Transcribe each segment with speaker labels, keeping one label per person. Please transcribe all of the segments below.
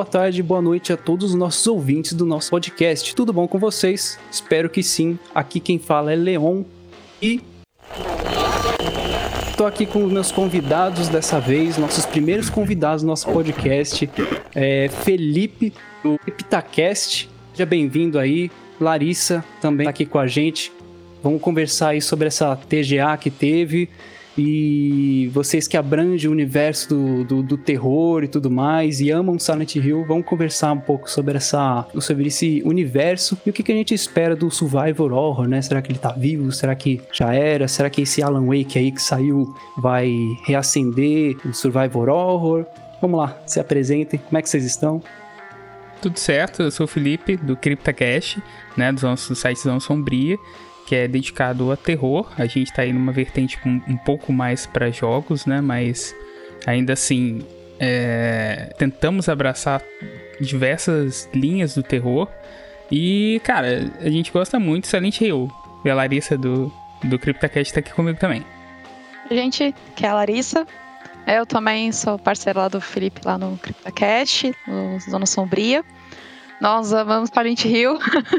Speaker 1: boa tarde, boa noite a todos os nossos ouvintes do nosso podcast. Tudo bom com vocês? Espero que sim. Aqui quem fala é Leon e Estou aqui com os meus convidados dessa vez, nossos primeiros convidados do nosso podcast, é Felipe do Epitacast. Seja bem-vindo aí. Larissa também tá aqui com a gente. Vamos conversar aí sobre essa TGA que teve e vocês que abrangem o universo do, do, do, terror e tudo mais e amam Silent Hill, vamos conversar um pouco sobre essa sobre esse universo e o que, que a gente espera do Survivor Horror, né? Será que ele tá vivo? Será que já era? Será que esse Alan Wake aí que saiu vai reacender o Survivor Horror? Vamos lá, se apresentem, como é que vocês estão?
Speaker 2: Tudo certo, eu sou o Felipe do CryptoCast, né, do nosso site Zona Sombria que é dedicado a terror. A gente tá aí numa vertente um, um pouco mais para jogos, né? Mas ainda assim, é, tentamos abraçar diversas linhas do terror. E, cara, a gente gosta muito Silent Hill. E a Larissa do, do CryptoCast tá aqui comigo também.
Speaker 3: Gente, que é a Larissa. Eu também sou parceira lá do Felipe lá no CryptoCast, no Zona Sombria. Nós amamos Silent Hill.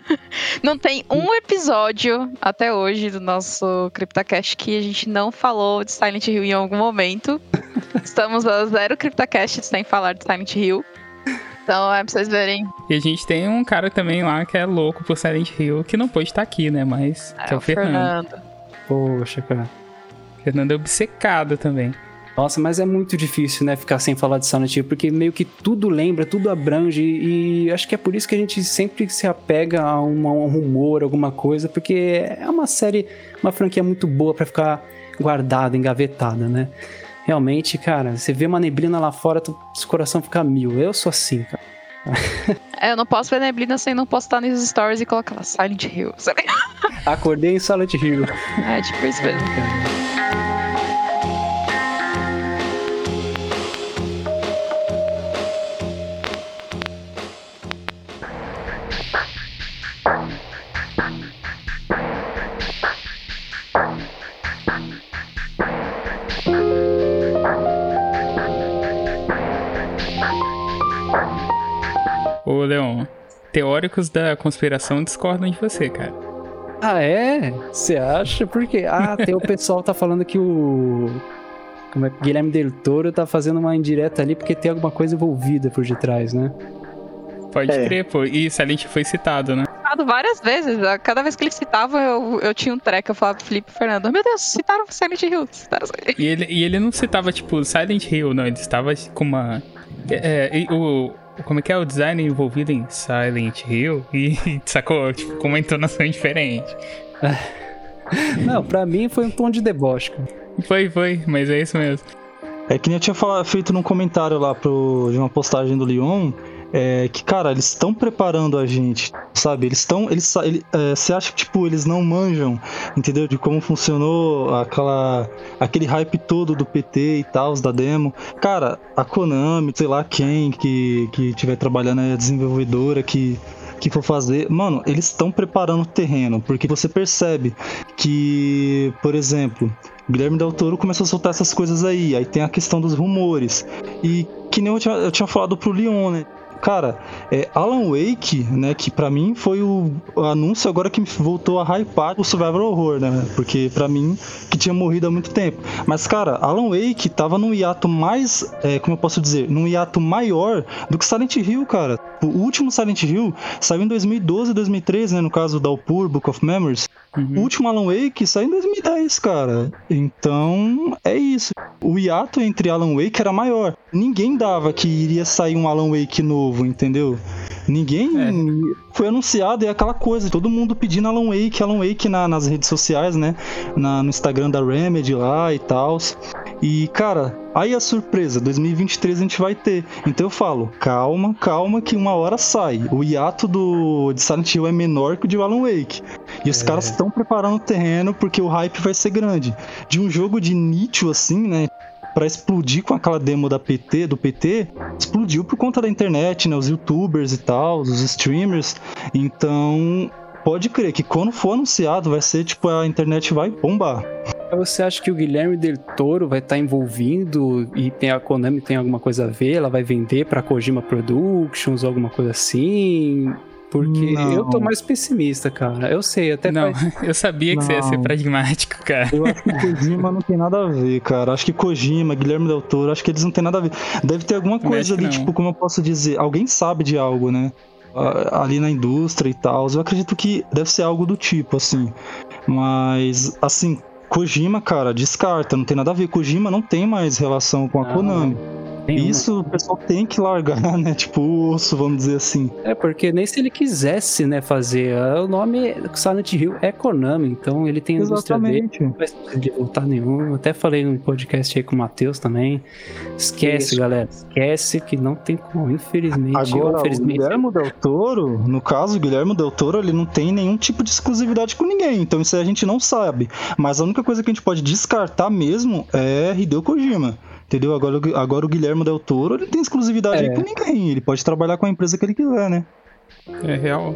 Speaker 3: não tem um episódio até hoje do nosso CryptoCast que a gente não falou de Silent Hill em algum momento. Estamos a zero CryptoCast sem falar de Silent Hill. Então é pra vocês verem.
Speaker 2: E a gente tem um cara também lá que é louco por Silent Hill, que não pode estar aqui, né? Mas é, que é o, o Fernando. Fernando.
Speaker 1: Poxa, cara.
Speaker 2: Fernando é obcecado também.
Speaker 1: Nossa, mas é muito difícil, né, ficar sem falar de Silent Hill, porque meio que tudo lembra, tudo abrange, e acho que é por isso que a gente sempre se apega a, uma, a um rumor, alguma coisa, porque é uma série, uma franquia muito boa para ficar guardada, engavetada, né? Realmente, cara, você vê uma neblina lá fora, seu coração fica mil. Eu sou assim, cara.
Speaker 3: É, eu não posso ver neblina sem não postar nos stories e colocar lá Silent Hill, sabe?
Speaker 1: Acordei em Silent Hill.
Speaker 3: É, tipo isso mesmo.
Speaker 2: Ô, Leon, teóricos da conspiração discordam de você, cara.
Speaker 1: Ah, é? Você acha? Por quê? Ah, tem o pessoal tá falando que o. Como é Guilherme Del Toro tá fazendo uma indireta ali porque tem alguma coisa envolvida por detrás, né?
Speaker 2: Pode é. crer, pô. E Silent foi citado, né?
Speaker 3: Citado várias vezes. Cada vez que ele citava, eu, eu tinha um track. Eu falava pro Felipe Fernando: Meu Deus, citaram Silent Hill. Citaram
Speaker 2: E, ele, e ele não citava, tipo, Silent Hill, não. Ele estava com uma. É, é, o, como é que é o design envolvido em Silent Hill e sacou tipo, com uma entonação diferente.
Speaker 1: Não, pra mim foi um tom de deboche.
Speaker 2: Foi, foi, mas é isso mesmo.
Speaker 4: É que nem eu tinha falado, feito num comentário lá pro, de uma postagem do Leon, é que, cara, eles estão preparando a gente, sabe? Eles estão. Eles, ele, é, você acha que, tipo, eles não manjam, entendeu? De como funcionou aquela, aquele hype todo do PT e tal, da demo. Cara, a Konami, sei lá quem que, que tiver trabalhando, é a desenvolvedora que que for fazer, mano, eles estão preparando o terreno, porque você percebe que, por exemplo, Guilherme Del Toro começou a soltar essas coisas aí, aí tem a questão dos rumores, e que nem eu tinha, eu tinha falado pro Leon, né? Cara, é, Alan Wake, né, que para mim foi o, anúncio agora que voltou a hypar o Survival Horror, né? Porque para mim, que tinha morrido há muito tempo. Mas, cara, Alan Wake tava num hiato mais, é, como eu posso dizer, num hiato maior do que Silent Hill, cara. O último Silent Hill saiu em 2012, 2013, né, no caso da Upur, Book of Memories. Uhum. O último Alan Wake saiu em 2010, cara. Então, é isso. O hiato entre Alan Wake era maior. Ninguém dava que iria sair um Alan Wake novo, entendeu? Ninguém é. foi anunciado, é aquela coisa, todo mundo pedindo Alan Wake, Alan Wake na, nas redes sociais, né? Na, no Instagram da Remedy lá e tal. E, cara, aí a surpresa, 2023 a gente vai ter. Então eu falo, calma, calma, que uma hora sai. O hiato do, de Silent Hill é menor que o de Alan Wake. E os é. caras estão preparando o terreno porque o hype vai ser grande. De um jogo de nicho assim, né? Para explodir com aquela demo da PT, do PT, explodiu por conta da internet, né? Os youtubers e tal, os streamers. Então, pode crer que quando for anunciado vai ser tipo a internet vai bombar.
Speaker 1: Você acha que o Guilherme Del Toro vai estar envolvido e tem a Konami tem alguma coisa a ver? Ela vai vender para Kojima Productions alguma coisa assim? Porque
Speaker 4: Não.
Speaker 1: eu tô mais pessimista, cara. Eu sei, até
Speaker 2: Não,
Speaker 1: faz-
Speaker 2: eu sabia que você ia ser
Speaker 4: Não.
Speaker 2: pragmático, cara.
Speaker 4: Eu acho que Kojima não tem nada a ver, cara. Acho que Kojima, Guilherme Del Toro, acho que eles não tem nada a ver. Deve ter alguma coisa ali,
Speaker 2: não.
Speaker 4: tipo, como eu posso dizer, alguém sabe de algo, né? Ali na indústria e tal. Eu acredito que deve ser algo do tipo, assim. Mas, assim, Kojima, cara, descarta, não tem nada a ver. Kojima não tem mais relação com a
Speaker 1: Não.
Speaker 4: Konami.
Speaker 1: Tem uma-
Speaker 4: Isso o pessoal tem que largar, né? Tipo, o osso, vamos dizer assim.
Speaker 1: É, porque nem se ele quisesse, né, fazer. ah, O nome Silent Hill é Konami, então ele tem a indústria dele.
Speaker 4: Exatamente.
Speaker 1: Não vai de voltar nenhum. Eu até falei no podcast aí com o Matheus também. Esquece,
Speaker 4: Isso.
Speaker 1: galera. Esquece que não tem como, infelizmente.
Speaker 4: Agora, o
Speaker 1: infelizmente.
Speaker 4: Guilherme Del Toro, no caso, o Guilherme Del Toro, ele não tem nenhum tipo de exclusividade com ninguém, então isso aí a gente não sabe. Mas a única coisa que a gente pode descartar mesmo é Hideo Kojima. Entendeu? Agora, o- agora o Guilherme Del Toro, ele tem exclusividade
Speaker 1: É.
Speaker 4: aí com ninguém. Ele pode trabalhar com a empresa que ele quiser, né?
Speaker 2: É real.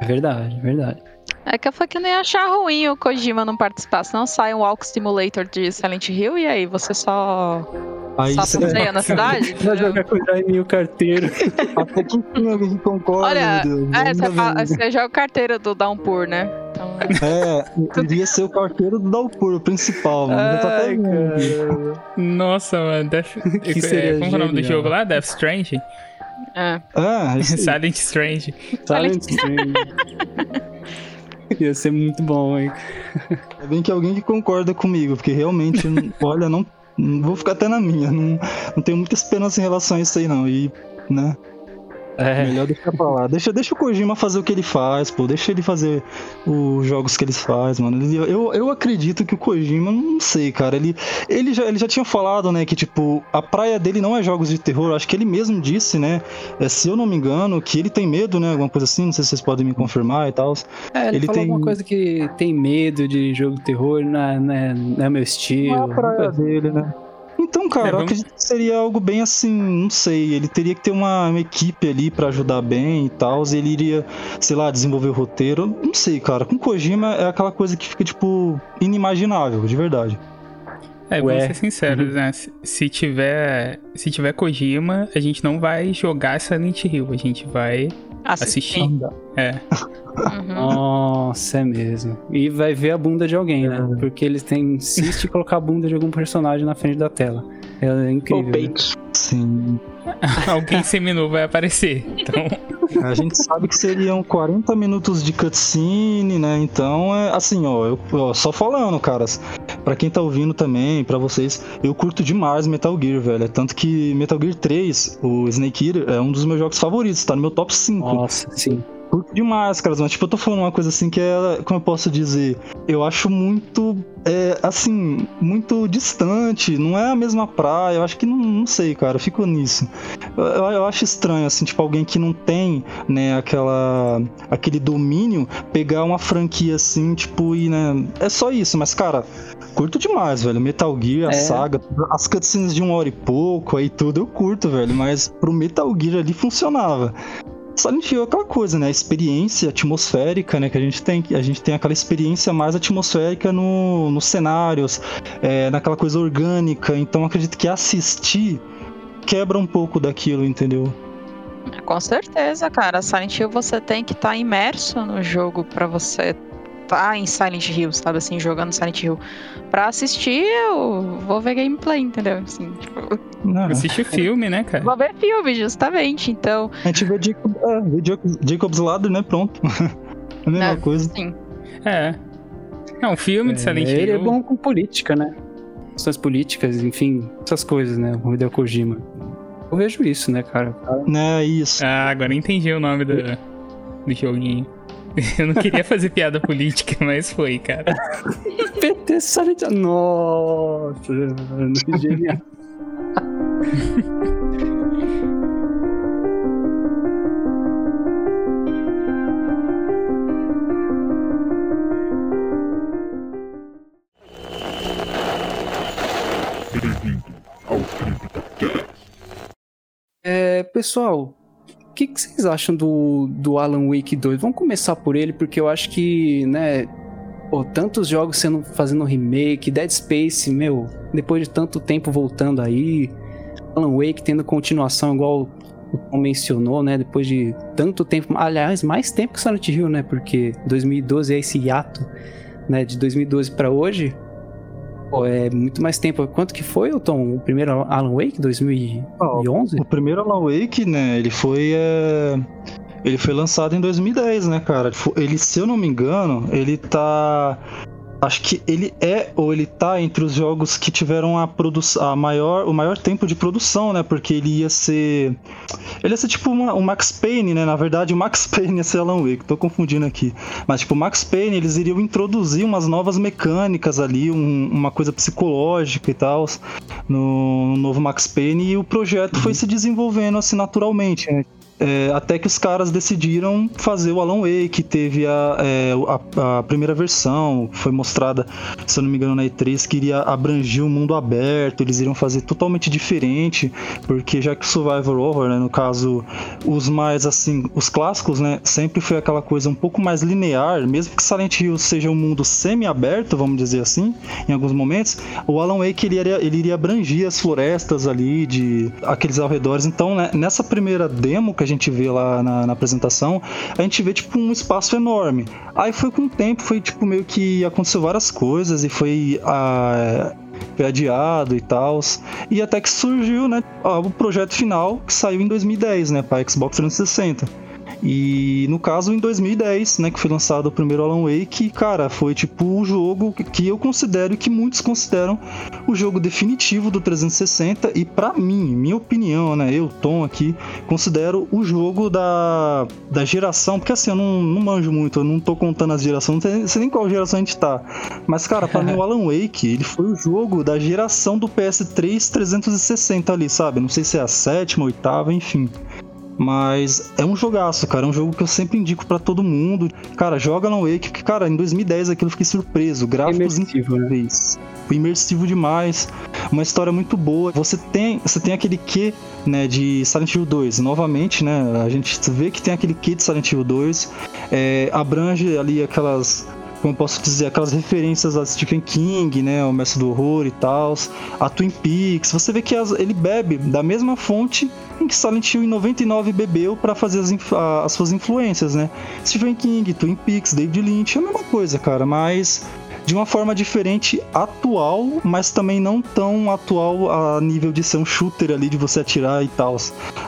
Speaker 1: É verdade, é verdade.
Speaker 3: É que eu falei que eu nem ia achar ruim o Kojima não participar. Senão sai um Walk Simulator de Silent Hill e aí você só,
Speaker 4: Aí
Speaker 3: só
Speaker 4: você-
Speaker 3: na cidade.
Speaker 1: Vai jogar com o carteiro.
Speaker 4: Até que tem alguém que concorda,
Speaker 3: Olha,
Speaker 4: meu Deus.
Speaker 3: É, você, você joga o carteiro do Downpour, né? Então,
Speaker 4: É, iria ser o carteiro do Dalpur, o principal, mano. Tá até
Speaker 1: Ai.
Speaker 2: Nossa, mano. Death...
Speaker 1: Que seria
Speaker 2: é, como é o nome do jogo lá? Death Strange?
Speaker 3: é.
Speaker 4: É, isso aí.
Speaker 2: Silent Strange.
Speaker 1: Silent Stream. Ia ser muito bom, hein?
Speaker 4: É bem que alguém que concorda comigo, porque realmente, olha, não vou ficar até na minha. Não, não tenho muita esperança em relação a isso aí, não. E, né?
Speaker 1: É.
Speaker 4: Melhor deixar pra lá. Deixa, deixa o Kojima fazer o que ele faz, pô. Deixa ele fazer os jogos que ele faz, mano. Ele- eu, eu acredito que o Kojima, não sei, cara. Ele, ele, já, ele já tinha falado, né, que, tipo, a praia dele não é jogos de terror. Acho que ele mesmo disse, né, é, se eu não me engano, que ele tem medo, né, alguma coisa assim. Não sei se vocês podem me confirmar e tal.
Speaker 1: É, ele,
Speaker 4: Ele
Speaker 1: falou
Speaker 4: tem-
Speaker 1: alguma coisa que tem medo de jogo de terror, não é, não é, não é meu estilo.
Speaker 4: Não é a praia dele, né? Então, cara,
Speaker 2: É,
Speaker 4: eu
Speaker 2: vamos-
Speaker 4: acredito que seria algo bem assim, não sei. Ele teria que ter uma, uma equipe ali pra ajudar bem e tal. e Ele iria, sei lá, desenvolver o roteiro. Não sei, cara. Com Kojima é aquela coisa que fica, tipo, inimaginável, de verdade.
Speaker 2: É, vamos
Speaker 1: Ué.
Speaker 2: ser sinceros, né? Se, tiver, se tiver Kojima, a gente não vai jogar Silent Hill, a gente vai
Speaker 3: Assistir.
Speaker 2: assistir. É.
Speaker 3: Uhum.
Speaker 1: Nossa, é mesmo. E vai ver a bunda de alguém, né? Porque eles têm insiste em colocar a bunda de algum personagem na frente da tela. É incrível. né?
Speaker 4: Sim.
Speaker 2: Alguém seminu vai aparecer. Então,
Speaker 4: A gente sabe que seriam 40 minutos de cutscene, né? Então, é assim, ó, eu, ó, só falando, caras. Pra quem tá ouvindo também, pra vocês, eu curto demais Metal Gear, velho. É Tanto que Metal Gear 3, o Snake Eater, é um dos meus jogos favoritos, tá no meu top 5.
Speaker 1: Nossa, sim.
Speaker 4: Curto demais, caras, mas tipo, eu tô falando uma coisa assim que é, como eu posso dizer, eu acho muito, é, assim, muito distante, não é a mesma praia, eu acho que não, não sei, cara, eu fico nisso. Eu, eu- eu acho estranho, assim, tipo, alguém que não tem, né, aquela, aquele domínio, pegar uma franquia assim, tipo, e, né, é só isso, mas, cara, curto demais, velho, Metal Gear, a
Speaker 1: É.
Speaker 4: saga, as cutscenes de uma hora e pouco, aí tudo eu curto, velho, mas pro Metal Gear ali funcionava. Silent Hill é aquela coisa, né? Experiência atmosférica, né? Que a gente tem. A gente tem aquela experiência mais atmosférica no, nos cenários, é, naquela coisa orgânica. Então acredito que assistir quebra um pouco daquilo, entendeu?
Speaker 3: Com certeza, cara. Silent Hill você tem que estar imerso no jogo pra você estar em Silent Hill, sabe assim, jogando Silent Hill. Pra assistir, eu vou ver gameplay, entendeu? Assim, tipo,
Speaker 4: Não,
Speaker 2: assiste o filme, né, cara?
Speaker 3: vou ver filme, justamente. Então,
Speaker 4: a gente vê, Jacob, é, vê Jacob's Ladder, né? Pronto. a mesma
Speaker 3: É.
Speaker 4: coisa.
Speaker 3: sim.
Speaker 2: É. Não, o filme de Silent
Speaker 1: É,
Speaker 2: Hill.
Speaker 1: ele é bom com política, né? Questões políticas, enfim, essas coisas, né? O Hideo Kojima. Eu vejo isso, né, cara?
Speaker 4: Né, isso.
Speaker 2: Ah, agora eu entendi o nome do, do joguinho. Eu não queria fazer piada política, mas foi, cara.
Speaker 1: PT Silent Nossa, mano, genial. É, pessoal, o que, que vocês acham do, do Alan Wake 2? Vamos começar por ele, porque eu acho que, né, Pô, tantos jogos sendo fazendo remake, Dead Space, meu, depois de tanto tempo voltando aí, Alan Wake tendo continuação igual o Tom mencionou, né? Depois de tanto tempo, aliás, mais tempo que Silent Hill, né? Porque 2012 é esse hiato, né? De 2012 para hoje, pô, é muito mais tempo. Quanto que foi, Tom? O primeiro Alan Wake, 2011?
Speaker 4: O primeiro Alan Wake, né? Ele foi é... Ele foi lançado em 2010, né, cara? Ele, se eu não me engano, ele tá Acho que ele é ou ele tá entre os jogos que tiveram a a maior, o maior tempo de produção, né? Porque ele ia ser, ele ia ser tipo uma, um Max Payne, né? Na verdade, o Max Payne ia ser Alan Wake. Tô confundindo aqui, mas tipo o Max Payne eles iriam introduzir umas novas mecânicas ali, um, uma coisa psicológica e tal no, no, novo Max Payne e o projeto uhum. foi se desenvolvendo assim naturalmente, né? É, até que os caras decidiram fazer o Alan Wake, teve a, é, a, a, primeira versão, foi mostrada, se eu não me engano, na E3, que iria abranger o mundo aberto, eles iriam fazer totalmente diferente, porque já que o Survivor Horror, né, no caso, os mais assim, os clássicos, né, sempre foi aquela coisa um pouco mais linear, mesmo que Silent Hill seja um mundo semi-aberto, vamos dizer assim, em alguns momentos, o Alan Wake ele iria, ele iria abranger as florestas ali, de aqueles arredores, então né, nessa primeira demo que a gente vê lá na, na, apresentação, a gente vê tipo um espaço enorme. Aí foi com o tempo, foi tipo meio que aconteceu várias coisas e foi a ah, foi adiado e tal. E até que surgiu, né, o projeto final que saiu em 2010, né, para Xbox 360. E no caso, em 2010, né, que foi lançado o primeiro Alan Wake, cara, foi tipo o jogo que eu considero e que muitos consideram o jogo definitivo do 360 e para mim, minha opinião, né, eu, Tom aqui, considero o jogo da, da geração, porque assim, eu não, não manjo muito, eu não tô contando as gerações, não sei nem qual geração a gente tá. Mas, cara, para mim o Alan Wake, ele foi o jogo da geração do PS3 360 ali, sabe? Não sei se é a sétima, oitava, enfim. Mas é um jogaço, cara. É um jogo que eu sempre indico para todo mundo. Cara, joga no Wake, que, cara, em 2010 aquilo eu fiquei surpreso. Gráficos
Speaker 1: né?
Speaker 4: incríveis. Né? Imersivo demais. Uma história muito boa. Você tem, você tem aquele quê, né, de Silent Hill 2. Novamente, né, a gente vê que tem aquele quê de Silent Hill 2. É, abrange ali aquelas como posso dizer, aquelas referências a Stephen King, né, o Mestre do Horror e tal, a Twin Peaks, você vê que as, ele bebe da mesma fonte em que Silent Hill em 99 bebeu para fazer as, as, suas influências, né? Stephen King, Twin Peaks, David Lynch, é a mesma coisa, cara, mas de uma forma diferente, atual, mas também não tão atual a nível de ser um shooter ali, de você atirar e tal.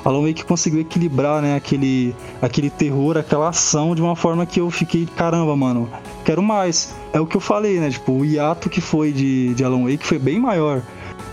Speaker 4: Alan Wake conseguiu equilibrar, né, aquele, aquele terror, aquela ação de uma forma que eu fiquei, caramba, mano, quero mais. É o que eu falei, né, tipo, o hiato que foi de, de Alan Wake foi bem maior.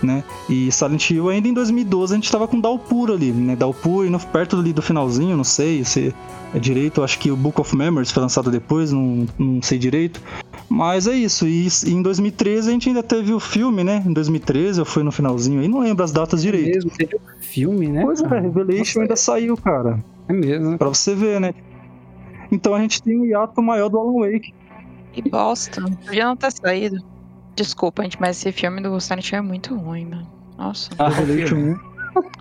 Speaker 4: Né? E Silent Hill ainda em 2012 a gente tava com Dalpur ali, né? Dalpur indo perto ali do finalzinho, não sei se é direito, acho que o Book of Memories foi lançado depois, não, não sei direito. Mas é isso. E em 2013 a gente ainda teve o filme, né? Em 2013 eu fui no finalzinho aí, não lembro as datas direito. É
Speaker 1: mesmo, teve o filme, né?
Speaker 4: Pois é, Revelation ainda saiu, cara.
Speaker 1: É mesmo.
Speaker 4: Pra você ver, né? Então a gente tem o um hiato maior do Alan Wake.
Speaker 3: Que bosta. Podia não ter saído. Desculpa, gente, mas esse filme do Silent Hill é muito ruim, mano. Nossa.
Speaker 4: Ah, Revelation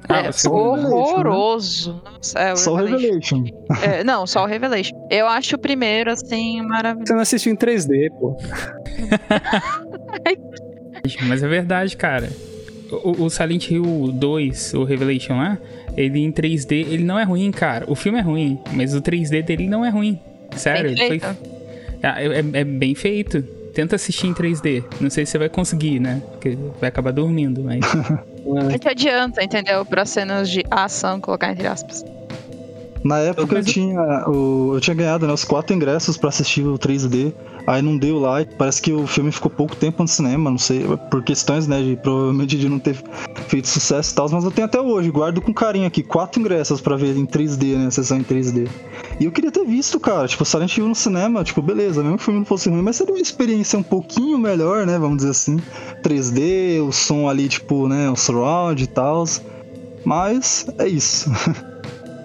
Speaker 3: ah, é horroroso.
Speaker 4: Nossa, é, só o Revelation.
Speaker 3: É, não, só o Revelation. Eu acho o primeiro, assim, maravilhoso.
Speaker 1: Você não assistiu em 3D, pô.
Speaker 2: Mas é verdade, cara. O, o, Silent Hill 2, o Revelation lá, ele em 3D, ele não é ruim, cara. O filme é ruim, mas o 3D dele não é ruim. Sério,
Speaker 3: bem foi...
Speaker 2: Ah, é, é, é bem feito tenta assistir em 3D. Não sei se você vai conseguir, né? Porque vai acabar dormindo, mas.
Speaker 3: Não te adianta, entendeu? Para cenas de ação, colocar entre aspas.
Speaker 4: Na época eu tinha, o, eu tinha ganhado né, os quatro ingressos para assistir o 3D. Aí não deu lá, parece que o filme ficou pouco tempo no cinema, não sei, por questões, né, de provavelmente de não ter feito sucesso e tal, mas eu tenho até hoje, guardo com carinho aqui, quatro ingressos para ver em 3D, né, sessão em 3D. E eu queria ter visto, cara, tipo, Silent Hill no cinema, tipo, beleza, mesmo que o filme não fosse ruim, mas seria uma experiência um pouquinho melhor, né, vamos dizer assim. 3D, o som ali, tipo, né, o surround e tal. Mas é isso.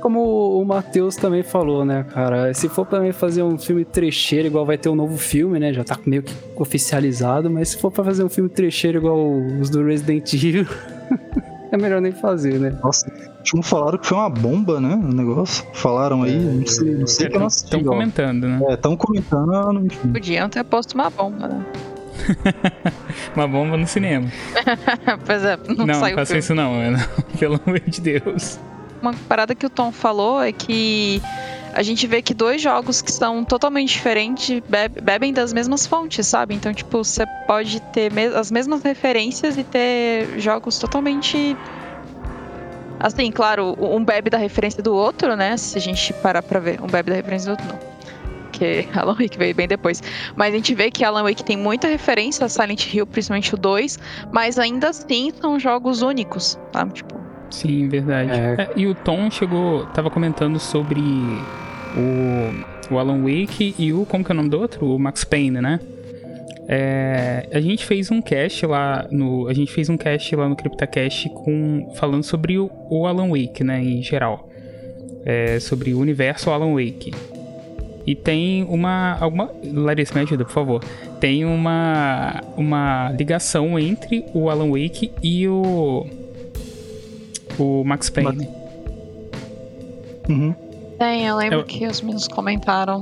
Speaker 1: como o Matheus também falou, né, cara? Se for pra fazer um filme trecheiro, igual vai ter um novo filme, né? Já tá meio que oficializado, mas se for pra fazer um filme trecheiro igual os do Resident Evil. é melhor nem fazer, né?
Speaker 4: Nossa, não falaram que foi uma bomba, né? O negócio. Falaram aí, não sei, não sei
Speaker 2: É,
Speaker 4: que eu não assisti.
Speaker 2: Estão comentando, né?
Speaker 4: É, estão comentando, eu não enfim.
Speaker 3: Podiam ter posto uma bomba, né?
Speaker 2: Uma bomba no cinema.
Speaker 3: pois é, não,
Speaker 2: Não, não,
Speaker 3: saiu o
Speaker 2: faça
Speaker 3: filme.
Speaker 2: isso não, mano. Pelo amor de Deus.
Speaker 3: Uma parada que o Tom falou é que a gente vê que dois jogos que são totalmente diferentes bebe- bebem das mesmas fontes, sabe? Então, tipo, você pode ter as mesmas referências e ter jogos totalmente. Assim, claro, um bebe da referência do outro, né? Se a gente parar pra ver. Um bebe da referência do outro, não. Porque Alan Wake veio bem depois. Mas a gente vê que Alan Wake tem muita referência a Silent Hill, principalmente o 2, mas ainda assim são jogos únicos, tá? Tipo,
Speaker 2: Sim, verdade.
Speaker 1: É.
Speaker 2: É, e o Tom chegou, tava comentando sobre o, o Alan Wake e o, como que é o nome do outro? O Max Payne, né? É, a gente fez um cast lá no, a gente fez um cast lá no CryptoCast com falando sobre o, o Alan Wake, né, em geral, É, sobre o universo Alan Wake. E tem uma alguma Larissa me ajuda, por favor. Tem uma uma ligação entre o Alan Wake e o o Max Payne.
Speaker 4: Uhum.
Speaker 3: Tem, eu lembro
Speaker 2: Eu-
Speaker 3: que os meninos comentaram.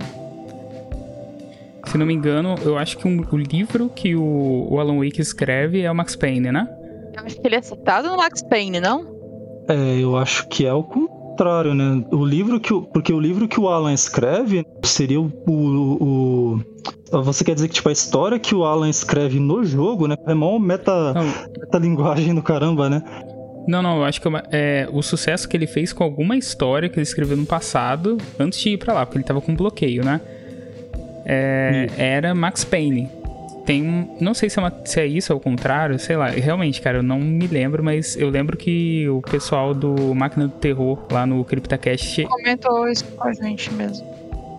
Speaker 2: Se não me engano, eu acho que um- o livro que o, o Alan Wake escreve é o Max Payne, né?
Speaker 3: Eu acho que ele é citado no Max Payne, não?
Speaker 4: É, eu acho que é o contrário, né? O livro que o, porque o livro que o Alan escreve seria o, o, o- você quer dizer que tipo a história que o Alan escreve no jogo, né? É mó meta
Speaker 2: Não,
Speaker 4: metalinguagem do caramba, né?
Speaker 2: Não, não, eu acho que é, uma- é o sucesso que ele fez com alguma história que ele escreveu no passado, antes de ir pra lá, porque ele tava com bloqueio, né? É, era Max Payne. Tem um. Não sei se é, uma- se é isso ou o contrário, sei lá. Realmente, cara, eu não me lembro, mas eu lembro que o pessoal do Máquina do Terror lá no CryptoCast
Speaker 3: Comentou isso com a gente mesmo.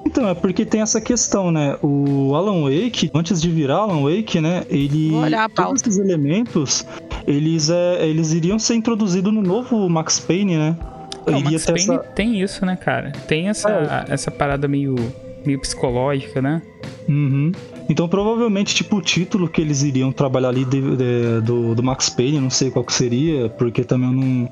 Speaker 4: Então, é porque tem essa questão, né? O Alan Wake, antes de virar Alan Wake, né? Ele.
Speaker 3: Vou olhar a pauta.
Speaker 4: Todos esses elementos, eles, é, eles iriam ser introduzidos no novo Max Payne, né?
Speaker 2: Não, o
Speaker 4: Iria
Speaker 2: Max
Speaker 4: ter
Speaker 2: Payne
Speaker 4: essa-
Speaker 2: tem isso, né, cara? Tem essa, essa parada meio, meio psicológica, né?
Speaker 4: Uhum. Então provavelmente, tipo, o título que eles iriam trabalhar ali de- de- do, do Max Payne, não sei qual que seria, porque também eu não,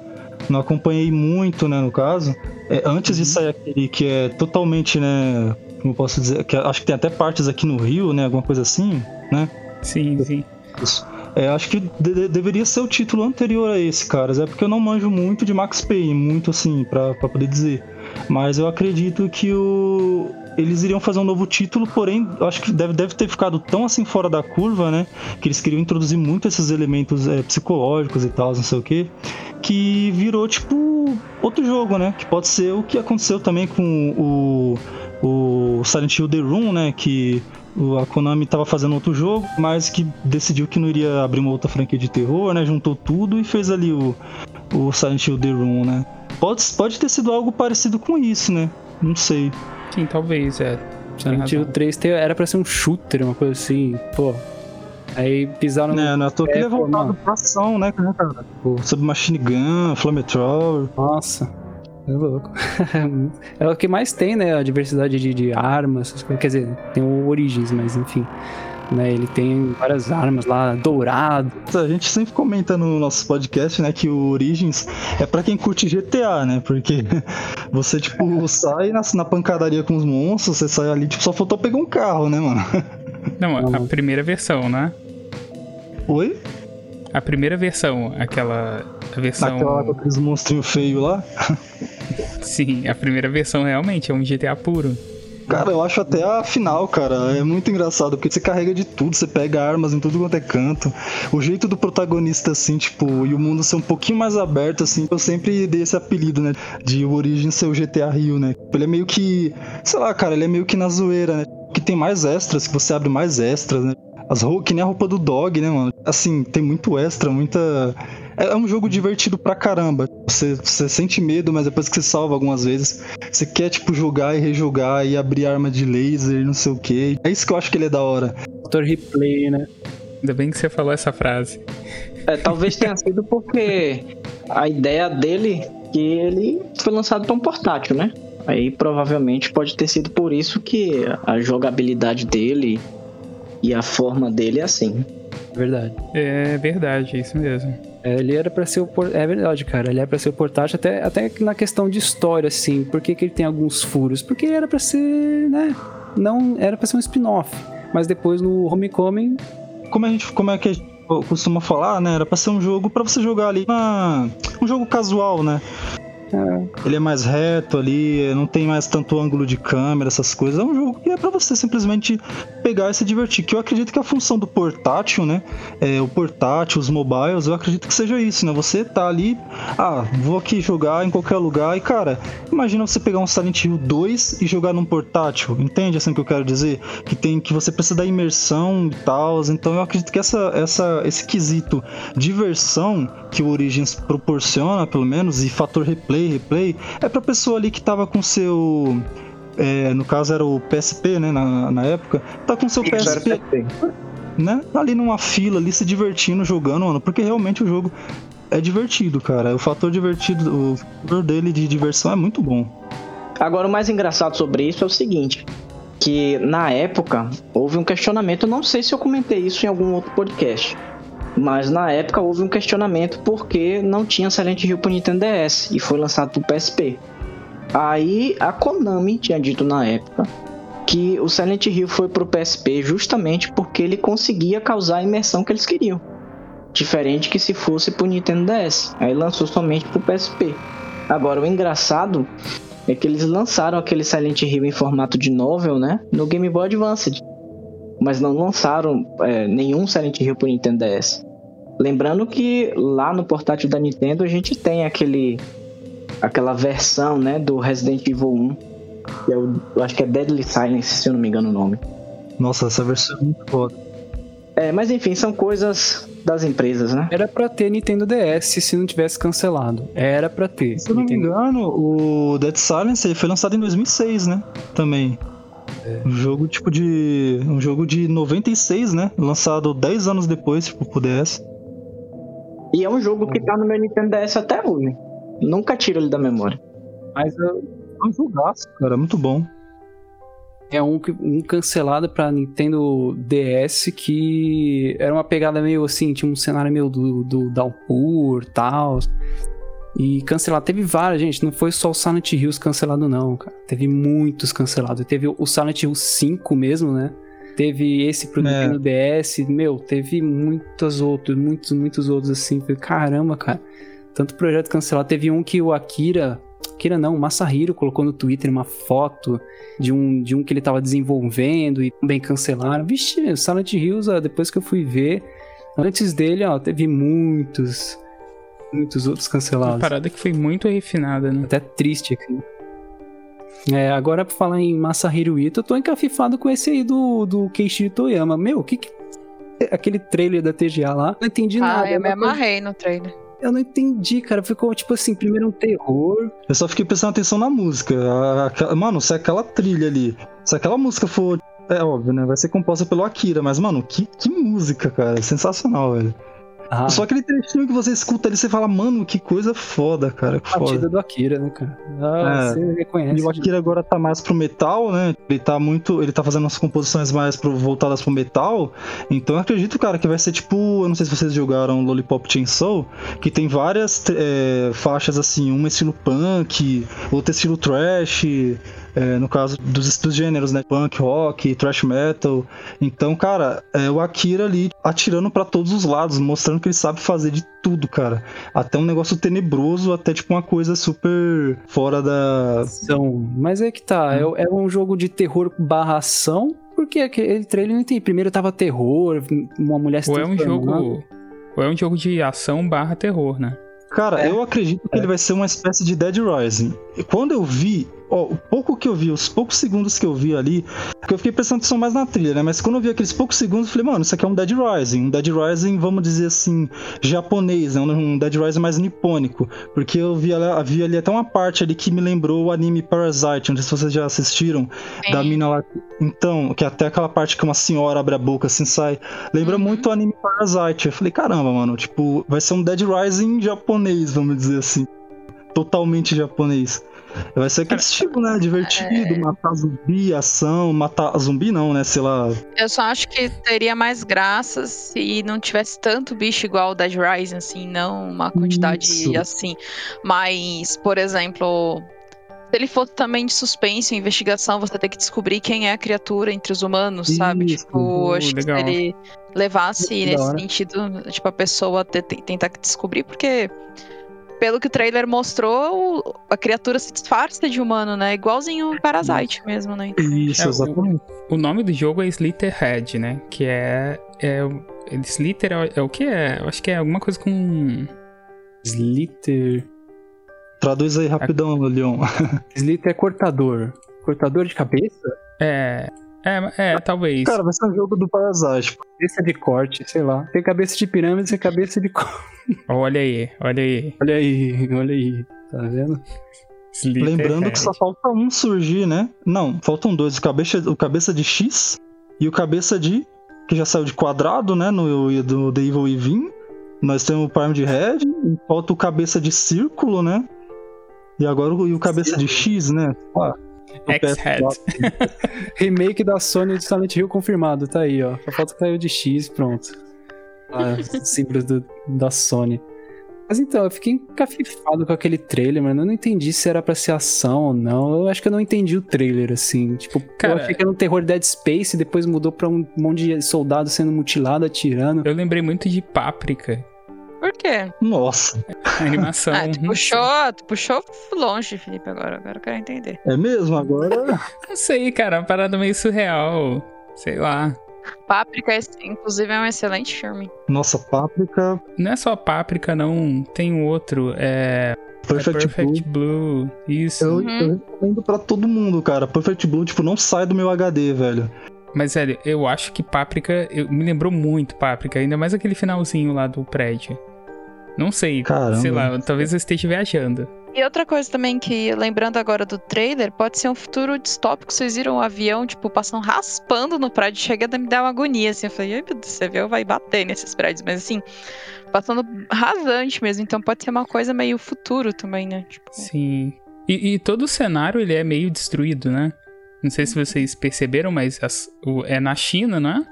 Speaker 4: não acompanhei muito, né, no caso. É, antes de sair aquele que é totalmente, né, como eu posso dizer, que acho que tem até partes aqui no Rio, né, alguma coisa assim, né?
Speaker 2: Sim, sim.
Speaker 4: Isso. É, acho que de- de- deveria ser o título anterior a esse, caras. É porque eu não manjo muito de Max Payne, muito assim, pra poder dizer. Mas eu acredito que o... eles iriam fazer um novo título, porém, acho que deve, deve ter ficado tão assim fora da curva, né? Que eles queriam introduzir muito esses elementos é, psicológicos e tal, não sei o que. Que virou, tipo, outro jogo, né? Que pode ser o que aconteceu também com o, o Silent Hill The Room, né? Que a Konami estava fazendo outro jogo, mas que decidiu que não iria abrir uma outra franquia de terror, né? Juntou tudo e fez ali o, o Silent Hill The Room, né? Pode, pode ter sido algo parecido com isso, né? Não sei.
Speaker 2: Sim, talvez, é.
Speaker 1: Hill
Speaker 2: razão.
Speaker 1: 3 te- era pra ser um shooter, uma coisa assim, pô. Aí pisaram no.
Speaker 4: Né, não é à toa que
Speaker 1: É,
Speaker 4: é voltado pra ação, né, cara? Tipo, Submachine Gun, Flamethrower.
Speaker 1: Nossa. É louco. é o que mais tem, né? A diversidade de, de armas, essas coisas. Quer dizer, tem o Origins, mas enfim. Né, ele tem várias armas lá, dourado.
Speaker 4: A gente sempre comenta no nosso podcast, né, que o Origins é pra quem curte GTA, né? Porque você, tipo, sai na, na pancadaria com os monstros, você sai ali, tipo, só faltou pegar um carro, né, mano?
Speaker 2: Não, a, a primeira versão, né?
Speaker 4: Oi?
Speaker 2: A primeira versão, aquela. A versão.
Speaker 4: Naquela com aqueles monstrinhos feios lá.
Speaker 2: Sim, a primeira versão realmente é um GTA puro.
Speaker 4: Cara, eu acho até a final, cara, é muito engraçado, porque você carrega de tudo, você pega armas em tudo quanto é canto. O jeito do protagonista, assim, tipo, e o mundo ser um pouquinho mais aberto, assim, eu sempre dei esse apelido, né? De o Origin ser o GTA Rio, né? Ele é meio que, sei lá, cara, ele é meio que na zoeira, né? Que tem mais extras, que você abre mais extras, né? As roupas, que nem a roupa do dog, né, mano? Assim, tem muito extra, muita. É é um jogo divertido pra caramba. Você, você sente medo, mas depois que você salva algumas vezes, você quer, tipo, jogar e rejogar e abrir arma de laser e não sei o que. É isso que eu acho que ele é da hora.
Speaker 1: Fator replay, né?
Speaker 2: Ainda bem que você falou essa frase.
Speaker 5: É, talvez tenha sido porque a ideia dele que ele foi lançado para um portátil, né? Aí provavelmente pode ter sido por isso que a jogabilidade dele e a forma dele é assim.
Speaker 1: Verdade.
Speaker 2: É verdade, é isso mesmo.
Speaker 1: É, ele era pra ser o por... É verdade, cara. Ele era pra ser o portátil, até, até na questão de história, assim. Por que, que ele tem alguns furos? Porque ele era pra ser, né? Não era pra ser um spin-off. Mas depois no Homecoming.
Speaker 4: Como a gente. Como é que a gente costuma falar, né? Era pra ser um jogo pra você jogar ali na. Um jogo casual, né? Ele é mais reto ali, não tem mais tanto ângulo de câmera, essas coisas. É um jogo que é para você simplesmente pegar e se divertir. Que eu acredito que a função do portátil, né? É, o portátil, os mobiles, eu acredito que seja isso, né? Você tá ali, ah, vou aqui jogar em qualquer lugar. E cara, imagina você pegar um Silent Hill 2 e jogar num portátil. Entende assim que eu quero dizer? Que tem que você precisa da imersão e tal. Então eu acredito que essa, essa, esse quesito diversão que o Origins proporciona, pelo menos, e fator replay, replay, é pra pessoa ali que tava com seu. É, no caso era o PSP, né, na, na época, tá com seu PSP, né, ali numa fila, ali se divertindo, jogando, mano, porque realmente o jogo é divertido, cara. O fator divertido, o fator dele de diversão é muito bom.
Speaker 5: Agora, o mais engraçado sobre isso é o seguinte: que na época houve um questionamento, eu não sei se eu comentei isso em algum outro podcast, mas na época houve um questionamento porque não tinha Silent Hill para Nintendo DS e foi lançado para PSP. Aí a Konami tinha dito na época que o Silent Hill foi pro PSP justamente porque ele conseguia causar a imersão que eles queriam. Diferente que se fosse pro Nintendo DS. Aí lançou somente pro PSP. Agora o engraçado é que eles lançaram aquele Silent Hill em formato de novel, né? No Game Boy Advance. Mas não lançaram é, nenhum Silent Hill pro Nintendo DS. Lembrando que lá no portátil da Nintendo a gente tem aquele aquela versão, né, do Resident Evil 1, que é o, eu acho que é Deadly Silence, se eu não me engano o nome.
Speaker 4: Nossa, essa versão é muito foda.
Speaker 5: É, mas enfim, são coisas das empresas, né?
Speaker 1: Era pra ter Nintendo DS se não tivesse cancelado. Era pra ter.
Speaker 4: Se eu não me engano, o Dead Silence foi lançado em 2006, né? Também. É. Um jogo tipo de. Um jogo de 96, né? Lançado 10 anos depois, tipo, pro DS.
Speaker 5: E é um jogo que tá no meu Nintendo DS até hoje. Nunca tiro ele da memória.
Speaker 1: Mas é
Speaker 4: um jogaço, cara, muito bom.
Speaker 1: É um, um cancelado pra Nintendo DS que era uma pegada meio assim, tinha um cenário meio do, do Downpour e tal. E cancelado. Teve vários, gente. Não foi só o Silent Hills cancelado, não, cara. Teve muitos cancelados. Teve o Silent Hill 5 mesmo, né? Teve esse pro é. Nintendo DS. Meu, teve muitos outros, muitos, muitos outros assim. Caramba, cara. Tanto projeto cancelado. Teve um que o Akira. Akira não, o Masahiro colocou no Twitter uma foto de um, de um que ele tava desenvolvendo e também cancelaram. Vixe, Silent Hills, ó, depois que eu fui ver. Antes dele, ó, teve muitos. Muitos outros cancelados. Uma
Speaker 2: parada que foi muito refinada, né?
Speaker 1: Até triste aqui. É, agora pra falar em Masahiro Ito, eu tô encafifado com esse aí do, do Keiichi Toyama. Meu, o que que... Aquele trailer da TGA lá, não entendi
Speaker 3: ah,
Speaker 1: nada.
Speaker 3: Ah, eu me amarrei no trailer.
Speaker 1: Eu não entendi, cara. Ficou tipo assim, primeiro um terror.
Speaker 4: Eu só fiquei prestando atenção na música. Mano, se aquela trilha ali, se aquela música for. É óbvio, né? Vai ser composta pelo Akira, mas, mano, que, que música, cara. Sensacional, velho. Ah. Só aquele trechinho que você escuta ali, você fala, mano, que coisa foda, cara. Que foda.
Speaker 1: do Akira, né, cara? Ah, é. você reconhece.
Speaker 4: E o Akira agora tá mais pro metal, né? Ele tá muito. Ele tá fazendo as composições mais pro, voltadas pro metal. Então eu acredito, cara, que vai ser tipo. Eu não sei se vocês jogaram Lollipop Chainsaw, que tem várias é, faixas assim, uma estilo punk, outra estilo trash. É, no caso dos, dos gêneros, né? Punk, rock, thrash metal. Então, cara, é o Akira ali atirando para todos os lados, mostrando que ele sabe fazer de tudo, cara. Até um negócio tenebroso, até tipo uma coisa super fora da.
Speaker 1: Ação. Mas é que tá, hum. é, é um jogo de terror barra ação. Porque aquele trailer não tem. Primeiro tava terror, uma mulher se
Speaker 2: Ou é um jogo. Ou é um jogo de ação barra terror, né?
Speaker 4: Cara, é. eu acredito que é. ele vai ser uma espécie de Dead Rising. E quando eu vi, o pouco que eu vi, os poucos segundos que eu vi ali, porque eu fiquei prestando atenção mais na trilha, né? Mas quando eu vi aqueles poucos segundos, eu falei, mano, isso aqui é um Dead Rising. Um Dead Rising, vamos dizer assim, japonês, né? Um Dead Rising mais nipônico. Porque eu vi, vi ali até uma parte ali que me lembrou o anime Parasite, não sei se vocês já assistiram, Sim. da mina lá. Então, que até aquela parte que uma senhora abre a boca assim sai. Lembra uhum. muito o anime Parasite. Eu falei, caramba, mano, tipo, vai ser um Dead Rising japonês, vamos dizer assim. Totalmente japonês. Vai ser aquele estilo, né? Divertido,
Speaker 3: É.
Speaker 4: matar zumbi, ação, matar zumbi não, né? Sei lá.
Speaker 3: Eu só acho que teria mais graça se não tivesse tanto bicho igual o Dead Rising, assim, não uma quantidade
Speaker 4: Isso.
Speaker 3: assim. Mas, por exemplo, se ele fosse também de suspense, investigação, você tem que descobrir quem é a criatura entre os humanos, sabe?
Speaker 4: Isso.
Speaker 3: Tipo,
Speaker 2: Oh,
Speaker 3: acho que se
Speaker 2: legal.
Speaker 3: ele levasse nesse sentido, tipo, a pessoa te- te- tentar descobrir, porque. Pelo que o trailer mostrou, a criatura se disfarça de humano, né? Igualzinho o Parasite mesmo, né?
Speaker 4: Isso,
Speaker 2: É, o-
Speaker 4: exatamente.
Speaker 2: O nome do jogo é Slitherhead, né? Que é. é Slither é, é o que é? Eu acho que é alguma coisa com.
Speaker 1: Slither.
Speaker 4: Traduz aí rapidão, Leon.
Speaker 1: Slither é cortador. Cortador de cabeça?
Speaker 2: É. É, é talvez.
Speaker 4: Cara, vai ser um jogo do Parasite.
Speaker 1: Cabeça de corte, sei lá. Tem cabeça de pirâmide e cabeça de corte.
Speaker 2: Olha aí, olha aí.
Speaker 1: Olha aí, olha aí. Tá vendo?
Speaker 2: Slitherhead.
Speaker 4: Lembrando que só falta um surgir, né? Não, faltam dois. O cabeça, o cabeça de X e o cabeça de. Que já saiu de quadrado, né? No do The Evil Within. Nós temos o Prime de Red. Falta o cabeça de círculo, né? E agora o, e o cabeça de X, né? Ah, o
Speaker 2: X-Head.
Speaker 4: PS4.
Speaker 1: Remake da Sony de Silent Hill confirmado, tá aí, ó. Só falta caiu de X, pronto. Ah, símbolos do, da Sony. Mas então, eu fiquei encafifado com aquele trailer, mano. Eu não entendi se era pra ser ação ou não. Eu acho que eu não entendi o trailer, assim. Tipo,
Speaker 2: Cara-
Speaker 1: eu achei que era um terror Dead Space, depois mudou pra um monte de soldado sendo mutilado, atirando.
Speaker 2: Eu lembrei muito de Páprica.
Speaker 3: Por quê?
Speaker 4: Nossa,
Speaker 2: A animação.
Speaker 3: Ah, tu
Speaker 2: não
Speaker 3: puxou, tu puxou longe, Felipe, agora. Agora eu quero entender.
Speaker 4: é mesmo? Agora.
Speaker 2: Não sei, cara, uma parada meio surreal. Sei lá.
Speaker 3: Páprica, inclusive, é um excelente filme.
Speaker 4: Nossa, Páprica.
Speaker 2: Não é só Páprica, não. Tem um outro. É.
Speaker 4: Perfect,
Speaker 2: é Perfect
Speaker 4: Blue.
Speaker 2: Blue. Isso.
Speaker 4: Eu,
Speaker 3: Uhum.
Speaker 4: eu recomendo pra todo mundo, cara. Perfect Blue, tipo, não sai do meu HD, velho.
Speaker 2: Mas, velho, eu acho que Páprica. eu- me lembrou muito Páprica. Ainda mais aquele finalzinho lá do prédio. Não sei.
Speaker 4: Caramba.
Speaker 2: Sei lá, talvez eu esteja viajando.
Speaker 3: E outra coisa também que, lembrando agora do trailer, pode ser um futuro distópico. Vocês viram o avião, tipo, passando raspando no prédio. Chega a me dar uma agonia, assim. Eu falei, ai meu Deus, esse avião vai bater nesses prédios. Mas, assim, passando rasante mesmo. Então pode ser uma coisa meio futuro também, né? Tipo,
Speaker 2: Sim. E, e todo o cenário ele é meio destruído, né? Não sei se vocês perceberam, mas as- o- é na China, né?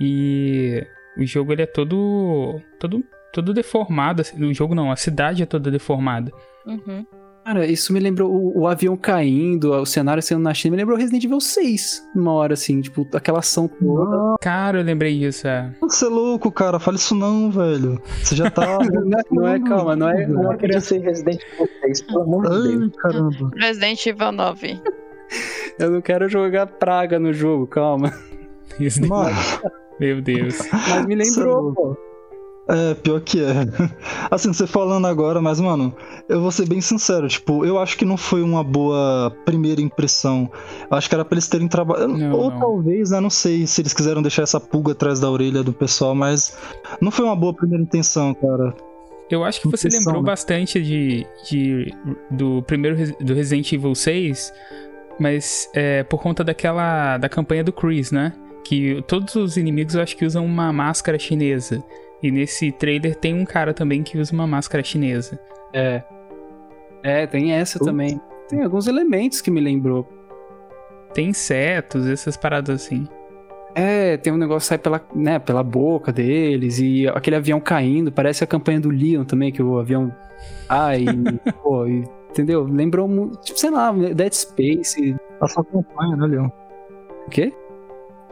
Speaker 2: E o jogo ele é todo todo todo deformado. assim, O jogo não, a cidade é toda deformada.
Speaker 3: uhum.
Speaker 1: Cara, isso me lembrou o, o avião caindo, o cenário sendo na China, me lembrou Resident Evil 6, numa hora assim, tipo, aquela ação toda.
Speaker 2: Cara, eu lembrei disso. É.
Speaker 4: Você é louco, cara. Fala isso não, velho. Você já tá.
Speaker 1: Não é, não é, calma, não é.
Speaker 5: Não podia ser Resident Evil 6, pelo amor de Deus.
Speaker 4: Caramba.
Speaker 3: Resident Evil 9.
Speaker 1: Eu não quero jogar praga no jogo, calma.
Speaker 2: Isso-
Speaker 4: Mano,
Speaker 2: Meu Deus.
Speaker 1: Mas me lembrou, pô.
Speaker 4: É, pior que é. Assim, você falando agora, mas, mano, eu vou ser bem sincero, tipo, eu acho que não foi uma boa primeira impressão. Eu acho que era pra eles terem trabalhado. Ou
Speaker 2: não.
Speaker 4: talvez, né? Não sei se eles quiseram deixar essa pulga atrás da orelha do pessoal, mas não foi uma boa primeira intenção, cara.
Speaker 2: Eu acho que você lembrou
Speaker 4: né?
Speaker 2: bastante de, de do primeiro do Resident Evil 6, mas é por conta daquela da campanha do Chris, né? Que todos os inimigos eu acho que usam uma máscara chinesa. E nesse trailer tem um cara também que usa uma máscara chinesa.
Speaker 1: É. É, tem essa
Speaker 4: Putz.
Speaker 1: também. Tem alguns elementos que me lembrou.
Speaker 2: Tem insetos, essas paradas assim.
Speaker 1: É, tem um negócio que sai pela, né, pela boca deles e aquele avião caindo, parece a campanha do Leon também, que o avião cai, e, pô, e- entendeu? Lembrou, mu- tipo, sei lá, Dead Space,
Speaker 4: A sua campanha, né, Leon?
Speaker 1: o quê?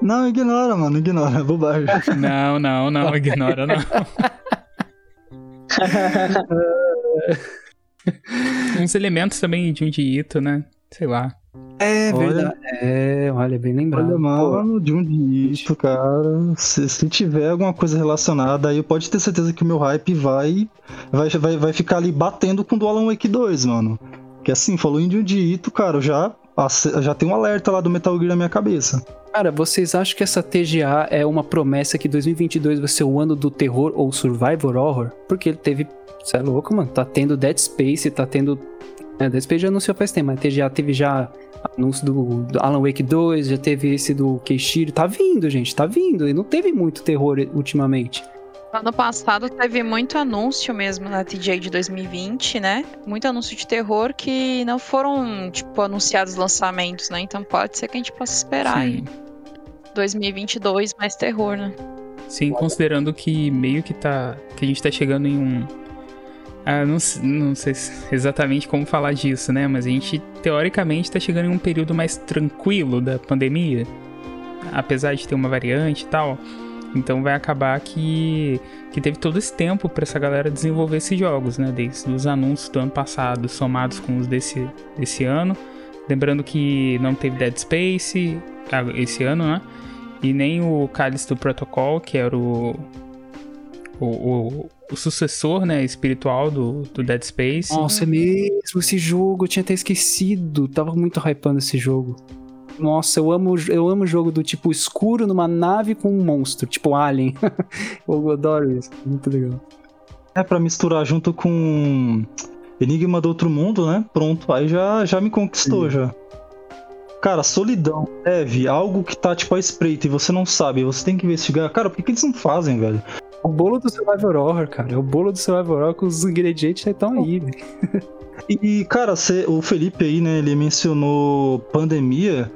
Speaker 4: Não, ignora, mano, ignora, é bobagem.
Speaker 2: Não, não, não, ignora não. Uns elementos também de um Ito, né? Sei lá.
Speaker 1: É
Speaker 4: Olha.
Speaker 1: verdade. É, olha, bem lembrado.
Speaker 4: Olha, mano, de um dígito, cara. Se, se tiver alguma coisa relacionada, aí pode ter certeza que o meu hype vai, vai, vai, vai ficar ali batendo com o do Alan Wake 2, mano. Que assim, falou em de um dígito, cara, eu já, já tem um alerta lá do Metal Gear na minha cabeça.
Speaker 1: Cara, vocês acham que essa TGA é uma promessa que 2022 vai ser o ano do terror ou survivor horror? Porque ele teve. Você é louco, mano. Tá tendo Dead Space, tá tendo. É, Dead Space já anunciou faz tempo, mas TGA teve já anúncio do, do Alan Wake 2, já teve esse do Keishiro. Tá vindo, gente, tá vindo. E não teve muito terror ultimamente.
Speaker 3: Ano passado teve muito anúncio mesmo na TJ de 2020, né? Muito anúncio de terror que não foram, tipo, anunciados lançamentos, né? Então pode ser que a gente possa esperar
Speaker 2: Sim.
Speaker 3: aí. 2022 mais terror, né?
Speaker 2: Sim, considerando que meio que tá. que a gente tá chegando em um. Ah, não, não sei se- exatamente como falar disso, né? Mas a gente, teoricamente, tá chegando em um período mais tranquilo da pandemia. Apesar de ter uma variante e tal. Então vai acabar que, que teve todo esse tempo pra essa galera desenvolver esses jogos, né? Desde os anúncios do ano passado, somados com os desse, desse ano. Lembrando que não teve Dead Space ah, esse ano, né? E nem o Callisto Protocol, que era o, o, o, o sucessor né, espiritual do, do Dead Space.
Speaker 1: Nossa, é mesmo esse jogo, eu tinha até esquecido. Tava muito hypando esse jogo. Nossa, eu amo, eu amo jogo do tipo escuro numa nave com um monstro, tipo Alien. eu adoro isso, muito legal.
Speaker 4: É pra misturar junto com Enigma do Outro Mundo, né? Pronto, aí já, já me conquistou já. Cara, solidão, leve, algo que tá tipo à espreita e você não sabe, você tem que investigar. Cara, por que, que eles não fazem, velho?
Speaker 1: O bolo do Survivor Horror, cara. É o bolo do Survivor Horror com os ingredientes estão aí, velho.
Speaker 4: E, cara, cê- o Felipe aí, né, ele mencionou pandemia.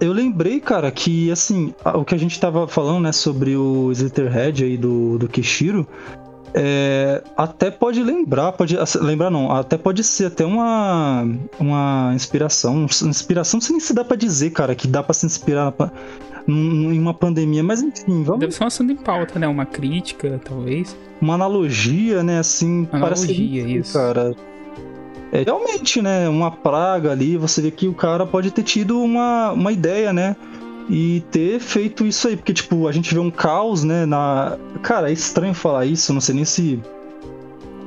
Speaker 4: Eu lembrei, cara, que, assim, o que a gente tava falando, né, sobre o Slitherhead aí do, do Kishiro, é, até pode lembrar, pode lembrar não, até pode ser até uma, uma inspiração, inspiração nem se dá pra dizer, cara, que dá pra se inspirar em uma pandemia, mas enfim, vamos
Speaker 2: Deve ser um assunto em pauta, né? Uma crítica, talvez.
Speaker 4: uma analogia, né, assim,
Speaker 2: Analogia,
Speaker 4: parece
Speaker 2: isso.
Speaker 4: cara. É realmente, né, uma praga ali, você vê que o cara pode ter tido uma, uma ideia, né, e ter feito isso aí, porque, tipo, a gente vê um caos, né, na... Cara, é estranho falar isso, não sei nem se...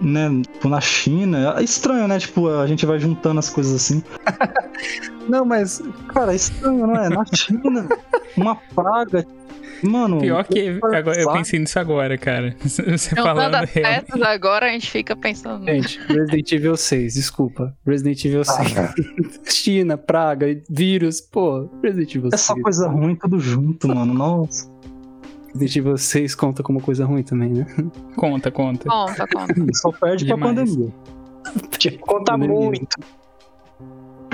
Speaker 4: Né, tipo, na China, é estranho, né, tipo, a gente vai juntando as coisas assim.
Speaker 1: Não, mas
Speaker 4: Cara, é estranho, não é? Na China, uma praga, mano...
Speaker 2: Pior que
Speaker 4: pra
Speaker 2: agora, eu pensei nisso agora, cara. Você
Speaker 3: Juntando
Speaker 2: falando
Speaker 3: as peças agora, a gente fica pensando.
Speaker 1: Gente, Resident Evil 6, desculpa. Resident Evil 6. China, praga, vírus, pô, Resident Evil
Speaker 4: É só
Speaker 1: 6.
Speaker 4: coisa ruim tudo junto, mano, nossa.
Speaker 1: Resident Evil 6 conta como coisa ruim também, né?
Speaker 2: Conta, conta.
Speaker 3: Conta, conta.
Speaker 4: Só perde pra
Speaker 2: Demais.
Speaker 4: pandemia.
Speaker 5: Conta
Speaker 1: Pandemia.
Speaker 5: muito.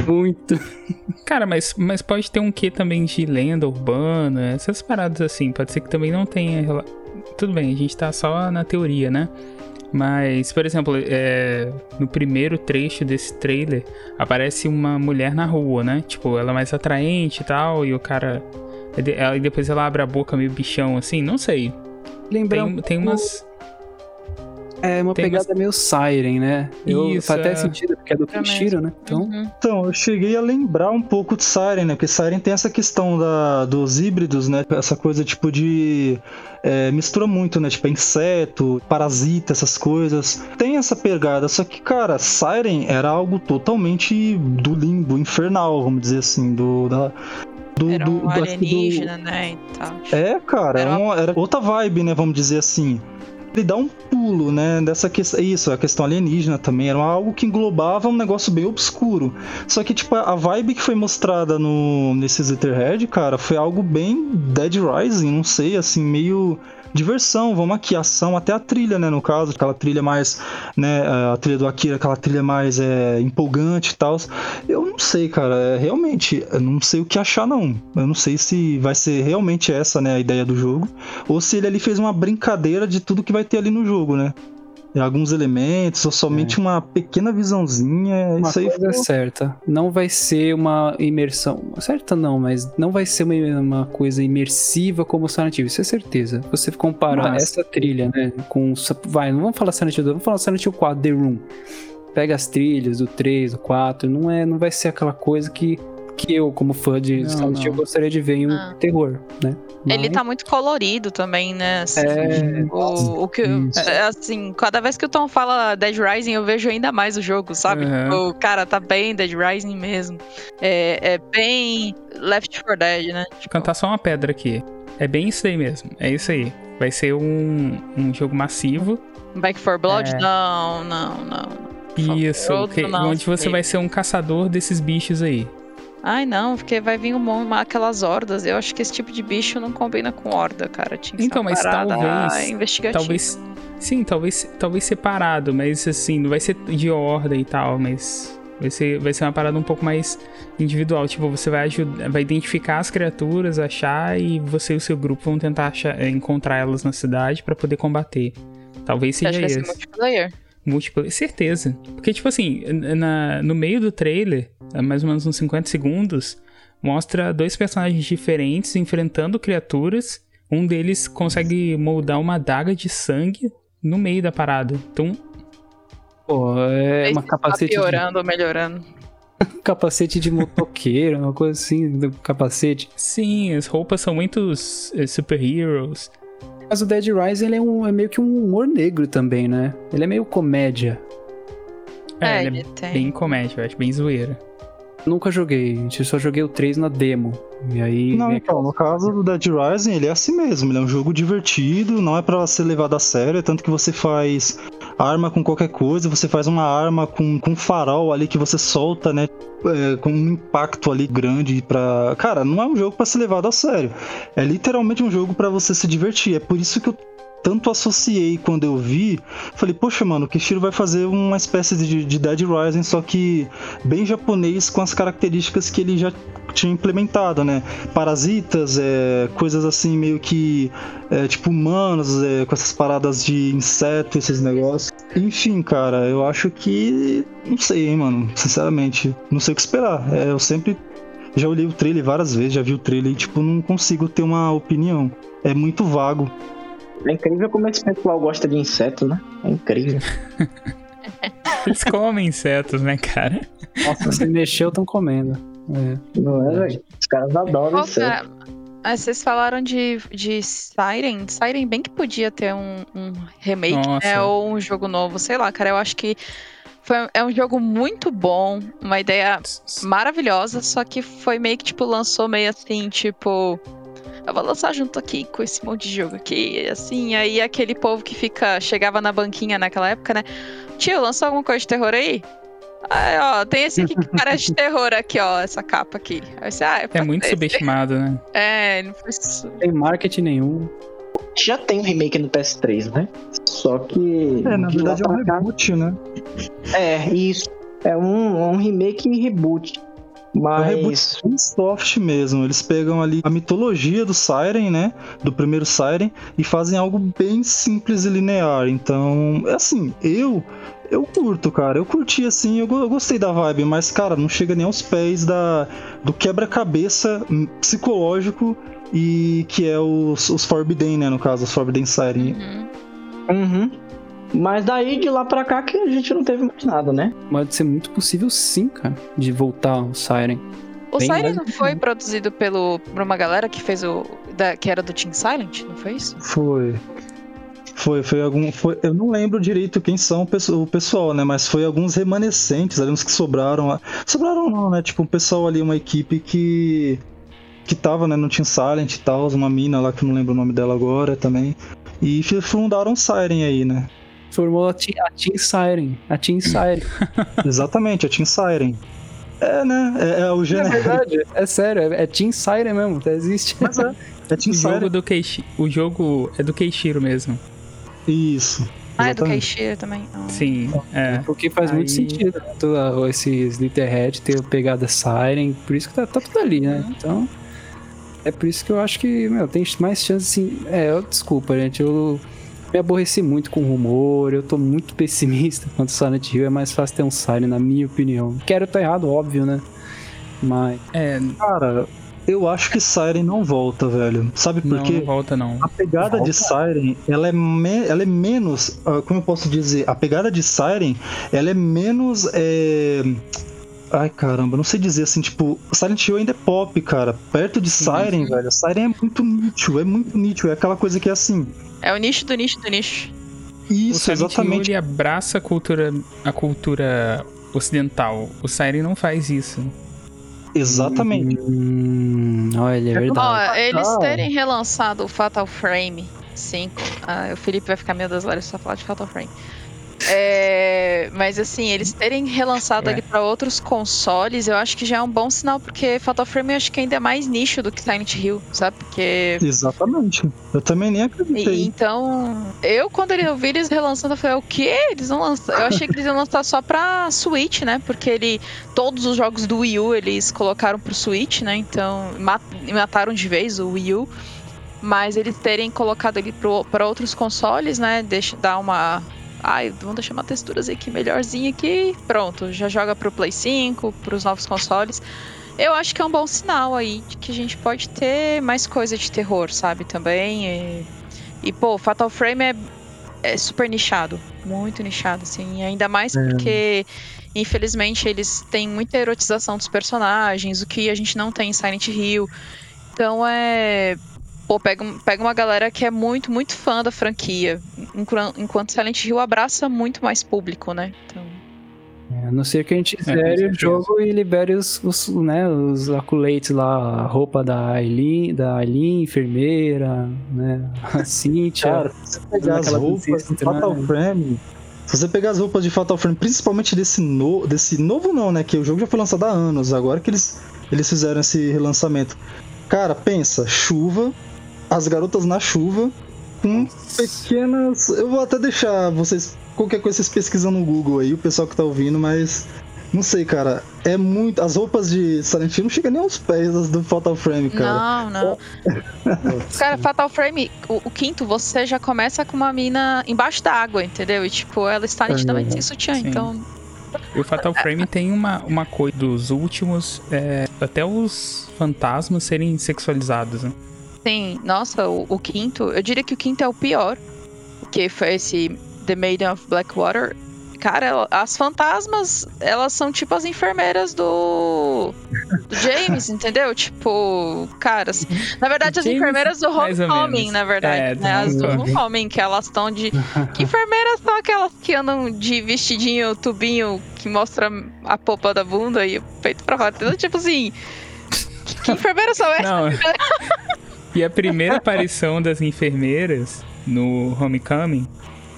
Speaker 1: Muito.
Speaker 2: Cara, mas, mas pode ter um quê também de lenda urbana, essas paradas assim. Pode ser que também não tenha. Tudo bem, a gente tá só na teoria, né? Mas, por exemplo, é, no primeiro trecho desse trailer aparece uma mulher na rua, né? Tipo, ela é mais atraente e tal, e o cara. ela- E depois ela abre a boca meio bichão assim, não sei.
Speaker 1: Lembra
Speaker 2: Tem,
Speaker 1: um
Speaker 2: tem
Speaker 1: pouco-
Speaker 2: umas.
Speaker 1: É uma
Speaker 2: tem
Speaker 1: pegada meio Siren, né? Eu,
Speaker 2: Isso,
Speaker 1: faz até
Speaker 2: é.
Speaker 1: sentido, porque é do Kishiro, né? Então,
Speaker 3: Uhum.
Speaker 4: Então, eu cheguei a lembrar um pouco de Siren, né? Porque Siren tem essa questão da, dos híbridos, né? Essa coisa tipo de. é, mistura muito, né? Tipo, é inseto, parasita, essas coisas. Tem essa pegada, só que, cara, Siren era algo totalmente do limbo, infernal, vamos dizer assim, do. Da, do,
Speaker 3: Era um
Speaker 4: do- que do-
Speaker 3: alienígena, né? E tal.
Speaker 4: É, cara,
Speaker 3: era,
Speaker 4: uma- era outra vibe, né? Vamos dizer assim. Ele dá um pulo, né? Dessa questão. Isso, a questão alienígena também. Era algo que englobava um negócio bem obscuro. Só que, tipo, a vibe que foi mostrada no, nesse Slitherhead, cara, foi algo bem Dead Rising, não sei, assim, meio diversão, vamos aqui, ação, até a trilha, né, no caso, aquela trilha mais, né, a trilha do Akira, aquela trilha mais é, empolgante e tal. Eu não sei, cara, é, realmente, eu não sei o que achar, não. Eu não sei se vai ser realmente essa, né, a ideia do jogo, ou se ele ali fez uma brincadeira de tudo que vai ter ali no jogo, né. E Alguns elementos, ou somente uma pequena visãozinha,
Speaker 1: uma
Speaker 4: isso aí
Speaker 1: coisa é
Speaker 4: ficou-
Speaker 1: certa. Não vai ser uma imersão. Certa não, mas não vai ser uma, uma coisa imersiva como Silent Hill, isso é certeza. Você comparar
Speaker 4: Mas-
Speaker 1: essa trilha, né, com... Vai, não vamos falar Silent Hill 2, vamos falar Silent Hill 4, The Room. Pega as trilhas do 3, do 4, não, é, não vai ser aquela coisa que, que eu, como fã de
Speaker 2: Não,
Speaker 1: Silent Hill, gostaria de ver em um
Speaker 3: Ah.
Speaker 1: terror, né.
Speaker 3: Ele
Speaker 1: Mas-
Speaker 3: tá muito colorido também, né? Assim,
Speaker 1: É,
Speaker 3: o, o que, é, assim, cada vez que o Tom fala Dead Rising, eu vejo ainda mais o jogo, sabe?
Speaker 2: Uhum.
Speaker 3: O cara tá bem Dead Rising mesmo. É, é bem Left 4 Dead, né? Tipo,
Speaker 2: cantar só uma pedra aqui. É bem isso aí mesmo. É isso aí. Vai ser um, um jogo massivo.
Speaker 3: Back 4 Blood?
Speaker 2: É.
Speaker 3: Não, não, não.
Speaker 2: Isso,
Speaker 3: outro
Speaker 2: que-
Speaker 3: não,
Speaker 2: onde você vai ser um caçador desses bichos aí.
Speaker 3: Ai, não, porque vai vir um aquelas hordas. Eu acho que esse tipo de bicho não combina com horda, cara. Tinha que
Speaker 2: Então, mas talvez-
Speaker 3: investigativa.
Speaker 2: Talvez. Sim, talvez, talvez separado, mas assim, não vai ser de ordem e tal, mas vai ser, vai ser uma parada um pouco mais individual. Tipo, você vai ajudar, vai identificar as criaturas, achar e você e o seu grupo vão tentar achar, encontrar elas na cidade pra poder combater. Talvez seja esse.
Speaker 3: multiplayer?
Speaker 2: Múltipla, certeza. Porque, tipo assim, na, no meio do trailer, mais ou menos uns 50 segundos, mostra dois personagens diferentes enfrentando criaturas. Um deles consegue moldar uma adaga de sangue no meio da parada. Então,
Speaker 1: Pô, é
Speaker 3: Aí
Speaker 1: uma
Speaker 3: tá
Speaker 1: capacete de,
Speaker 3: piorando ou melhorando.
Speaker 1: capacete de motoqueiro, uma coisa assim, do capacete.
Speaker 2: sim, as roupas são muito eh, super-heroes.
Speaker 1: Mas o Dead Rise, ele é, um, é meio que um humor negro também, né? Ele é meio comédia.
Speaker 2: É,
Speaker 3: É,
Speaker 2: ele é
Speaker 3: ele tem.
Speaker 2: bem comédia, eu acho, bem zoeira.
Speaker 1: Nunca joguei, eu só joguei o 3 na demo. E aí.
Speaker 4: Não,
Speaker 1: vem
Speaker 4: então, no caso do Dead Rising, ele é assim mesmo. Ele é um jogo divertido, não é pra ser levado a sério. É tanto que você faz arma com qualquer coisa, você faz uma arma com, com farol ali que você solta, né? é, com um impacto ali grande pra. Cara, não é um jogo pra ser levado a sério. É literalmente um jogo pra você se divertir. É por isso que eu tanto associei quando eu vi. Falei, poxa, mano, o Kishiro vai fazer uma espécie de, de Dead Rising, só que bem japonês com as características que ele já tinha implementado, né? Parasitas, é, coisas assim meio que é, tipo humanos, é, com essas paradas de inseto, esses negócios. Enfim, cara, eu acho que. Não sei, hein, mano. Sinceramente, não sei o que esperar. É, eu sempre já olhei o trailer várias vezes, já vi o trailer e, tipo, não consigo ter uma opinião. É muito vago.
Speaker 5: É incrível como esse pessoal gosta de inseto, né? É incrível.
Speaker 2: Eles comem insetos, né, cara?
Speaker 1: Nossa, se mexeu, estão comendo. É.
Speaker 5: Não é, velho? Os caras adoram
Speaker 3: Pô,
Speaker 5: inseto.
Speaker 3: cara, mas vocês falaram de, de Siren. Siren bem que podia ter um, um remake,
Speaker 2: Nossa.
Speaker 3: né? Ou um jogo novo, sei lá, cara. Eu acho que foi, é um jogo muito bom, uma ideia maravilhosa, só que foi meio que, tipo, lançou meio assim, tipo. Eu vou lançar junto aqui com esse monte de jogo aqui, assim, aí aquele povo que fica, chegava na banquinha naquela época, né? Tio, lançou alguma coisa de terror aí? Aí, ó, tem esse aqui que parece de terror aqui, ó, essa capa aqui. Aí você, ah,
Speaker 2: É
Speaker 3: pode
Speaker 2: muito subestimado, né?
Speaker 3: É, não foi isso.
Speaker 1: Tem marketing nenhum.
Speaker 5: Já tem um remake no PS3, né? Só que.
Speaker 4: É, na verdade é um reboot, né?
Speaker 5: É, isso. É um, um remake e reboot.
Speaker 4: É um reboot
Speaker 5: Mas.
Speaker 4: bem soft mesmo. Eles pegam ali a mitologia do Siren, né? Do primeiro Siren, e fazem algo bem simples e linear. Então, é assim, eu. Eu curto, cara. Eu curti assim, eu, go- eu gostei da vibe, mas, cara, não chega nem aos pés da, do quebra-cabeça psicológico e que é os, os Forbidden, né? No caso, os Forbidden Siren.
Speaker 3: Uhum.
Speaker 5: Uhum. Mas daí de lá pra cá que a gente não teve mais nada, né?
Speaker 1: Pode ser muito possível sim, cara, de voltar ao Siren.
Speaker 3: O
Speaker 1: Bem
Speaker 3: Siren não foi produzido pelo, por uma galera que fez o. Da, que era do Team Silent, não foi isso?
Speaker 4: Foi. Foi, foi algum. Foi, eu não lembro direito quem são o pesso- o pessoal, né? Mas foi alguns remanescentes, ali uns que sobraram. lá. Sobraram não, né? Tipo, um pessoal ali, uma equipe que. Que tava, né? No Team Silent e tal, uma mina lá que eu não lembro o nome dela agora também. E fundaram o Siren aí, né?
Speaker 1: Formou a, Te- a Team Siren. A Team Siren.
Speaker 4: Exatamente, a Team Siren. É, né? É, é o
Speaker 1: é
Speaker 4: gênero.
Speaker 1: verdade, é sério, é, é Team Siren mesmo, até existe.
Speaker 4: Mas é. É Team
Speaker 2: O jogo
Speaker 4: Siren.
Speaker 2: do Keishi, o jogo é do Keishiro mesmo.
Speaker 4: Isso.
Speaker 3: Ah, é do. Keishiro também. Ah.
Speaker 2: Sim, é.
Speaker 1: Porque faz muito
Speaker 2: Aí-
Speaker 1: sentido, né? Todo esse Slitherhead ter pegada Siren, por isso que tá, tá tudo ali, né? Então, é por isso que eu acho que, meu, tem mais chance, assim... É, eu, desculpa, gente, eu me aborreci muito com o rumor, eu tô muito pessimista quanto Silent Hill, é mais fácil ter um Siren, na minha opinião. Quero estar errado, óbvio, né? Mas,
Speaker 2: É,
Speaker 4: Cara, eu acho que Siren não volta, velho. Sabe por
Speaker 2: não,
Speaker 4: quê?
Speaker 2: não volta não.
Speaker 4: A pegada de Siren, ela é, me- ela é menos. ah, como eu posso dizer? A pegada de Siren, ela é menos. é, Ai caramba, não sei dizer assim, tipo, Silent Hill ainda é pop, cara. Perto de Siren,
Speaker 2: Uhum.
Speaker 4: velho, Siren é muito nítido, é muito nítido. É aquela coisa que é assim.
Speaker 3: É o nicho do nicho do nicho.
Speaker 2: o
Speaker 4: Isso,
Speaker 2: Silent Hill,
Speaker 4: exatamente.
Speaker 2: ele abraça a cultura, a cultura ocidental. O Siren não faz isso.
Speaker 4: Exatamente.
Speaker 1: hum, olha, é
Speaker 3: Ó,
Speaker 1: verdade.
Speaker 3: eles
Speaker 4: Ah.
Speaker 3: terem relançado o Fatal Frame 5. Ah, o Felipe vai ficar, meu Deus, Larissa, só falar de Fatal Frame. É, mas assim, eles terem relançado
Speaker 2: É.
Speaker 3: ele pra outros consoles, eu acho que já é um bom sinal, porque Fatal Frame eu acho que ainda é mais nicho do que Silent Hill, sabe? Porque.
Speaker 4: Exatamente. Eu também nem
Speaker 3: e-
Speaker 4: acreditei.
Speaker 3: então, eu quando eu vi eles relançando, eu falei, o quê? Eles vão lançar. Eu achei que eles iam lançar só pra Switch, né? Porque ele. Todos os jogos do Wii U eles colocaram pro Switch, né? Então, ma- mataram de vez o Wii U. Mas eles terem colocado ele pro- pra outros consoles, né? Deixa dar uma. Ai, vamos deixar uma texturas aqui melhorzinha aqui. Pronto, já joga pro Play 5, pros novos consoles. Eu acho que é um bom sinal aí de que a gente pode ter mais coisa de terror, sabe? Também. E, e, pô, Fatal Frame é, é super nichado. Muito nichado, assim. e Ainda mais porque, infelizmente, eles têm muita erotização dos personagens, o que a gente não tem em Silent Hill. Então é. Pô, pega, pega uma galera que é muito, muito fã da franquia. enquan- Enquanto Silent Hill abraça muito mais público, né? Então.
Speaker 1: É, A não ser que a gente
Speaker 2: com
Speaker 1: zere o
Speaker 2: certeza.
Speaker 1: jogo e libere os, os, né, os aculates lá, a roupa da Aileen, da Aileen, enfermeira, né, a Cynthia.
Speaker 4: Cara, se você pegar as roupas de Fatal
Speaker 1: também.
Speaker 4: Frame. Se você pegar as roupas de Fatal Frame, principalmente desse, no, desse novo não, né? Que o jogo já foi lançado há anos, agora que eles, eles fizeram esse relançamento. Cara, pensa, chuva, as garotas na chuva, com pequenas. Eu vou até deixar vocês. Qualquer coisa vocês pesquisam no Google aí, o pessoal que tá ouvindo, mas. Não sei, cara. É muito. As roupas de Silent Hill não chegam nem aos pés das do Fatal Frame, cara.
Speaker 3: Não, não. Cara, Fatal Frame, o, o quinto, você já começa com uma mina embaixo da água, entendeu? E tipo, ela está nitidamente sem sutiã,
Speaker 2: Sim.
Speaker 3: então.
Speaker 2: E o Fatal Frame tem uma, uma coisa dos últimos, é, até os fantasmas serem sexualizados, né?
Speaker 3: Sim, nossa, o, o quinto, eu diria que o quinto é o pior. Que foi esse The Maiden of Blackwater. Cara, as fantasmas, elas são tipo as enfermeiras do, do James, entendeu? Tipo, caras. Na verdade, as
Speaker 2: James,
Speaker 3: enfermeiras do Homecoming, na verdade.
Speaker 2: É,
Speaker 3: né? As do
Speaker 2: Homecoming.
Speaker 3: Que elas estão de. Que enfermeiras são aquelas que andam de vestidinho, tubinho, que mostra a popa da bunda e o peito pra fora. Então, tipo assim. Que, que enfermeiras são essas?
Speaker 2: Não. e a primeira aparição das enfermeiras no Homecoming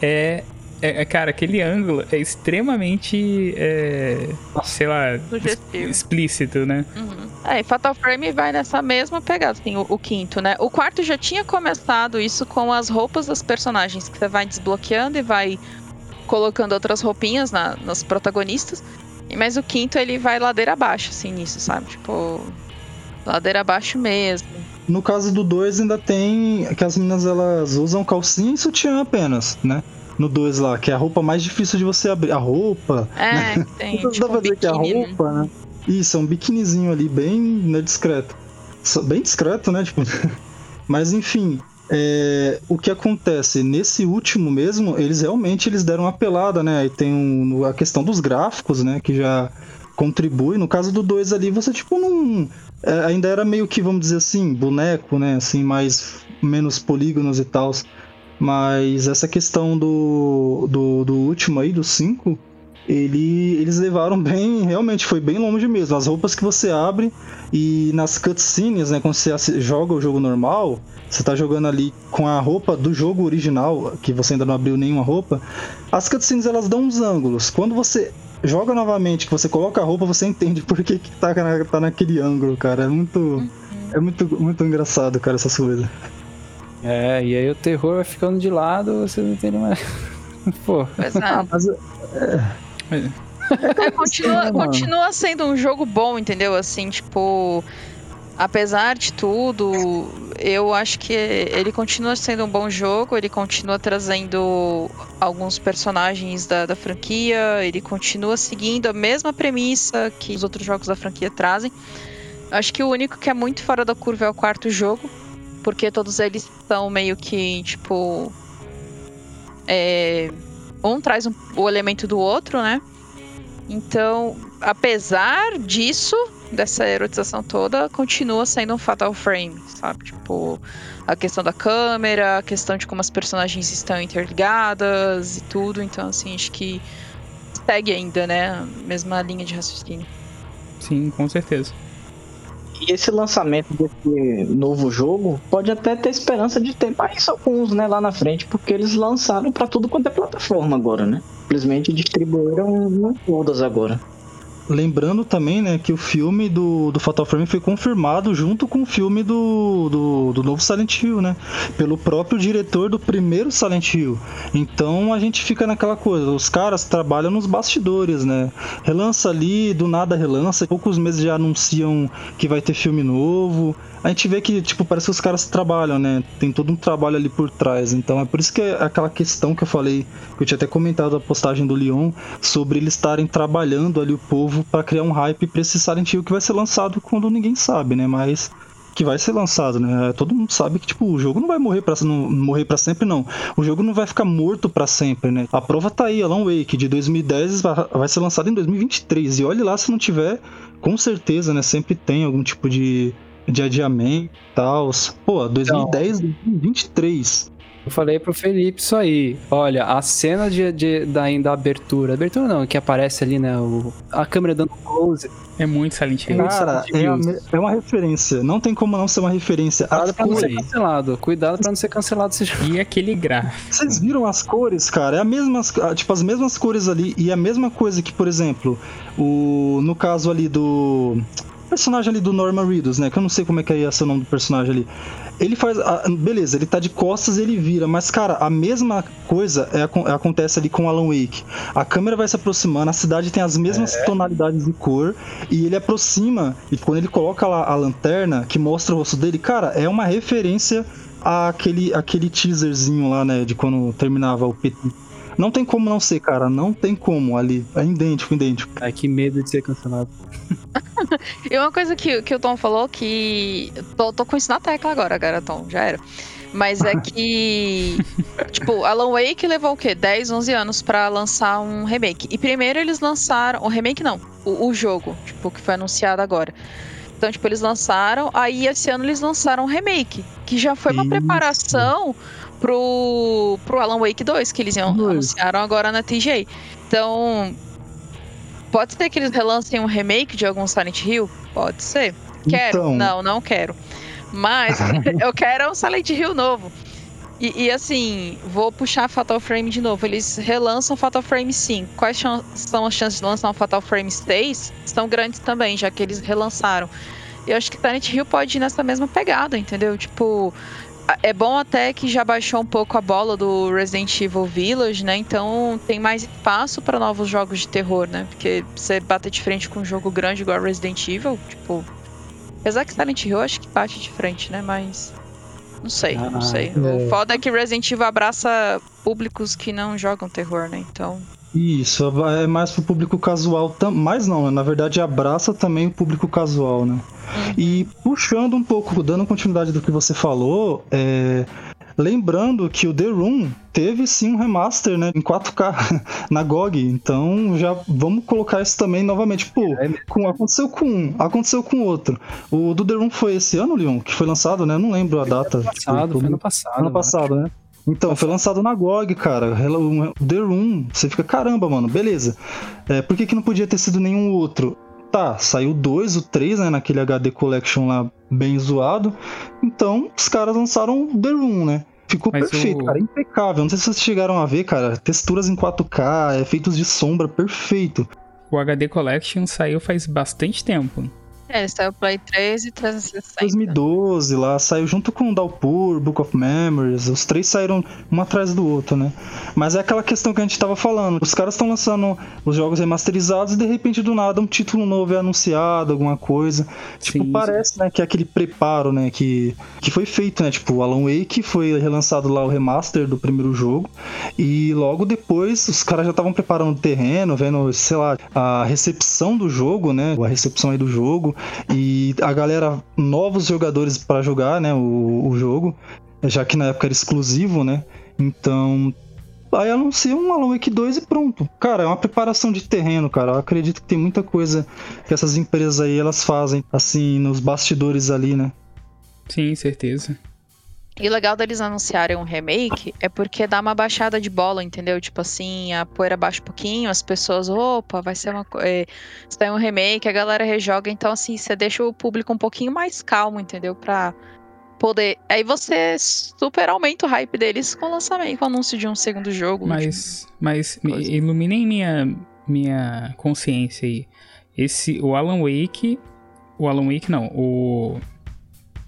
Speaker 2: é, é, é, cara, aquele ângulo é extremamente, é, sei lá, es-
Speaker 3: Sugestivo.
Speaker 2: explícito, né?
Speaker 3: Uhum. É, e Fatal Frame vai nessa mesma pegada, assim, o, o quinto, né? O quarto já tinha começado isso com as roupas das personagens, que você vai desbloqueando e vai colocando outras roupinhas na- nas protagonistas. Mas o quinto, ele vai ladeira abaixo, assim, nisso, sabe? Tipo, ladeira abaixo mesmo.
Speaker 4: No caso do 2 ainda tem que as meninas elas usam calcinha e sutiã apenas, né? No 2 lá, que é a roupa mais difícil de você abrir. A roupa.
Speaker 3: É, que tem,
Speaker 4: Não
Speaker 3: tipo,
Speaker 4: dá pra dizer que é a
Speaker 3: né?
Speaker 4: roupa, né? Isso, é um biquinizinho ali, bem né, discreto. Bem discreto, né? Tipo... Mas enfim, é, o que acontece nesse último mesmo, eles realmente eles deram uma pelada, né? Aí tem um- a questão dos gráficos, né? Que já contribui. No caso do 2 ali, você tipo não. É, ainda era meio que, vamos dizer assim, boneco, né? Assim, mais menos polígonos e tal. Mas essa questão do, do, do último aí, do 5, ele, eles levaram bem, realmente foi bem longe mesmo. As roupas que você abre e nas cutscenes, né, quando você joga o jogo normal, você tá jogando ali com a roupa do jogo original, que você ainda não abriu nenhuma roupa, as cutscenes elas dão uns ângulos. Quando você joga novamente, que você coloca a roupa, você entende por que, que tá, na- tá naquele ângulo, cara. É muito. É muito, muito engraçado, cara, essas coisas.
Speaker 1: É, e aí o terror vai ficando de lado, você não entende mais. Pô,
Speaker 3: Pois é.
Speaker 4: Ah, mas
Speaker 3: É, continua, continua sendo um jogo bom, entendeu? Assim, tipo. Apesar de tudo, eu acho que ele continua sendo um bom jogo, ele continua trazendo alguns personagens da, da franquia, ele continua seguindo a mesma premissa que os outros jogos da franquia trazem. Acho que o único que é muito fora da curva é o quarto jogo, porque todos eles são meio que, tipo. é, um traz um- o elemento do outro, né? Então, apesar disso, dessa erotização toda, continua sendo um Fatal Frame, sabe? Tipo, a questão da câmera, a questão de como as personagens estão interligadas e tudo. Então, assim, acho que segue ainda, né? A mesma linha de raciocínio.
Speaker 2: Sim, com certeza.
Speaker 5: e esse lançamento desse novo jogo pode até ter esperança de ter mais alguns, né, lá na frente, porque eles lançaram para tudo quanto é plataforma agora, né? Simplesmente distribuíram todas agora.
Speaker 4: Lembrando também, né, que o filme do, do Fatal Frame foi confirmado junto com o filme do, do, do, novo Silent Hill, né? Pelo próprio diretor do primeiro Silent Hill. Então a gente fica naquela coisa, os caras trabalham nos bastidores, né? Relança ali, do nada relança, poucos meses já anunciam que vai ter filme novo a gente vê que, tipo, parece que os caras trabalham, né? Tem todo um trabalho ali por trás. Então é por isso que é aquela questão que eu falei, que eu tinha até comentado a postagem do Leon, sobre eles estarem trabalhando ali o povo para criar um hype pra esse Silent Hill que vai ser lançado quando ninguém sabe, né? Mas que vai ser lançado, né? Todo mundo sabe que tipo o jogo não vai morrer para não morrer para sempre não. O jogo não vai ficar morto para sempre, né? A prova tá aí, Alan Wake de 2010 vai, vai ser lançado em 2023 e olhe lá se não tiver, com certeza, né? Sempre tem algum tipo de de adiamento e tal. Pô, 2010, então, 2023.
Speaker 1: Eu falei pro Felipe isso aí. Olha, a cena de, de, da, da abertura. Abertura não, que aparece ali, né? O, a câmera dando close.
Speaker 2: É muito Silent Hill.
Speaker 4: Cara, é, é, uma referência. Não tem como não ser uma referência.
Speaker 1: Cuidado pra não ser cancelado. Cuidado pra não ser cancelado esse jogo.
Speaker 2: E aquele gráfico.
Speaker 4: Vocês viram as cores, cara? É a mesma, tipo, as mesmas cores ali. E a mesma coisa que, por exemplo, o no caso ali do personagem ali do Norman Reedus, né? Que eu não sei como é que é o nome do personagem ali. Ele faz. A, beleza, ele tá de costas e ele vira, mas, cara, a mesma coisa é, acontece ali com Alan Wake. A câmera vai se aproximando, a cidade tem as mesmas é. tonalidades de cor, e ele aproxima, e quando ele coloca lá a lanterna, que mostra o rosto dele, cara, é uma referência àquele, àquele teaserzinho lá, né? De quando terminava o PT. Não tem como não ser, cara. Não tem como ali. É idêntico, idêntico.
Speaker 1: Ai, que medo de ser cancelado.
Speaker 3: e uma coisa que, que o Tom falou que. Tô, tô com isso na tecla agora, cara, Tom. Já era. Mas é que. tipo, Alan Wake levou o quê? 10, 11 anos para lançar um remake. E primeiro eles lançaram. O remake não. O, o jogo, tipo, que foi anunciado agora. Então, tipo, eles lançaram. Aí esse ano eles lançaram um remake. Que já foi uma preparação pro, pro Alan Wake 2, que eles iam, anunciaram agora na TJ. Então, pode ser que eles relancem um remake de algum Silent Hill? Pode ser. Quero? Então... Não, não quero. Mas eu quero um Silent Hill novo. E, e, assim, vou puxar Fatal Frame de novo. Eles relançam Fatal Frame 5. Quais são as chances de lançar um Fatal Frame 6? São grandes também, já que eles relançaram. Eu acho que Silent Hill pode ir nessa mesma pegada, entendeu? Tipo, é bom até que já baixou um pouco a bola do Resident Evil Village, né? Então tem mais espaço para novos jogos de terror, né? Porque você bater de frente com um jogo grande igual Resident Evil, tipo. Apesar que Silent Hill acho que bate de frente, né? Mas. Não sei, ah, não sei. É. O foda é que Resident Evil abraça públicos que não jogam terror, né? Então.
Speaker 4: Isso, é mais pro público casual, mas não, né? na verdade abraça também o público casual, né? Uhum. E puxando um pouco, dando continuidade do que você falou, é... lembrando que o The Room teve sim um remaster, né, em 4K na GOG, então já vamos colocar isso também novamente. Pô, é com, aconteceu com um, aconteceu com outro. O do The Room foi esse ano, Leon, que foi lançado, né? Não lembro a data. Ano
Speaker 1: passado, foi ano passado.
Speaker 4: Ano passado, né? Então, foi lançado na GOG, cara. The Room. Você fica, caramba, mano, beleza. É, por que, que não podia ter sido nenhum outro? Tá, saiu dois, o três, né, naquele HD Collection lá bem zoado. Então, os caras lançaram The Room, né? Ficou Mas perfeito, o... cara, impecável. Não sei se vocês chegaram a ver, cara. Texturas em 4K, efeitos de sombra, perfeito.
Speaker 2: O HD Collection saiu faz bastante tempo.
Speaker 3: É, saiu Play 3 e 360.
Speaker 4: 2012 lá, saiu junto com o Dalpur, Book of Memories, os três saíram um atrás do outro, né? Mas é aquela questão que a gente tava falando, os caras estão lançando os jogos remasterizados e de repente do nada um título novo é anunciado, alguma coisa. Tipo, sim, parece, sim. né, que é aquele preparo, né, que, que foi feito, né? Tipo, o Alan Wake foi relançado lá o remaster do primeiro jogo e logo depois os caras já estavam preparando o terreno, vendo, sei lá, a recepção do jogo, né? A recepção aí do jogo e a galera, novos jogadores para jogar, né, o, o jogo, já que na época era exclusivo, né? Então, aí anuncia um Alan Wake 2 e pronto. Cara, é uma preparação de terreno, cara. Eu acredito que tem muita coisa que essas empresas aí elas fazem, assim, nos bastidores ali, né?
Speaker 2: Sim, certeza.
Speaker 3: E o legal deles anunciarem um remake é porque dá uma baixada de bola, entendeu? Tipo assim, a poeira baixa um pouquinho, as pessoas, opa, vai ser uma é, sai um remake, a galera rejoga, então assim, você deixa o público um pouquinho mais calmo, entendeu? Pra poder. Aí você super aumenta o hype deles com o lançamento, com o anúncio de um segundo jogo.
Speaker 2: Mas, mas iluminem minha, minha consciência aí. Esse, o Alan Wake. O Alan Wake não, o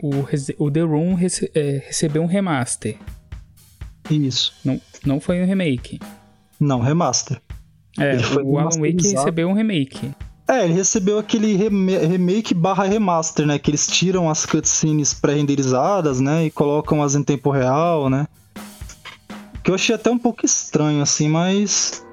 Speaker 2: o, o The Room rece, é, recebeu um remaster.
Speaker 4: Isso.
Speaker 2: Não, não foi um remake.
Speaker 4: Não, remaster.
Speaker 2: É, o Alan Wake recebeu um remake.
Speaker 4: É, ele recebeu aquele remake barra remaster, né? Que eles tiram as cutscenes pré-renderizadas, né? E colocam as em tempo real, né? Que eu achei até um pouco estranho, assim, mas.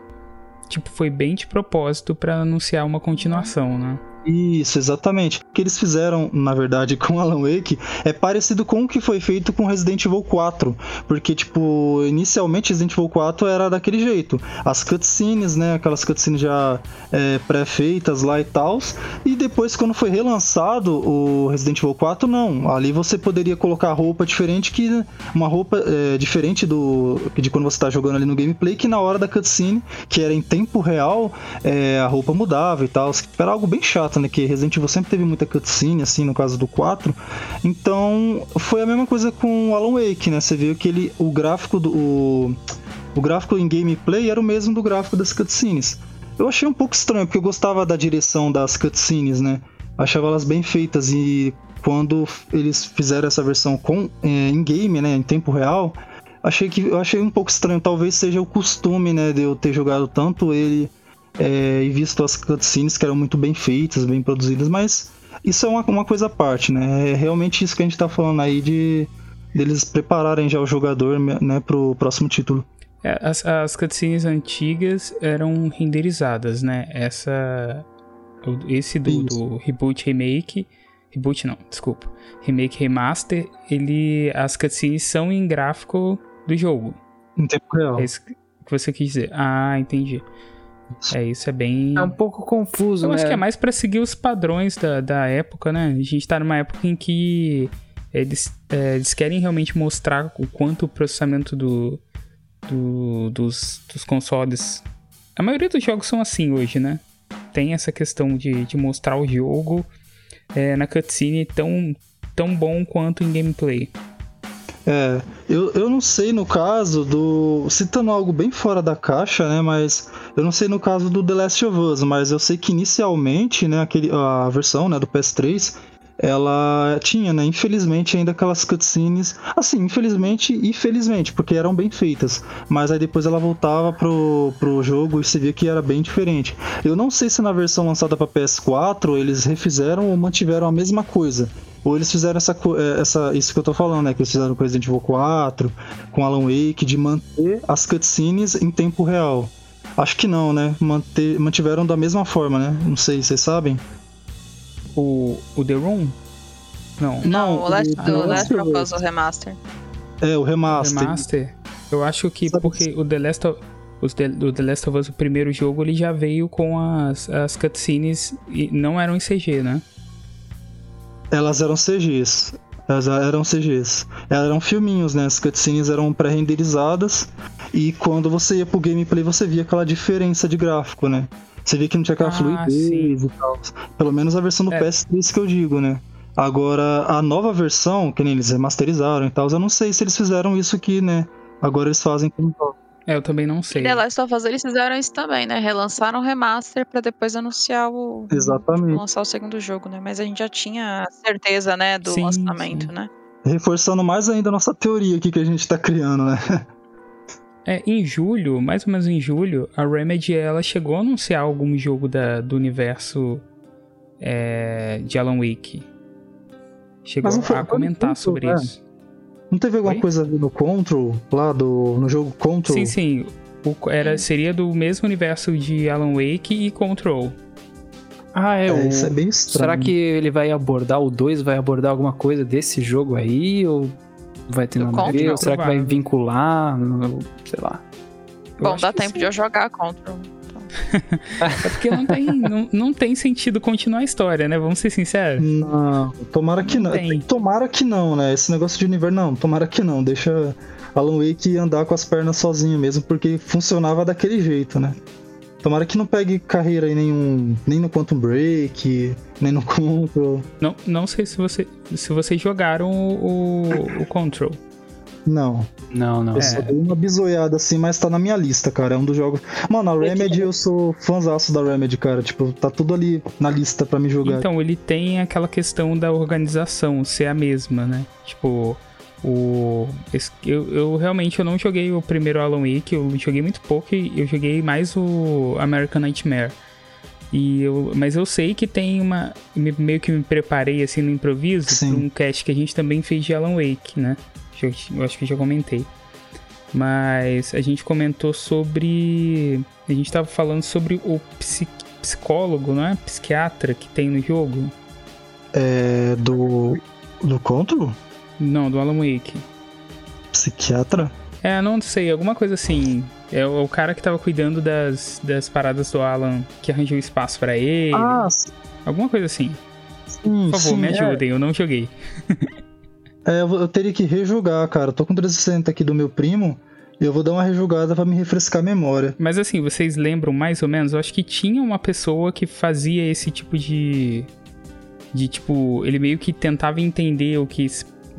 Speaker 2: Tipo, foi bem de propósito para anunciar uma continuação, né?
Speaker 4: Isso, exatamente. O que eles fizeram, na verdade, com Alan Wake é parecido com o que foi feito com Resident Evil 4. Porque, tipo, inicialmente Resident Evil 4 era daquele jeito. As cutscenes, né? Aquelas cutscenes já é, pré-feitas lá e tal. E depois, quando foi relançado o Resident Evil 4, não. Ali você poderia colocar roupa diferente que. Uma roupa é, diferente do de quando você está jogando ali no gameplay, que na hora da cutscene, que era em tempo real, é, a roupa mudava e tal. Era algo bem chato né? Que Resident Evil sempre teve muita cutscene, assim, no caso do 4. Então, foi a mesma coisa com Alan Wake, né? Você viu que ele, o gráfico do. O, o gráfico em gameplay era o mesmo do gráfico das cutscenes. Eu achei um pouco estranho, porque eu gostava da direção das cutscenes, né? Achava elas bem feitas e quando eles fizeram essa versão com é, em game, né, em tempo real, achei que eu achei um pouco estranho. Talvez seja o costume, né, de eu ter jogado tanto ele é, e visto as cutscenes que eram muito bem feitas, bem produzidas, mas isso é uma, uma coisa à parte, né? É realmente isso que a gente tá falando aí de deles prepararem já o jogador né, pro próximo título.
Speaker 2: É, as, as cutscenes antigas eram renderizadas, né? Essa. Esse do, do, reboot remake. Reboot não, desculpa. Remake remaster, ele. As cutscenes são em gráfico do jogo.
Speaker 4: Em tempo real.
Speaker 2: É isso que você quis dizer. Ah, entendi. É, isso é bem.
Speaker 1: É um pouco confuso,
Speaker 2: Eu
Speaker 1: né?
Speaker 2: acho que é mais para seguir os padrões da, da época, né? A gente tá numa época em que eles, é, eles querem realmente mostrar o quanto o processamento do, do, dos, dos consoles. A maioria dos jogos são assim hoje, né? Tem essa questão de, de mostrar o jogo é, na cutscene tão, tão bom quanto em gameplay.
Speaker 4: É, eu, eu não sei no caso do. Citando algo bem fora da caixa, né? Mas eu não sei no caso do The Last of Us, mas eu sei que inicialmente, né, aquele, a versão né, do PS3, ela tinha, né, infelizmente, ainda aquelas cutscenes. Assim, infelizmente e felizmente, porque eram bem feitas. Mas aí depois ela voltava pro, pro jogo e você via que era bem diferente. Eu não sei se na versão lançada para PS4 eles refizeram ou mantiveram a mesma coisa. Ou eles fizeram essa, é, essa, isso que eu tô falando, né? Que eles fizeram com Resident Evil 4, com Alan Wake, de manter as cutscenes em tempo real. Acho que não, né? Manter, mantiveram da mesma forma, né? Não sei, vocês sabem?
Speaker 2: O, o The Room?
Speaker 3: Não. Não, o Last, do Last of Us, o Remaster.
Speaker 4: É, o Remaster.
Speaker 2: Remaster. Eu acho que Sabe porque o The Last of o The Last of Us, o primeiro jogo, ele já veio com as, as cutscenes e não eram em CG, né?
Speaker 4: Elas eram CGs. Elas eram CGs. Elas eram filminhos, né? As cutscenes eram pré-renderizadas. E quando você ia pro gameplay, você via aquela diferença de gráfico, né? Você via que não tinha aquela ah, fluidez sim. e tal. Pelo menos a versão do é. PS3 que eu digo, né? Agora, a nova versão, que nem eles remasterizaram e tal, eu não sei se eles fizeram isso aqui, né? Agora eles fazem com
Speaker 2: é, eu também não sei.
Speaker 3: E The Last of Us eles fizeram isso também, né? Relançaram o remaster para depois anunciar o.
Speaker 4: Exatamente.
Speaker 3: lançar o segundo jogo, né? Mas a gente já tinha certeza, né, do sim, lançamento, sim. né?
Speaker 4: Reforçando mais ainda a nossa teoria aqui que a gente tá criando, né?
Speaker 2: É, em julho, mais ou menos em julho, a Remedy ela chegou a anunciar algum jogo da, do universo é, de Alan Wake. Chegou a comentar sobre né? isso.
Speaker 4: Não teve alguma Oi? coisa no Control, lá do, no jogo Control?
Speaker 2: Sim, sim. O, era, seria do mesmo universo de Alan Wake e Control.
Speaker 1: Ah, é, é o... isso é bem estranho. Será que ele vai abordar, o 2 vai abordar alguma coisa desse jogo aí? Ou vai ter a ver? Ou será que vai vincular? Sei lá.
Speaker 3: Bom, dá tempo sim. de eu jogar Control. Então.
Speaker 2: é porque não tem, não, não tem sentido continuar a história, né? Vamos ser sinceros.
Speaker 4: Não, tomara que não. não. Tomara que não, né? Esse negócio de universo, não, tomara que não. Deixa Alan Wake andar com as pernas sozinho mesmo, porque funcionava daquele jeito, né? Tomara que não pegue carreira em nenhum. Nem no Quantum Break, nem no Control.
Speaker 2: Não, não sei se, você, se vocês jogaram o, o, Control.
Speaker 4: Não.
Speaker 1: Não, não.
Speaker 4: Eu é. só dei uma bisoiada assim, mas tá na minha lista, cara. É um dos jogos. Mano, a Remedy, eu sou fãzaço da Remedy, cara. Tipo, tá tudo ali na lista para me jogar.
Speaker 2: Então, ele tem aquela questão da organização ser a mesma, né? Tipo, o, eu, eu, realmente eu não joguei o primeiro Alan Wake, eu joguei muito pouco e eu joguei mais o American Nightmare. E eu, mas eu sei que tem uma. Meio que me preparei assim no improviso para um cast que a gente também fez de Alan Wake, né? Eu, eu acho que já comentei. Mas a gente comentou sobre. A gente tava falando sobre o psicólogo, não é? Psiquiatra que tem no jogo.
Speaker 4: É. Do. Do Control?
Speaker 2: Não, do Alan Wake.
Speaker 4: Psiquiatra?
Speaker 2: É, não sei, alguma coisa assim. É o, o cara que tava cuidando das, das paradas do Alan, que arranjou espaço para ele.
Speaker 4: Ah, sim.
Speaker 2: Alguma coisa assim. Sim, Por favor, sim, me é. ajudem, é... eu não joguei.
Speaker 4: é, eu, teria que rejogar, cara. Tô com 360 aqui do meu primo. E eu vou dar uma rejogada para me refrescar a memória.
Speaker 2: Mas assim, vocês lembram mais ou menos? Eu acho que tinha uma pessoa que fazia esse tipo de. De tipo. Ele meio que tentava entender o que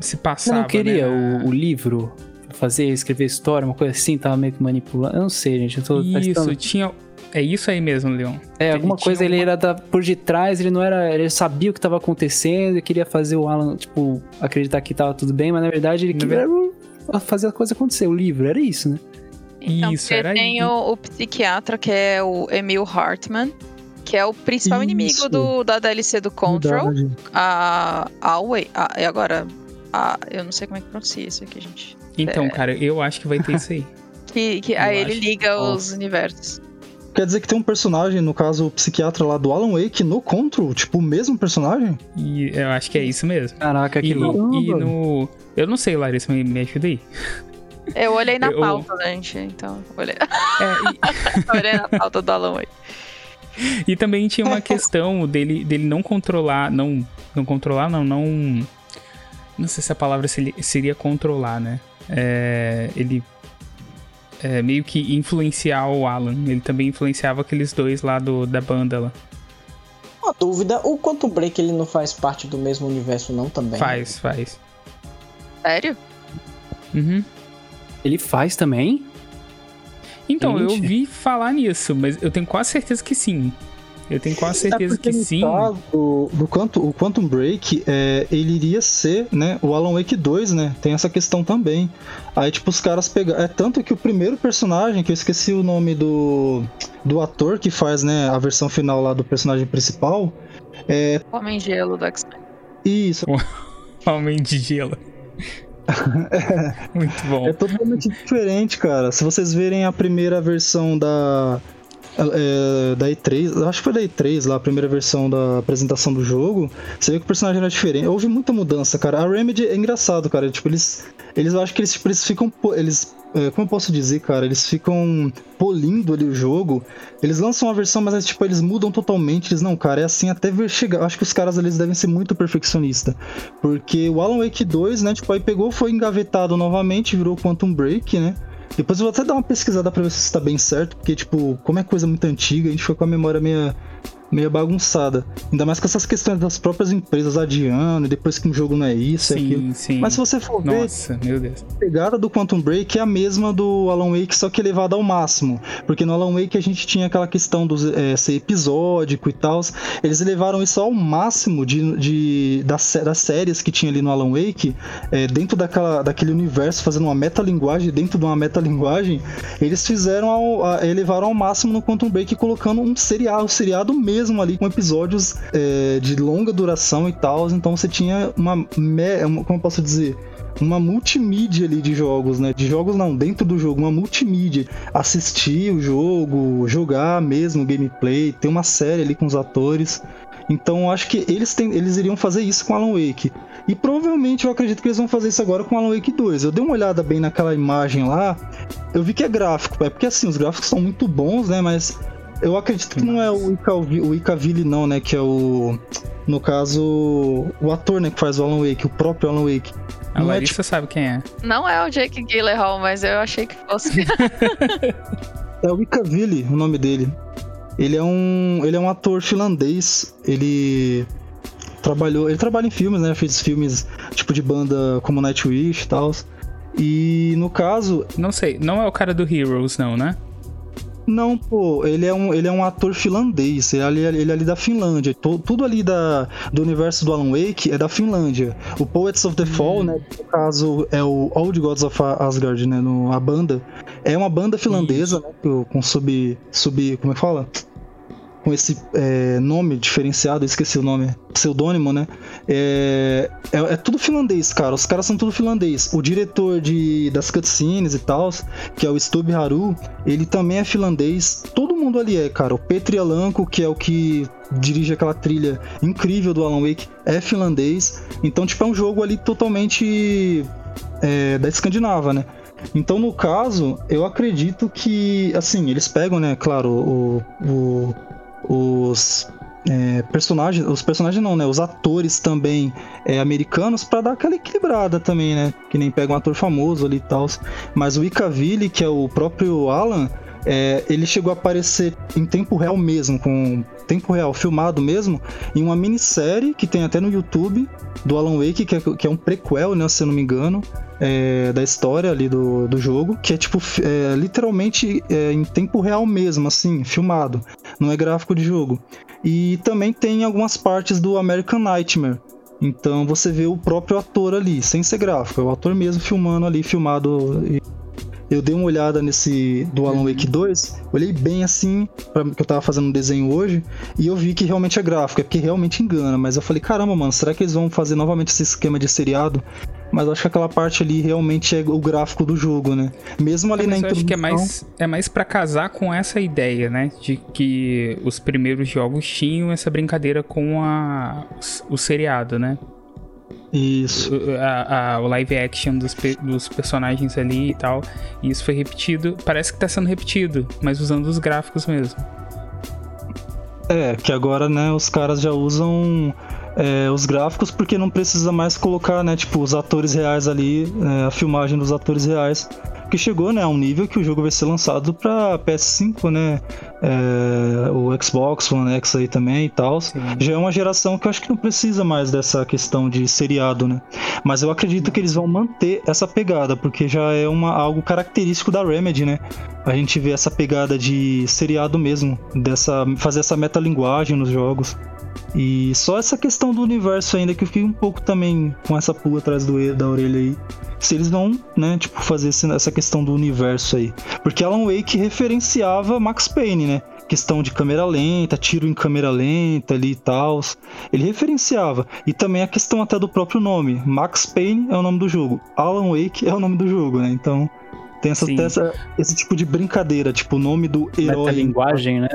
Speaker 2: se passava.
Speaker 1: Você não queria
Speaker 2: né?
Speaker 1: o, o, livro? Fazer, escrever história, uma coisa assim, tava meio que manipulando. Eu não sei, gente. Eu tô
Speaker 2: isso, tinha. É isso aí mesmo, Leon.
Speaker 1: É, alguma ele coisa ele uma... era da, por detrás, ele não era. Ele sabia o que estava acontecendo e queria fazer o Alan, tipo, acreditar que tava tudo bem, mas na verdade ele queria fazer a coisa acontecer. O livro era isso, né?
Speaker 3: Então, isso, era tem o, o, psiquiatra que é o Emil Hartman, que é o principal isso. inimigo do, da DLC do Control. Verdade. A Alway. A, e agora, ah, eu não sei como é que pronuncia isso aqui, gente.
Speaker 2: Então, é... cara, eu acho que vai ter isso aí.
Speaker 3: que, que aí ele liga os universos.
Speaker 4: Quer dizer que tem um personagem, no caso o psiquiatra lá do Alan Wake, no Control? Tipo, o mesmo personagem?
Speaker 2: E eu acho que é isso mesmo.
Speaker 1: Caraca, que
Speaker 2: louco. E no. Eu não sei, Larissa, me, me ajuda aí.
Speaker 3: Eu olhei na eu... pauta, gente, então. Olhei... É, e... olhei na pauta do Alan Wake.
Speaker 2: E também tinha uma questão dele, dele não controlar, não, não controlar, não, não não sei se a palavra seria controlar, né? É, ele é, meio que influenciar o Alan. Ele também influenciava aqueles dois lá do, da banda lá.
Speaker 5: Uma dúvida, o Quantum Break ele não faz parte do mesmo universo não também?
Speaker 2: Faz, faz.
Speaker 3: Sério?
Speaker 2: Uhum.
Speaker 1: Ele faz também?
Speaker 2: Então, Gente. eu vi falar nisso, mas eu tenho quase certeza que sim. Eu tenho quase é certeza é que sim.
Speaker 4: Do, do Quantum, o Quantum Break, é, ele iria ser, né, o Alan Wake 2, né? Tem essa questão também. Aí, tipo, os caras pegaram. É tanto que o primeiro personagem, que eu esqueci o nome do, do ator que faz, né, a versão final lá do personagem principal. É...
Speaker 3: Homem de Gelo do X-Men.
Speaker 4: Isso.
Speaker 2: Homem de Gelo. é, Muito bom.
Speaker 4: É totalmente diferente, cara. Se vocês verem a primeira versão da é, da E3, acho que foi da E3 lá, a primeira versão da apresentação do jogo, você vê que o personagem era diferente. Houve muita mudança, cara. A Remedy é engraçado, cara. Tipo, eles. Eles acho que eles, tipo, eles ficam. Eles. É, como eu posso dizer, cara? Eles ficam polindo ali o jogo. Eles lançam uma versão, mas tipo, eles mudam totalmente. Eles, não, cara, é assim até ver chegar. Acho que os caras eles devem ser muito perfeccionistas. Porque o Alan Wake 2, né? Tipo, aí pegou, foi engavetado novamente, virou Quantum Break, né? Depois eu vou até dar uma pesquisada pra ver se está bem certo, porque, tipo, como é coisa muito antiga, a gente foi com a memória meio meio bagunçada. Ainda mais com essas questões das próprias empresas adiando, e depois que um jogo não é isso,
Speaker 2: sim,
Speaker 4: é aquilo.
Speaker 2: Sim.
Speaker 4: Mas se você for ver,
Speaker 2: Nossa, meu Deus.
Speaker 4: a pegada do Quantum Break é a mesma do Alan Wake, só que elevada ao máximo. Porque no Alan Wake a gente tinha aquela questão do é, ser episódico e tal. Eles elevaram isso ao máximo de, de das, das séries que tinha ali no Alan Wake, é, dentro daquela, daquele universo, fazendo uma metalinguagem dentro de uma metalinguagem. Eles fizeram ao, a, elevaram ao máximo no Quantum Break, colocando um seriado, um seriado mesmo mesmo ali com episódios é, de longa duração e tal. Então você tinha uma, uma, como eu posso dizer, uma multimídia ali de jogos, né? De jogos não, dentro do jogo, uma multimídia. Assistir o jogo, jogar mesmo gameplay, ter uma série ali com os atores. Então acho que eles, tem, eles iriam fazer isso com Alan Wake. E provavelmente eu acredito que eles vão fazer isso agora com Alan Wake 2. Eu dei uma olhada bem naquela imagem lá, eu vi que é gráfico, é porque assim, os gráficos são muito bons, né? Mas Eu acredito que não é o Icaville, o Icaville não, né? Que é o. No caso, o ator, né, que faz o Alan Wake, o próprio Alan Wake.
Speaker 2: A
Speaker 4: Não é
Speaker 2: Larissa
Speaker 4: tipo-
Speaker 2: sabe quem é.
Speaker 3: Não é o Jake Gyllenhaal, mas eu achei que fosse.
Speaker 4: É o Icaville o nome dele. Ele é um. Ele é um ator finlandês. Ele trabalhou. Ele trabalha em filmes, né? Fez filmes tipo de banda como Nightwish e tal. E no caso,
Speaker 2: Não sei, não é o cara do Heroes, não, né?
Speaker 4: Não, pô, ele é um, ele é um ator finlandês, ele é ali, ele é ali da Finlândia. To- tudo ali da, do universo do Alan Wake é da Finlândia. O Poets of the Fall, né, no caso é o Old Gods of Asgard, né, no, a banda, é uma banda finlandesa, né, com- com sub, sub, como é que fala? Com esse é, nome diferenciado, esqueci o nome, pseudônimo, né? É, é, é tudo finlandês, cara. Os caras são tudo finlandês. O diretor de, das cutscenes e tal, que é o Stub Haru, ele também é finlandês. Todo mundo ali é, cara. O Petri Alanko, que é o que dirige aquela trilha incrível do Alan Wake, é finlandês. Então, tipo, é um jogo ali totalmente é, da Escandinava, né? Então, no caso, eu acredito que, assim, eles pegam, né, claro, o, o- os é, personagens, os personagens não, né, os atores também é, americanos pra dar aquela equilibrada também, né, que nem pega um ator famoso ali e tal. Mas o Icaville, que é o próprio Alan, é, ele chegou a aparecer em tempo real mesmo, com tempo real filmado mesmo, em uma minissérie que tem até no YouTube do Alan Wake, que é, que é um prequel, né, se eu não me engano, é, da história ali do, do jogo, que é tipo é, literalmente é, em tempo real mesmo, assim, filmado, não é gráfico de jogo. E também tem algumas partes do American Nightmare. Então você vê o próprio ator ali, sem ser gráfico, é o ator mesmo filmando ali, filmado. Eu dei uma olhada nesse do Alan Wake 2, olhei bem assim, pra, que eu tava fazendo um desenho hoje, e eu vi que realmente é gráfico, é porque realmente engana. Mas eu falei, caramba, mano, será que eles vão fazer novamente esse esquema de seriado? Mas eu acho que aquela parte ali realmente é o gráfico do jogo, né? Mesmo ali
Speaker 2: É,
Speaker 4: na
Speaker 2: eu acho que é
Speaker 4: introdução-
Speaker 2: mais, é mais para casar com essa ideia, né? De que os primeiros jogos tinham essa brincadeira com a, o seriado, né?
Speaker 4: Isso.
Speaker 2: O- a- a- o live action dos, pe- dos personagens ali e tal. E isso foi repetido. Parece que tá sendo repetido, mas usando os gráficos mesmo.
Speaker 4: É, que agora, né, os caras já usam é, os gráficos porque não precisa mais colocar, né, tipo, os atores reais ali, é, a filmagem dos atores reais. Que chegou, né, a um nível que o jogo vai ser lançado pra PS5, né, é, o Xbox One X aí também e tal. Já é uma geração que eu acho que não precisa mais dessa questão de seriado, né. Mas eu acredito que eles vão manter essa pegada, porque já é uma, algo característico da Remedy, né. A gente vê essa pegada de seriado mesmo, dessa fazer essa metalinguagem nos jogos. E só essa questão do universo ainda que eu fiquei um pouco também com essa pulga atrás do, da orelha aí. Se eles vão, né, tipo, fazer essa questão do universo aí. Porque Alan Wake referenciava Max Payne, né? Questão de câmera lenta, tiro em câmera lenta ali e tal. Ele referenciava. E também a questão até do próprio nome. Max Payne é o nome do jogo. Alan Wake é o nome do jogo, né? Então tem essa, tem essa- esse tipo de brincadeira, tipo, o nome do herói.
Speaker 1: Metalinguagem, né?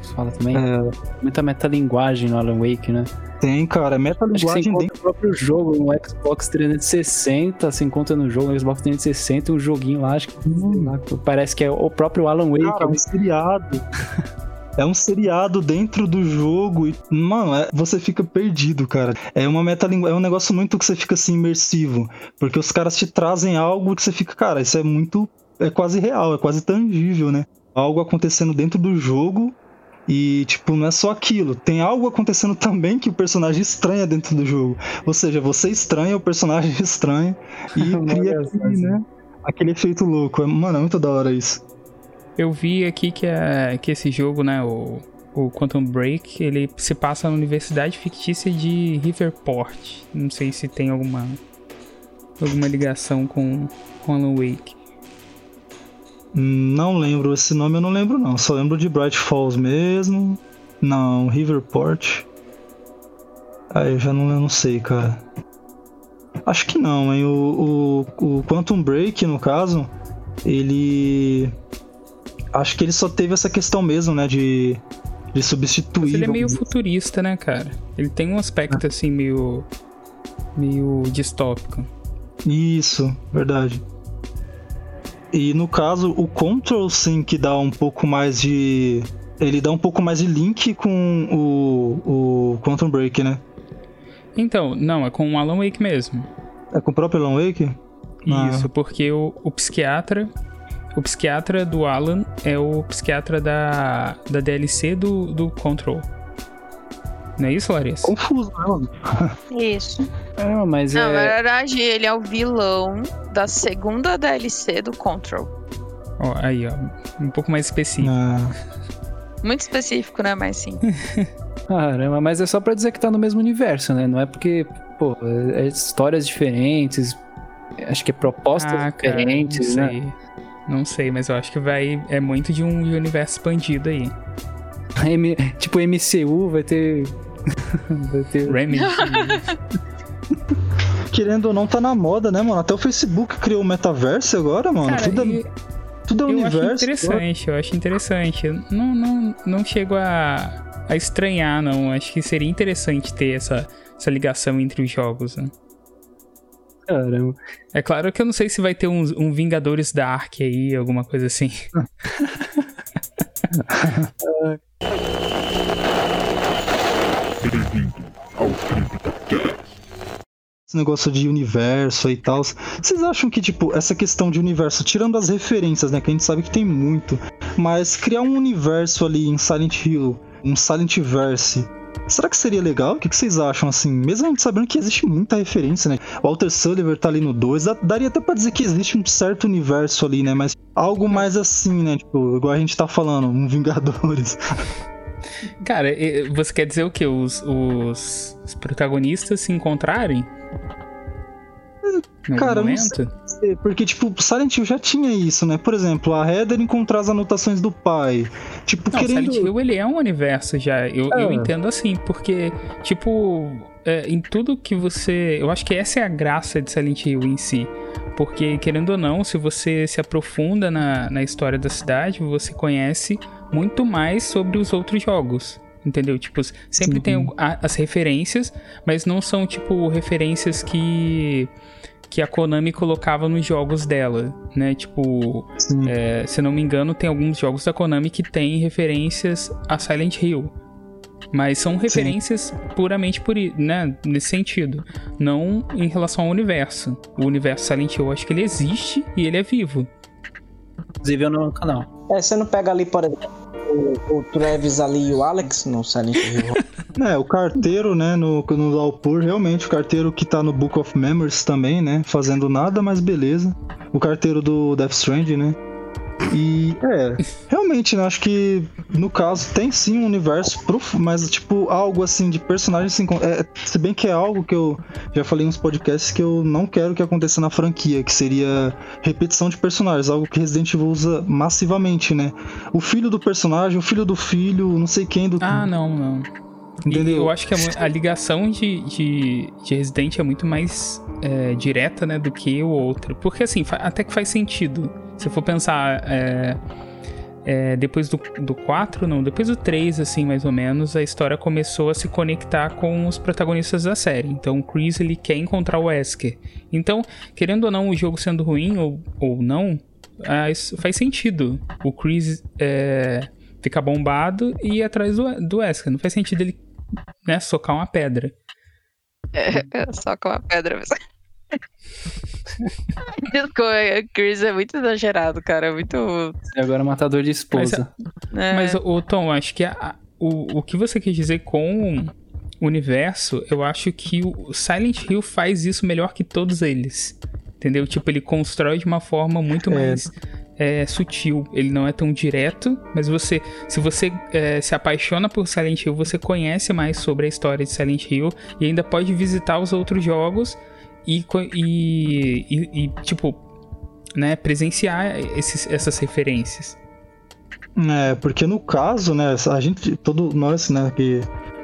Speaker 1: Você fala também.
Speaker 4: É,
Speaker 1: Muita metalinguagem no Alan Wake, né?
Speaker 4: tem, cara. É metalinguagem dentro.
Speaker 1: o próprio jogo no Xbox 360, se encontra no jogo no Xbox 360, um joguinho lá, acho que lá, parece que é o próprio Alan Wake.
Speaker 4: Cara, um seriado. É um seriado dentro do jogo e, mano, é- você fica perdido, cara. É uma metalingu... é um negócio muito que você fica assim imersivo, porque os caras te trazem algo que você fica, cara, isso é muito é quase real, é quase tangível, né? Algo acontecendo dentro do jogo e tipo, não é só aquilo, tem algo acontecendo também que o personagem estranha dentro do jogo. Ou seja, você estranha, o personagem estranha e cria aquele, né? Aquele efeito louco. É- Mano, é muito da hora isso.
Speaker 2: Eu vi aqui que, é, que esse jogo, né, o, o Quantum Break, ele se passa na Universidade Fictícia de Riverport. Não sei se tem alguma alguma ligação com, com Alan Wake.
Speaker 4: Não lembro esse nome, eu não lembro não. Só lembro de Bright Falls mesmo. Não, Riverport. Ah, eu já não, eu não sei, cara. Acho que não, hein? O, o, o Quantum Break, no caso, ele. Acho que ele só teve essa questão mesmo, né? De, de substituir.
Speaker 2: Mas ele é meio futurista, né, cara? Ele tem um aspecto assim meio meio distópico.
Speaker 4: Isso, verdade. E no caso, o Control sim que dá um pouco mais de ele dá um pouco mais de link com o, o Quantum Break, né?
Speaker 2: Então, não, é com o Alan Wake mesmo.
Speaker 4: É com o próprio Alan Wake?
Speaker 2: Ah. Isso, porque o, o psiquiatra. O psiquiatra do Alan é o psiquiatra da, da DLC do, do Control. Não é isso, Larissa?
Speaker 4: Confuso, não.
Speaker 3: Isso.
Speaker 1: É, mas
Speaker 3: Não, na
Speaker 1: é.
Speaker 3: verdade, ele é o vilão da segunda DLC do Control.
Speaker 2: Ó, aí, ó. Um pouco mais específico.
Speaker 4: Ah,
Speaker 3: Muito específico, né? Mas sim.
Speaker 1: Caramba, mas é só pra dizer que tá no mesmo universo, né? Não é porque, pô, é histórias diferentes, acho que é propostas
Speaker 2: Ah, cara,
Speaker 1: diferentes,
Speaker 2: não
Speaker 1: né?
Speaker 2: Não sei, mas eu acho que vai. É muito de um universo expandido aí.
Speaker 1: M- tipo, MCU vai ter. vai ter.
Speaker 2: Remedy.
Speaker 4: querendo ou não, tá na moda, né, mano? Até o Facebook criou o metaverso agora, mano.
Speaker 2: Cara,
Speaker 4: tudo, é,
Speaker 2: e-
Speaker 4: tudo é
Speaker 2: eu acho
Speaker 4: universo.
Speaker 2: interessante, eu acho interessante. Eu Não, não, não chego a, a estranhar, não. Acho que seria interessante ter essa, essa ligação entre os jogos. Né?
Speaker 1: Caramba.
Speaker 2: É claro que eu não sei se vai ter um, um Vingadores Dark aí, alguma coisa assim.
Speaker 4: esse negócio de universo e tal. Vocês acham que, tipo, essa questão de universo, tirando as referências, né? Que a gente sabe que tem muito, mas criar um universo ali em Silent Hill, um Silent Verse. Será que seria legal? O que vocês acham, assim? Mesmo a gente sabendo que existe muita referência, né? Walter Sullivan tá ali no 2. dá- Daria até pra dizer que existe um certo universo ali, né? Mas algo mais assim, né? Tipo, igual a gente tá falando, um Vingadores.
Speaker 2: Cara, você quer dizer o quê? Os, os, os protagonistas se encontrarem?
Speaker 4: Cara, eu não
Speaker 2: momento?
Speaker 4: sei, Porque, tipo, Silent Hill já tinha isso, né? Por exemplo, a Heather encontrar as anotações do pai. Tipo,
Speaker 2: Não,
Speaker 4: querendo.
Speaker 2: Silent Hill ele é um universo já. Eu, eu
Speaker 4: É.
Speaker 2: entendo assim, porque, tipo, é, em tudo que você. Eu acho que essa é a graça de Silent Hill em si. Porque, querendo ou não, se você se aprofunda na, na história da cidade, você conhece muito mais sobre os outros jogos. Entendeu? Tipo, sempre
Speaker 4: Sim.
Speaker 2: tem as referências, mas não são, tipo, referências que. Que a Konami colocava nos jogos dela, né? Tipo,
Speaker 4: Sim.
Speaker 2: é, se não me engano, tem alguns jogos da Konami que têm referências a Silent Hill. Mas são referências puramente por, né, nesse sentido. Não em relação ao universo. O universo Silent Hill, eu acho que ele existe e ele é vivo.
Speaker 1: Inclusive eu no canal.
Speaker 5: É, você não pega ali, por exemplo, o, o Travis ali e o Alex no Silent Hill.
Speaker 4: É, o carteiro, né, no, no Dalpur, realmente, o carteiro que tá no Book of Memories também, né, fazendo nada, mas beleza. O carteiro do Death Stranding, né. E, é, realmente, né, acho que, no caso, tem sim um universo profundo, mas, tipo, algo, assim, de personagens se é, Se bem que é algo que eu já falei nos podcasts que eu não quero que aconteça na franquia, que seria repetição de personagens, algo que Resident Evil usa massivamente, né. O filho do personagem, o filho do filho, não sei quem do...
Speaker 2: Ah, não, não. E
Speaker 4: Entendeu?
Speaker 2: eu acho que a, mu- a ligação de, de, de Resident é muito mais é, direta, né, do que o outro. Porque, assim, até que faz sentido. Se for pensar, é, é, depois do, do 4, não, depois do 3, assim, mais ou menos, a história começou a se conectar com os protagonistas da série. Então, o Chris, ele quer encontrar o Wesker. Então, querendo ou não, o jogo sendo ruim ou, ou não, ah, isso faz sentido. O Chris é, ficar bombado e ir atrás do, do Wesker. Não faz sentido ele né, socar uma pedra.
Speaker 3: É, só com a pedra mesmo. Desculpa, o Chris é muito exagerado, cara. É muito.
Speaker 1: E agora matador de esposa.
Speaker 2: Mas, ô Tom, acho que a- o, o que você quis dizer com o universo, eu acho que o Silent Hill faz isso melhor que todos eles. Entendeu? Tipo, ele constrói de uma forma muito
Speaker 4: É.
Speaker 2: mais é, sutil. Ele não é tão direto, mas você, se você é, se apaixona por Silent Hill, você conhece mais sobre a história de Silent Hill e ainda pode visitar os outros jogos e, e, e- e, tipo, né, presenciar esses- essas referências.
Speaker 4: É, porque no caso, né, a gente, todo nós, né, que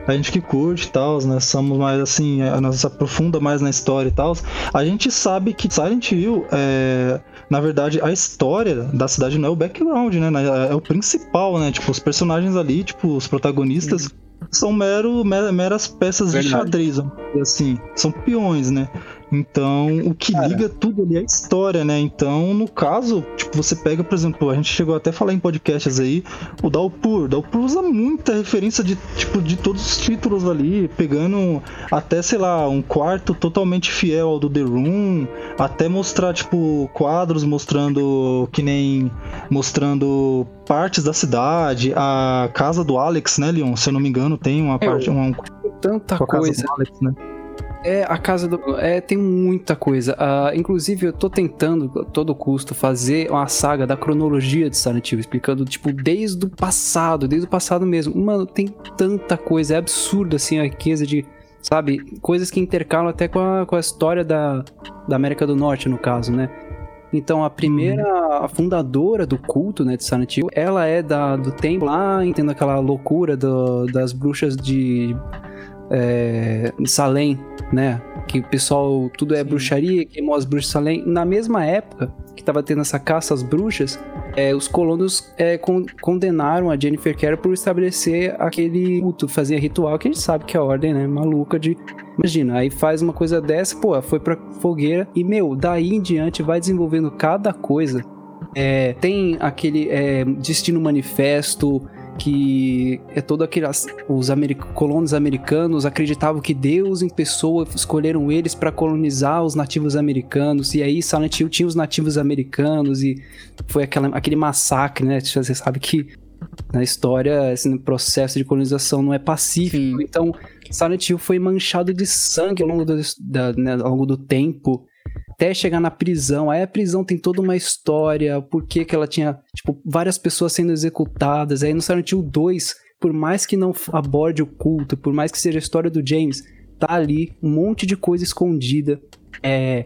Speaker 4: a gente que curte e tal, né, somos mais assim, a nós aprofunda mais na história e tal, a gente sabe que Silent Hill, é, na verdade, a história da cidade não é o background, né, é o principal, né, tipo, os personagens ali, tipo, os protagonistas, são mero, mer- meras peças de
Speaker 1: Verdade.
Speaker 4: xadrez, vamos assim, são peões, né? Então, o que Cara. liga tudo ali é a história, né? Então, no caso, tipo, você pega, por exemplo, a gente chegou até a falar em podcasts aí, o Dalpur. Dalpur usa muita referência de, tipo, de todos os títulos ali, pegando até, sei lá, um quarto totalmente fiel ao do The Room, até mostrar, tipo, quadros mostrando que nem mostrando partes da cidade, a casa do Alex, né, Leon? Se eu não me engano, tem uma parte. Uma,
Speaker 1: tanta coisa. Alex, né? É, a casa do. É, tem muita coisa. Uh, inclusive, eu tô tentando, a todo custo, fazer uma saga da cronologia de Silent Hill, explicando, tipo, desde o passado, desde o passado mesmo. Mano, tem tanta coisa, é absurdo, assim, a riqueza de. Sabe? Coisas que intercalam até com a, com a história da, da América do Norte, no caso, né? Então, a primeira, uhum. a fundadora do culto, né, de Silent Hill, ela é da, do templo lá, entendo aquela loucura do, das bruxas de é, Salem, né? Que o pessoal, tudo é Sim. bruxaria, queimou as bruxas de Salem. Na mesma época que tava tendo essa caça às bruxas, é, os colonos é, con condenaram a Jennifer Kerr por estabelecer aquele culto, fazer ritual, que a gente sabe que é a ordem, né? Maluca de. Imagina, aí faz uma coisa dessa, pô, foi pra fogueira e, meu, daí em diante vai desenvolvendo cada coisa. É, tem aquele é, destino manifesto, que é todo aqueles os americ colonos americanos acreditavam que Deus em pessoa escolheram eles para colonizar os nativos americanos e aí Silent Hill tinha os nativos americanos e foi aquela, aquele massacre, né? Você sabe que na história esse processo de colonização não é pacífico, Sim. então Silent Hill foi manchado de sangue ao longo do, da, né, ao longo do tempo até chegar na prisão. Aí a prisão tem toda uma história, por que ela tinha, tipo, várias pessoas sendo executadas. Aí no Silent Hill 2, por mais que não aborde o culto, por mais que seja a história do James, tá ali um monte de coisa escondida. É,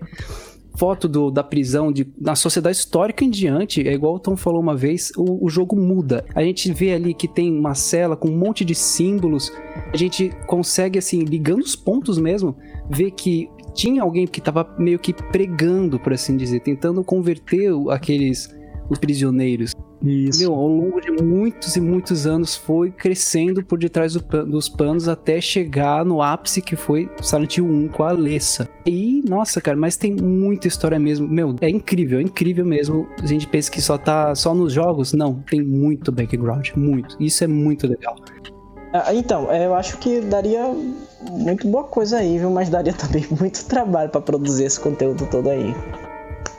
Speaker 1: foto do, da prisão de, na sociedade histórica em diante, é igual o Tom falou uma vez, o, o, jogo muda. A gente vê ali que tem uma cela com um monte de símbolos, a gente consegue, assim, ligando os pontos mesmo, ver que tinha alguém que estava meio que pregando, por assim dizer, tentando converter aqueles os prisioneiros. Isso. Meu, ao longo de muitos e muitos anos foi crescendo por detrás do, dos panos até chegar no ápice que foi Silent Hill 1 com a Alessa. E, nossa, cara, mas tem muita história mesmo. Meu, é incrível, é incrível mesmo. A gente pensa que só tá só nos jogos. Não, tem muito background, muito. Isso é muito legal.
Speaker 5: Ah, então, é, eu acho que daria muito boa coisa aí, viu? Mas daria também muito trabalho para produzir esse conteúdo todo aí.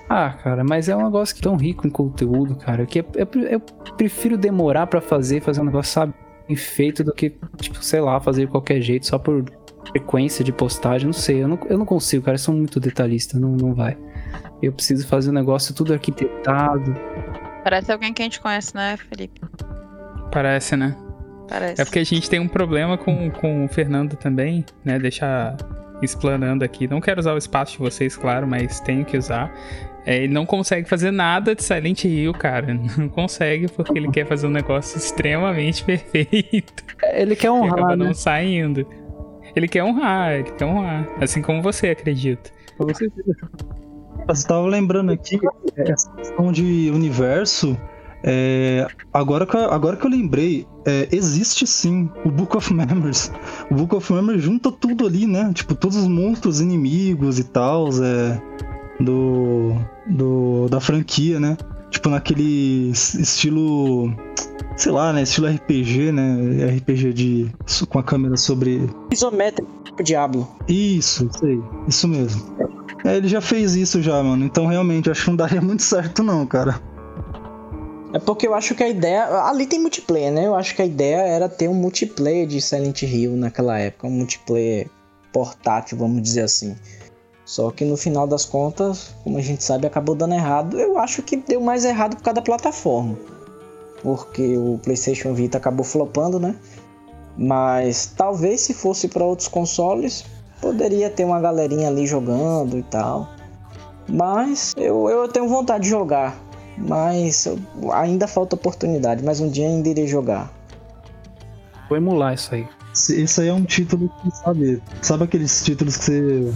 Speaker 1: Ah, cara, mas é um negócio que é tão rico em conteúdo, cara, que eu, eu, eu prefiro demorar para fazer, fazer um negócio, sabe, bem feito do que, tipo, sei lá, fazer de qualquer jeito, só por frequência de postagem, não sei, eu não, eu não consigo, cara, eu sou muito detalhista, não, não vai. Eu preciso fazer um negócio tudo arquitetado.
Speaker 3: Parece alguém que a gente conhece, né, Felipe?
Speaker 2: Parece, né?
Speaker 3: Parece.
Speaker 2: É porque a gente tem um problema com, com o Fernando também, né? Deixar explanando aqui. Não quero usar o espaço de vocês, claro, mas tenho que usar. É, ele não consegue fazer nada de Silent Hill, cara. Não consegue porque ele quer fazer um negócio extremamente perfeito.
Speaker 1: Ele quer honrar, acaba
Speaker 2: né?
Speaker 1: não
Speaker 2: saindo. Ele quer honrar, ele quer honrar. Assim como você acredita.
Speaker 4: Você estava lembrando aqui, essa questão de universo é, agora, que, agora que eu lembrei, é, existe sim o Book of Memories. O Book of Memories junta tudo ali, né? Tipo, todos os monstros inimigos e tal, é, do, do, da franquia, né? Tipo, naquele estilo. Sei lá, né? Estilo RPG, né? RPG de, com a câmera sobre.
Speaker 5: Isométrico, tipo Diablo.
Speaker 4: Isso, isso aí. Isso mesmo. É, ele já fez isso já, mano. Então realmente acho que não daria muito certo, não, cara.
Speaker 5: É porque eu acho que a ideia. Ali tem multiplayer, né? Eu acho que a ideia era ter um multiplayer de Silent Hill naquela época. Um multiplayer portátil, vamos dizer assim. Só que no final das contas, como a gente sabe, acabou dando errado. Eu acho que deu mais errado por causa da plataforma. Porque o PlayStation Vita acabou flopando, né? Mas talvez se fosse para outros consoles, poderia ter uma galerinha ali jogando e tal. Mas eu, eu tenho vontade de jogar. Mas ainda falta oportunidade, mas um dia ainda irei jogar.
Speaker 1: Vou emular isso aí.
Speaker 4: Isso aí é um título que, sabe, sabe aqueles títulos que você.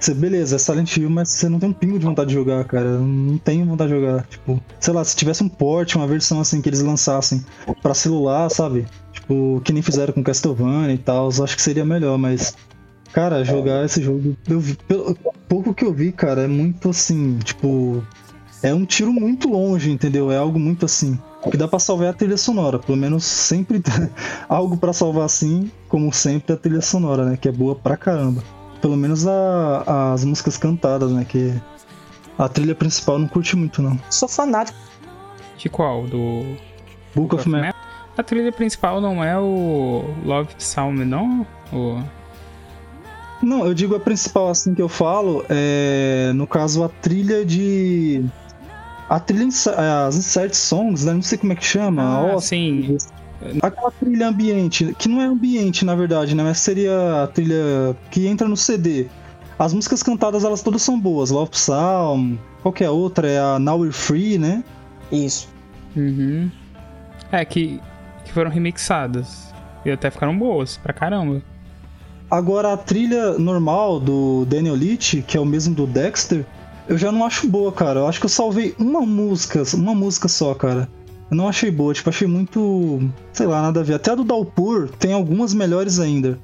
Speaker 4: Você, beleza, é Silent Hill, mas você não tem um pingo de vontade de jogar, cara. Não tenho vontade de jogar. Tipo, sei lá, se tivesse um port, uma versão assim que eles lançassem para celular, sabe? Tipo, que nem fizeram com Castlevania e tal, acho que seria melhor, mas Cara, jogar esse jogo, eu vi, pelo pouco que eu vi, cara, é muito assim, tipo, é um tiro muito longe, entendeu? É algo muito assim. O que dá pra salvar é a trilha sonora, pelo menos sempre algo para salvar assim, como sempre a trilha sonora, né, que é boa pra caramba. Pelo menos a, as músicas cantadas, né, que a trilha principal não curte muito não.
Speaker 5: Sou fanático.
Speaker 2: De qual? Do
Speaker 4: Book, of Memories.
Speaker 2: A trilha principal não é o Love Psalm, não? O...
Speaker 4: Não, eu digo a principal assim que eu falo, é no caso a trilha de a trilha as insert songs, né? Não sei como é que chama.
Speaker 2: Ah,
Speaker 4: Ó,
Speaker 2: sim.
Speaker 4: Aquela trilha ambiente, que não é ambiente na verdade, né? Mas seria a trilha que entra no CD. As músicas cantadas elas todas são boas. Love Psalm, qualquer outra é a Now We're Free, né?
Speaker 5: Isso.
Speaker 2: Uhum. É, que, que foram remixadas. E até ficaram boas pra caramba.
Speaker 4: Agora a trilha normal do Daniel Leach, que é o mesmo do Dexter, eu já não acho boa, cara. Eu acho que eu salvei uma música, uma música só, cara. Eu não achei boa, tipo, achei muito. sei lá, nada a ver. Até a do Dalpur tem algumas melhores ainda.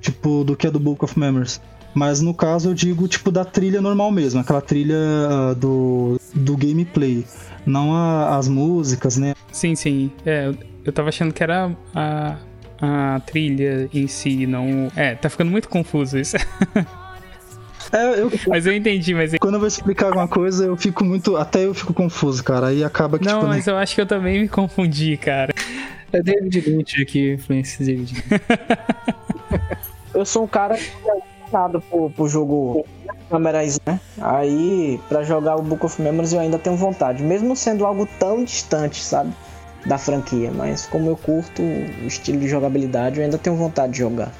Speaker 4: Tipo, do que a do Book of Memories. Mas no caso eu digo, tipo, da trilha normal mesmo, aquela trilha uh, do, do gameplay. Não a, as músicas, né?
Speaker 2: Sim, sim. É, eu tava achando que era a, a trilha em si, não. É, tá ficando muito confuso isso.
Speaker 4: É, eu,
Speaker 2: mas eu entendi, mas.
Speaker 4: quando eu vou explicar alguma coisa, eu fico muito. Até eu fico confuso, cara. Aí acaba que.
Speaker 2: Não,
Speaker 4: tipo,
Speaker 2: mas eu acho que eu também me confundi, cara.
Speaker 1: É David Lynch aqui, influência David Lynch.
Speaker 5: Eu sou um cara apaixonado por, por jogo câmeras, né? Aí, pra jogar o Book of Memories, eu ainda tenho vontade. Mesmo sendo algo tão distante, sabe? Da franquia. Mas como eu curto o estilo de jogabilidade, eu ainda tenho vontade de jogar.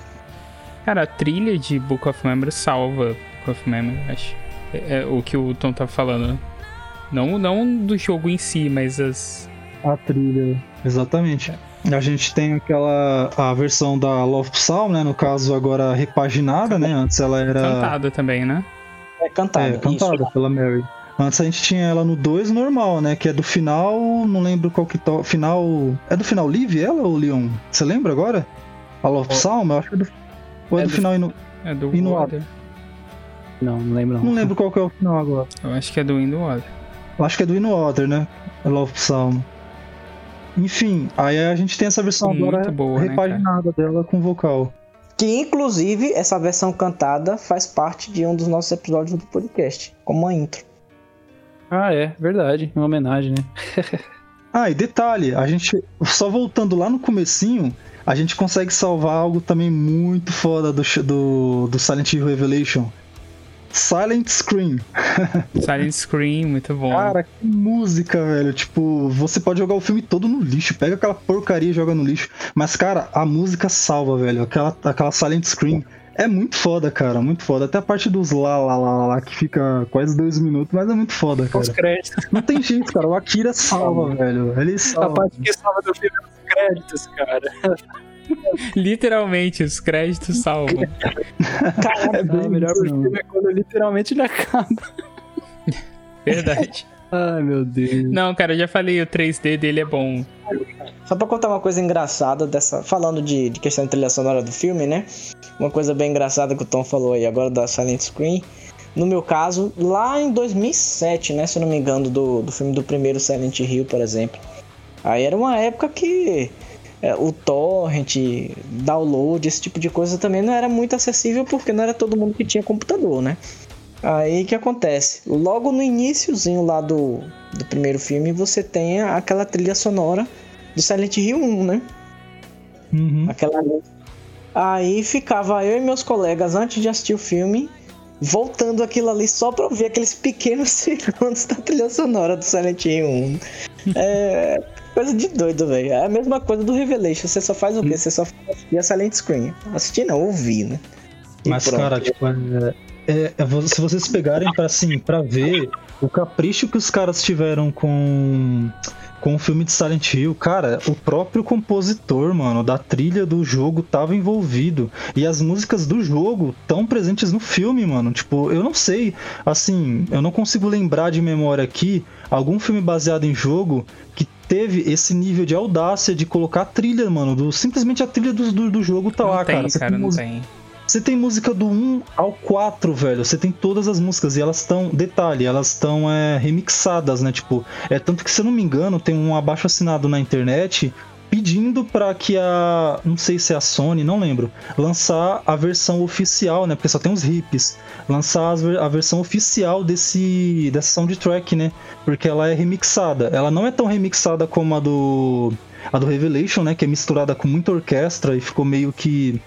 Speaker 2: Cara, a trilha de Book of Memories salva Book of Memories, acho. É, é o que o Tom tá falando, né? Não, não do jogo em si, mas as.
Speaker 4: A trilha. Exatamente. A gente tem aquela. a versão da Love Psalm, né? No caso, agora repaginada, né? Antes ela era.
Speaker 2: Cantada também, né?
Speaker 5: É cantada.
Speaker 4: É, cantada
Speaker 5: isso.
Speaker 4: pela Mary. Antes a gente tinha ela no 2 normal, né? Que é do final. Não lembro qual que to... Final. É do final Live ela ou Leon? Você lembra agora? A Love Psalm? Eu acho que é do. Ou é,
Speaker 2: É
Speaker 4: do,
Speaker 2: do-
Speaker 4: final e no.
Speaker 2: É do
Speaker 4: E no
Speaker 2: Water.
Speaker 1: Não, não lembro não.
Speaker 4: Não lembro qual que é o final agora.
Speaker 2: Eu acho que é do In the Water.
Speaker 4: Eu acho que é do In Water, né? A Love Psalm. Enfim, aí a gente tem essa versão
Speaker 2: Muito
Speaker 4: agora
Speaker 2: boa, né,
Speaker 4: repaginada dela com vocal.
Speaker 5: Que inclusive essa versão cantada faz parte de um dos nossos episódios do podcast, como uma intro.
Speaker 1: Ah, é, verdade. Uma homenagem, né?
Speaker 4: Ah, e detalhe, a gente só voltando lá no comecinho, a gente consegue salvar algo também muito foda do, do, do Silent Hill Revelation. Silent Scream.
Speaker 2: Silent Scream, muito bom.
Speaker 4: Cara, que música, velho. Tipo, você pode jogar o filme todo no lixo. Pega aquela porcaria e joga no lixo. Mas, cara, a música salva, velho. Aquela, aquela Silent Scream. É muito foda, cara. Muito foda. Até a parte dos lá, lá, lá, lá, que fica quase dois minutos. Mas é muito foda,
Speaker 1: Os
Speaker 4: cara.
Speaker 1: créditos.
Speaker 4: Não tem jeito, cara. O Akira salva, velho. Ele
Speaker 1: A
Speaker 4: salva.
Speaker 1: parte que salva do filme é os créditos, cara.
Speaker 2: Literalmente, os créditos salvam.
Speaker 4: É bem
Speaker 1: o melhor
Speaker 4: não.
Speaker 1: filme é quando literalmente ele acaba.
Speaker 2: Verdade.
Speaker 1: Ai, meu Deus.
Speaker 2: Não, cara, eu já falei, o 3D dele é bom.
Speaker 5: Só pra contar uma coisa engraçada dessa. Falando de, de questão de trilha sonora do filme, né? Uma coisa bem engraçada que o Tom falou aí agora da Silent Screen. No meu caso, lá em 2007, né? Se eu não me engano, do, do filme do primeiro Silent Hill, por exemplo. Aí era uma época que o torrent, download, esse tipo de coisa também não era muito acessível porque não era todo mundo que tinha computador, né? Aí o que acontece? Logo no iníciozinho lá do, do primeiro filme, você tem aquela trilha sonora do Silent Hill 1, né?
Speaker 4: Uhum.
Speaker 5: Aquela. Aí ficava eu e meus colegas antes de assistir o filme, voltando aquilo ali só pra ouvir aqueles pequenos segundos da trilha sonora do Silent Hill 1. É coisa de doido, velho. É a mesma coisa do Revelation. Você só faz o quê? Você só assistir a Silent Screen. Assistir não, ouvir, né? E
Speaker 4: Mas,
Speaker 5: pronto.
Speaker 4: cara, tipo, é, é- é se vocês pegarem para assim, para ver o capricho que os caras tiveram com com o filme de Silent Hill, cara, o próprio compositor, mano, da trilha do jogo tava envolvido e as músicas do jogo tão presentes no filme, mano. Tipo, eu não sei, assim, eu não consigo lembrar de memória aqui algum filme baseado em jogo que teve esse nível de audácia de colocar a trilha, mano, do simplesmente a trilha do, do, do jogo tá
Speaker 2: não
Speaker 4: lá,
Speaker 2: tem,
Speaker 4: cara. Você
Speaker 2: cara,
Speaker 4: tem
Speaker 2: não
Speaker 4: música-
Speaker 2: tem.
Speaker 4: Você tem música do 1 ao 4, velho. Você tem todas as músicas e elas estão. Detalhe, elas estão é, remixadas, né? Tipo, é tanto que, se eu não me engano, tem um abaixo assinado na internet pedindo para que a. Não sei se é a Sony, não lembro. Lançar a versão oficial, né? Porque só tem os hips. Lançar a versão oficial desse, dessa soundtrack, né? Porque ela é remixada. Ela não é tão remixada como a do. A do Revelation, né? Que é misturada com muita orquestra e ficou meio que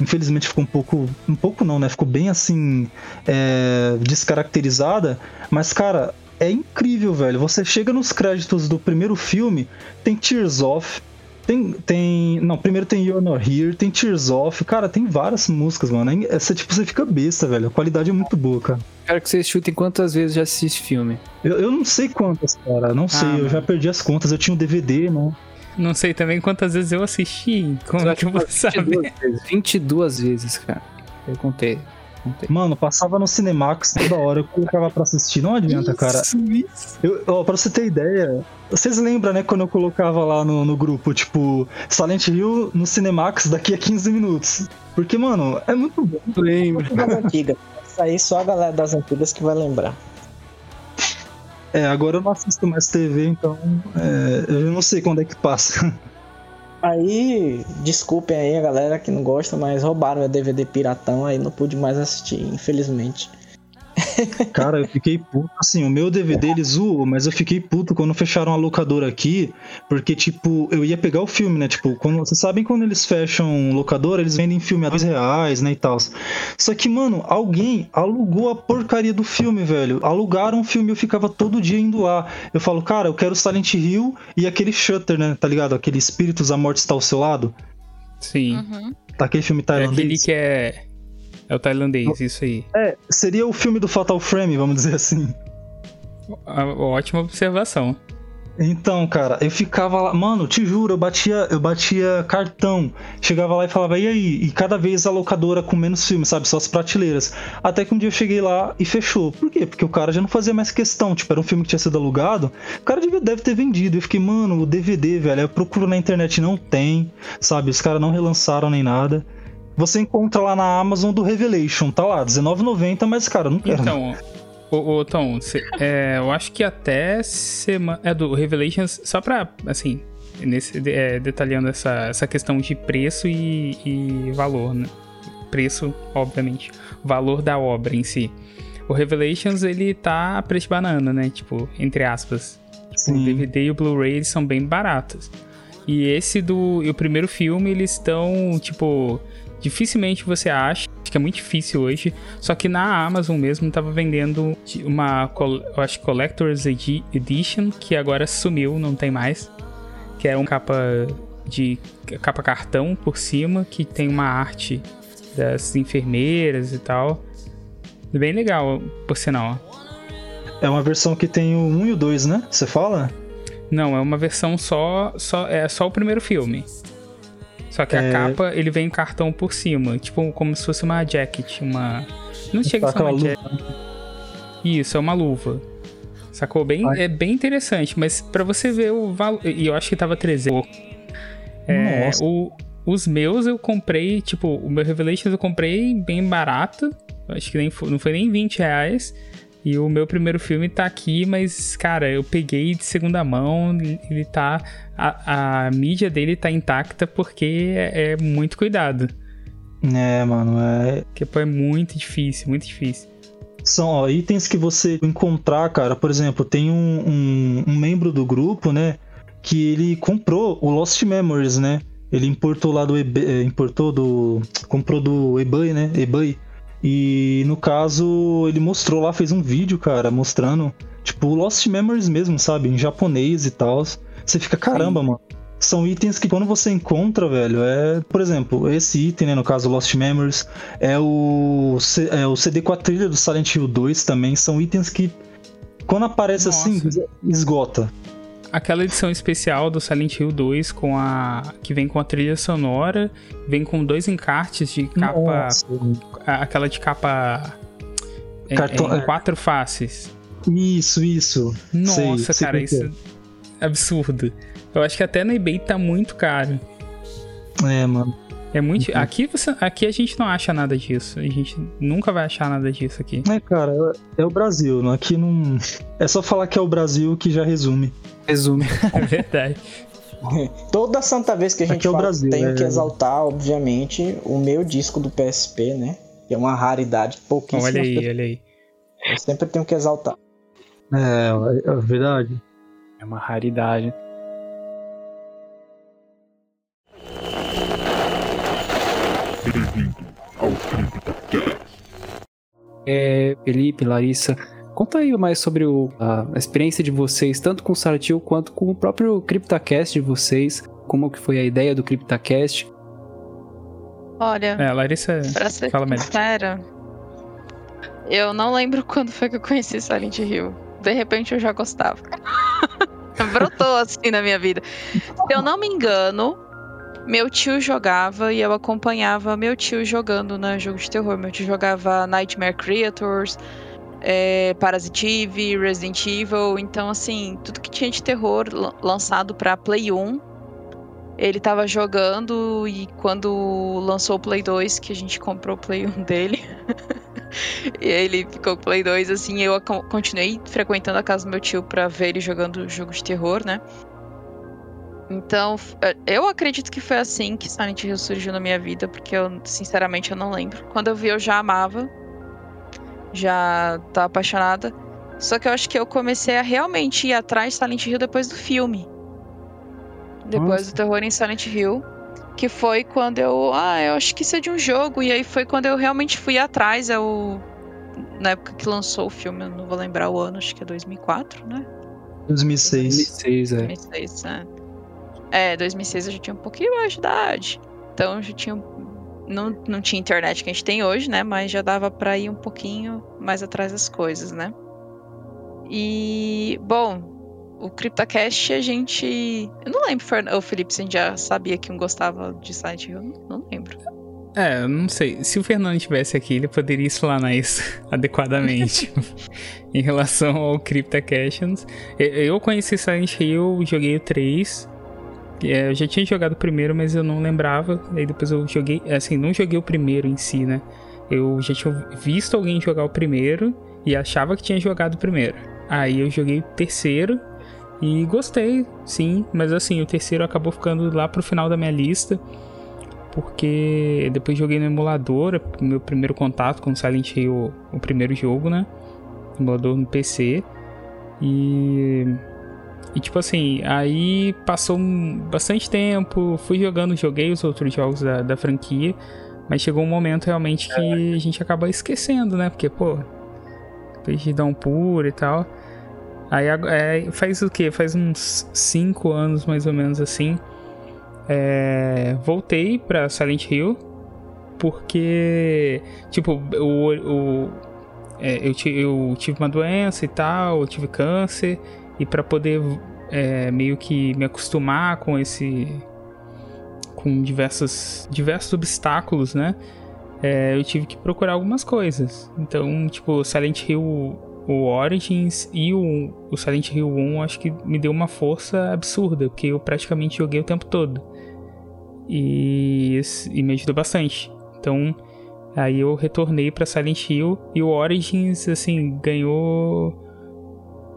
Speaker 4: infelizmente ficou um pouco. Um pouco não, né? Ficou bem assim. É, descaracterizada. Mas, cara, é incrível, velho. Você chega nos créditos do primeiro filme, tem Tears Off. Tem, tem. Não, primeiro tem You're Not Here, tem Tears Off. Cara, tem várias músicas, mano. Essa, tipo, você fica besta, velho. A qualidade é muito boa, cara.
Speaker 1: Quero que vocês chutem quantas vezes já assiste filme.
Speaker 4: Eu, eu não sei quantas, cara. Não sei. Ah, eu mano. já perdi as contas. Eu tinha um DVD, né?
Speaker 2: Não sei também quantas vezes eu assisti. Como eu que eu vou saber?
Speaker 1: Vezes, 22 vezes, cara. Eu contei.
Speaker 4: Mano, passava no Cinemax toda hora, eu colocava pra assistir. Não adianta, cara. Eu, ó, pra você ter ideia, vocês lembram, né, quando eu colocava lá no, no grupo, tipo, Silent Hill no Cinemax daqui a 15 minutos? Porque, mano, é muito bom.
Speaker 5: Lembro. Isso aí só a galera das antigas que vai lembrar.
Speaker 4: É, agora eu não assisto mais TV, então é, eu não sei quando é que passa.
Speaker 5: Aí, desculpem aí a galera que não gosta, mas roubaram meu DVD piratão, aí não pude mais assistir, infelizmente.
Speaker 4: Cara, eu fiquei puto. Assim, o meu DVD ele zoou, mas eu fiquei puto quando fecharam a locadora aqui, porque, tipo, eu ia pegar o filme, né? Tipo, quando, vocês sabem quando eles fecham locadora, eles vendem filme a dois reais, né? E tal. Só que, mano, alguém alugou a porcaria do filme, velho. Alugaram o filme eu ficava todo dia indo lá. Eu falo, cara, eu quero Silent Hill e aquele Shutter, né? Tá ligado? Aquele Espíritos, a Morte está ao seu lado.
Speaker 2: Sim. Uhum.
Speaker 4: Tá aquele filme tailandês.
Speaker 2: É aquele que é é o tailandês, isso aí.
Speaker 4: É, seria o filme do Fatal Frame, vamos dizer assim.
Speaker 2: Ótima observação.
Speaker 4: Então, cara, eu ficava lá, mano, te juro, eu batia, eu batia cartão, chegava lá e falava, e aí? E cada vez a locadora com menos filmes, sabe? Só as prateleiras. Até que um dia eu cheguei lá e fechou. Por quê? Porque o cara já não fazia mais questão. Tipo, era um filme que tinha sido alugado, o cara deve ter vendido. Eu fiquei, mano, o DVD, velho, eu procuro na internet, não tem, sabe? Os caras não relançaram nem nada. Você encontra lá na Amazon do Revelation, tá lá, R$19,90, mas, cara, não quero.
Speaker 2: Então, ô, ô Tom, cê, é, eu acho que até semana. É do Revelations, só pra, assim, nesse, é, detalhando essa, essa questão de preço e, e valor, né? Preço, obviamente. Valor da obra em si. O Revelations, ele tá a preço de banana, né? Tipo, entre aspas. Tipo, o DVD e o Blu-ray são bem baratos. E esse do. E o primeiro filme, eles estão, tipo dificilmente você acha, acho que é muito difícil hoje, só que na Amazon mesmo tava vendendo uma, eu acho, Collector's Edition, que agora sumiu, não tem mais, que é uma capa de capa cartão por cima, que tem uma arte das enfermeiras e tal. Bem legal, por sinal.
Speaker 4: É uma versão que tem o 1 e o 2, né? Você fala?
Speaker 2: Não, é uma versão só, só é só o primeiro filme. Só que é... a capa, ele vem cartão por cima. Tipo, como se fosse uma jacket, uma... Não chega a ser uma jacket. Isso, é uma luva. Sacou? Bem, é bem interessante, mas para você ver o valor... E eu acho que tava 300. É, Nossa. o, os meus eu comprei, tipo, o meu Revelations eu comprei bem barato. Acho que nem, não foi nem 20 reais. E o meu primeiro filme tá aqui, mas, cara, eu peguei de segunda mão, ele tá. A, a mídia dele tá intacta porque é, é muito cuidado.
Speaker 4: É, mano, é.
Speaker 2: Pô, é muito difícil, muito difícil.
Speaker 4: São ó, itens que você encontrar, cara. Por exemplo, tem um, um, um membro do grupo, né? Que ele comprou o Lost Memories, né? Ele importou lá do eBay, é, importou do. comprou do eBay, né? eBay e no caso, ele mostrou lá, fez um vídeo, cara, mostrando, tipo, Lost Memories mesmo, sabe? Em japonês e tal. Você fica, caramba, Sim. mano. São itens que quando você encontra, velho, é. Por exemplo, esse item, né, no caso Lost Memories, é o, C, é o CD com a trilha do Silent Hill 2 também. São itens que, quando aparece assim, Nossa. assim, esgota
Speaker 2: aquela edição especial do Silent Hill 2 com a que vem com a trilha sonora, vem com dois encartes de capa, Nossa. Aquela de capa é, Cartão... em, é, quatro faces.
Speaker 4: Isso, isso.
Speaker 2: Nossa, sei, cara, sei isso é absurdo. Eu acho que até no eBay tá muito caro.
Speaker 4: É, mano.
Speaker 2: É muito. Uhum. Aqui, você, aqui a gente não acha nada disso. A gente nunca vai achar nada disso aqui.
Speaker 4: É, cara, é o Brasil. Né? Aqui não. É só falar que é o Brasil que já resume.
Speaker 1: Resume.
Speaker 2: É verdade.
Speaker 5: Toda santa vez que a gente é fala, Brasil, tem é... que exaltar, obviamente, o meu disco do PSP, né? Que é uma raridade pouquíssima.
Speaker 2: Olha aí, olha aí.
Speaker 5: Eu sempre tenho que exaltar.
Speaker 4: É, é verdade.
Speaker 1: É uma raridade. Bem-vindo ao É, Felipe, Larissa, conta aí mais sobre o, a, a, experiência de vocês, tanto com o Sartil quanto com o próprio CryptaCast de vocês. Como que foi a ideia do CryptaCast?
Speaker 3: Olha,
Speaker 2: é, Larissa,
Speaker 3: pra ser fala sincera, eu não lembro quando foi que eu conheci Silent Hill. De repente eu já gostava. Brotou assim na minha vida. Se eu não me engano, meu tio jogava e eu acompanhava meu tio jogando no né, jogo de terror. Meu tio jogava Nightmare Creators, é, Parasite Eve, Resident Evil. Então, assim, tudo que tinha de terror lançado para Play 1, ele tava jogando. E quando lançou o Play 2, que a gente comprou o Play 1 dele, e ele ficou com o Play 2, assim, eu continuei frequentando a casa do meu tio pra ver ele jogando jogo de terror, né? Então, é, eu acredito que foi assim que Silent Hill surgiu na minha vida, porque eu, sinceramente, eu não lembro. Quando eu vi, eu já amava. Já tava apaixonada. Só que eu acho que eu comecei a realmente ir atrás de Silent Hill depois do filme. Depois Nossa. do terror em Silent Hill. Que foi quando eu. Ah, eu acho que isso é de um jogo. E aí foi quando eu realmente fui atrás. Eu, na época que lançou o filme, eu não vou lembrar o ano, acho que é 2004, né?
Speaker 4: 2006.
Speaker 1: 2006, é.
Speaker 3: 2006, é. É, 2006 eu já tinha um pouquinho mais de idade. Então eu já tinha. Não, não tinha internet que a gente tem hoje, né? Mas já dava pra ir um pouquinho mais atrás das coisas, né? E, bom, o CryptoCast a gente. Eu não lembro, o Felipe, se a gente já sabia que um gostava de site, eu não, não lembro.
Speaker 2: É, eu não sei. Se o Fernando estivesse aqui, ele poderia explanar isso adequadamente. em relação ao CryptoCast. Eu conheci Silent Hill, joguei o 3. É, eu já tinha jogado o primeiro, mas eu não lembrava. Aí depois eu joguei. Assim, não joguei o primeiro em si, né? Eu já tinha visto alguém jogar o primeiro e achava que tinha jogado o primeiro. Aí eu joguei o terceiro e gostei, sim. Mas assim, o terceiro acabou ficando lá pro final da minha lista. Porque depois joguei no emulador, meu primeiro contato com Silent Hill, o primeiro jogo, né? Emulador no PC. E e tipo assim, aí passou bastante tempo, fui jogando, joguei os outros jogos da, da franquia, mas chegou um momento realmente que a gente acaba esquecendo, né? Porque, pô, depois de dar um puro e tal. Aí é, faz o que? Faz uns 5 anos mais ou menos assim. É, voltei pra Silent Hill. Porque, tipo, o, o é, eu, eu tive uma doença e tal, eu tive câncer e para poder é, meio que me acostumar com esse com diversos diversos obstáculos, né? É, eu tive que procurar algumas coisas. Então, tipo, Silent Hill o Origins e o, o Silent Hill 1 acho que me deu uma força absurda, porque eu praticamente joguei o tempo todo. E, e me ajudou bastante. Então, aí eu retornei para Silent Hill e o Origins assim ganhou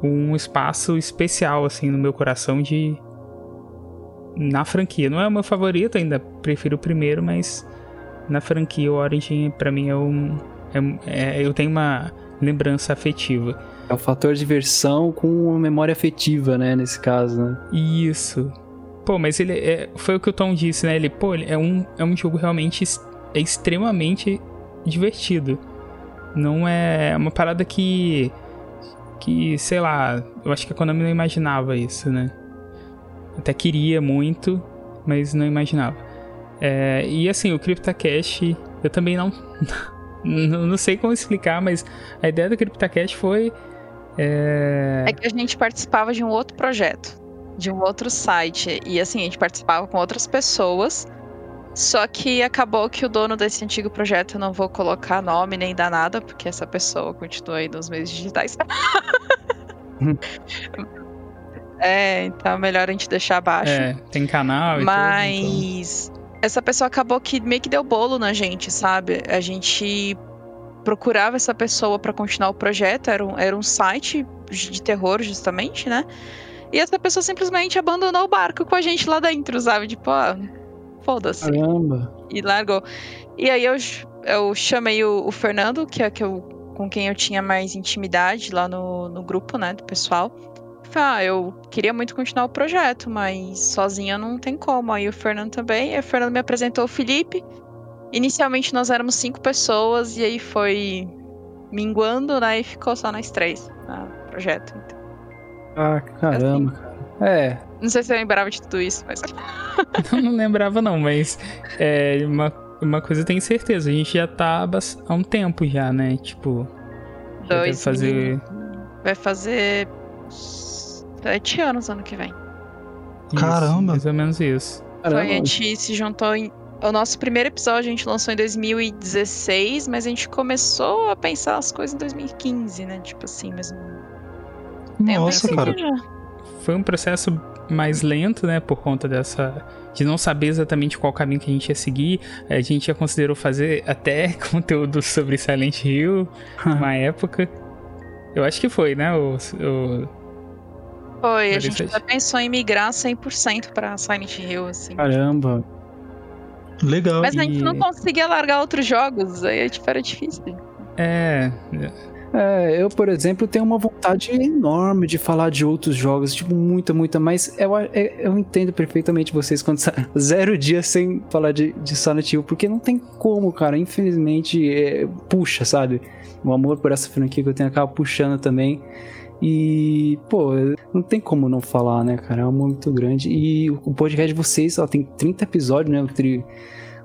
Speaker 2: um espaço especial assim no meu coração de na franquia. Não é o meu favorito, ainda prefiro o primeiro, mas na franquia o Origin para mim é um é, é, eu tenho uma lembrança afetiva.
Speaker 1: É um fator de diversão com uma memória afetiva, né, nesse caso, né?
Speaker 2: Isso. Pô, mas ele é, foi o que o Tom disse, né? Ele, pô, ele é um é um jogo realmente é extremamente divertido. Não é uma parada que que, sei lá, eu acho que a Konami não imaginava isso, né? Até queria muito, mas não imaginava. É, e assim, o CryptoCash, eu também não, não sei como explicar, mas a ideia do CryptoCash foi. É...
Speaker 3: é que a gente participava de um outro projeto, de um outro site, e assim, a gente participava com outras pessoas só que acabou que o dono desse antigo projeto, eu não vou colocar nome nem dar nada, porque essa pessoa continua aí nos meios digitais. é, então é melhor a gente deixar abaixo.
Speaker 2: É, tem canal e
Speaker 3: Mas. Tudo, então. Essa pessoa acabou que meio que deu bolo na gente, sabe? A gente procurava essa pessoa para continuar o projeto, era um, era um site de terror, justamente, né? E essa pessoa simplesmente abandonou o barco com a gente lá dentro, sabe? Tipo, ah, foda-se.
Speaker 1: Caramba.
Speaker 3: E largou. E aí eu, eu chamei o, o Fernando, que é que eu, com quem eu tinha mais intimidade lá no, no grupo, né, do pessoal. Ah, eu queria muito continuar o projeto, mas sozinha não tem como. Aí o Fernando também. Aí o Fernando me apresentou o Felipe. Inicialmente nós éramos cinco pessoas e aí foi minguando, né? E ficou só nós três no projeto. Então,
Speaker 1: Ah, caramba, cara. É,
Speaker 3: não sei se eu lembrava de tudo isso, mas.
Speaker 2: Eu não lembrava não, mas é, uma, uma coisa eu tenho certeza, a gente já tá há um tempo já, né? Tipo,
Speaker 3: Dois
Speaker 2: fazer
Speaker 3: Vai fazer sete anos ano que vem.
Speaker 2: isso,
Speaker 4: Caramba.
Speaker 2: mais ou menos isso.
Speaker 1: caramba.
Speaker 3: Foi, a gente se juntou em. O nosso primeiro episódio a gente lançou em 2016, mas a gente começou a pensar as coisas em 2015, né? Tipo assim, mas.
Speaker 4: Nossa, cara.
Speaker 3: já.
Speaker 2: Foi um processo mais lento, né? Por conta dessa. De não saber exatamente qual caminho que a gente ia seguir. A gente já considerou fazer até conteúdo sobre Silent Hill, uma época. Eu acho que foi, né? O, o-
Speaker 3: Foi, a gente já pensou em migrar 100% pra Silent Hill, assim.
Speaker 1: Caramba.
Speaker 4: Legal.
Speaker 3: Mas a gente
Speaker 2: e-
Speaker 3: não conseguia largar outros jogos, aí tipo, era difícil.
Speaker 2: É,
Speaker 1: É, eu, por exemplo, tenho uma vontade enorme de falar de outros jogos, tipo, muita, muita, mas eu, é- eu entendo perfeitamente vocês quando sa- zero dias sem falar de, de Silent Hill, porque não tem como, cara, infelizmente, é, puxa, sabe? O amor por essa franquia que eu tenho acaba puxando também. E, pô, não tem como não falar, né, cara? É um amor muito grande. E o podcast de vocês, ó, tem 30 episódios, né? O, tri-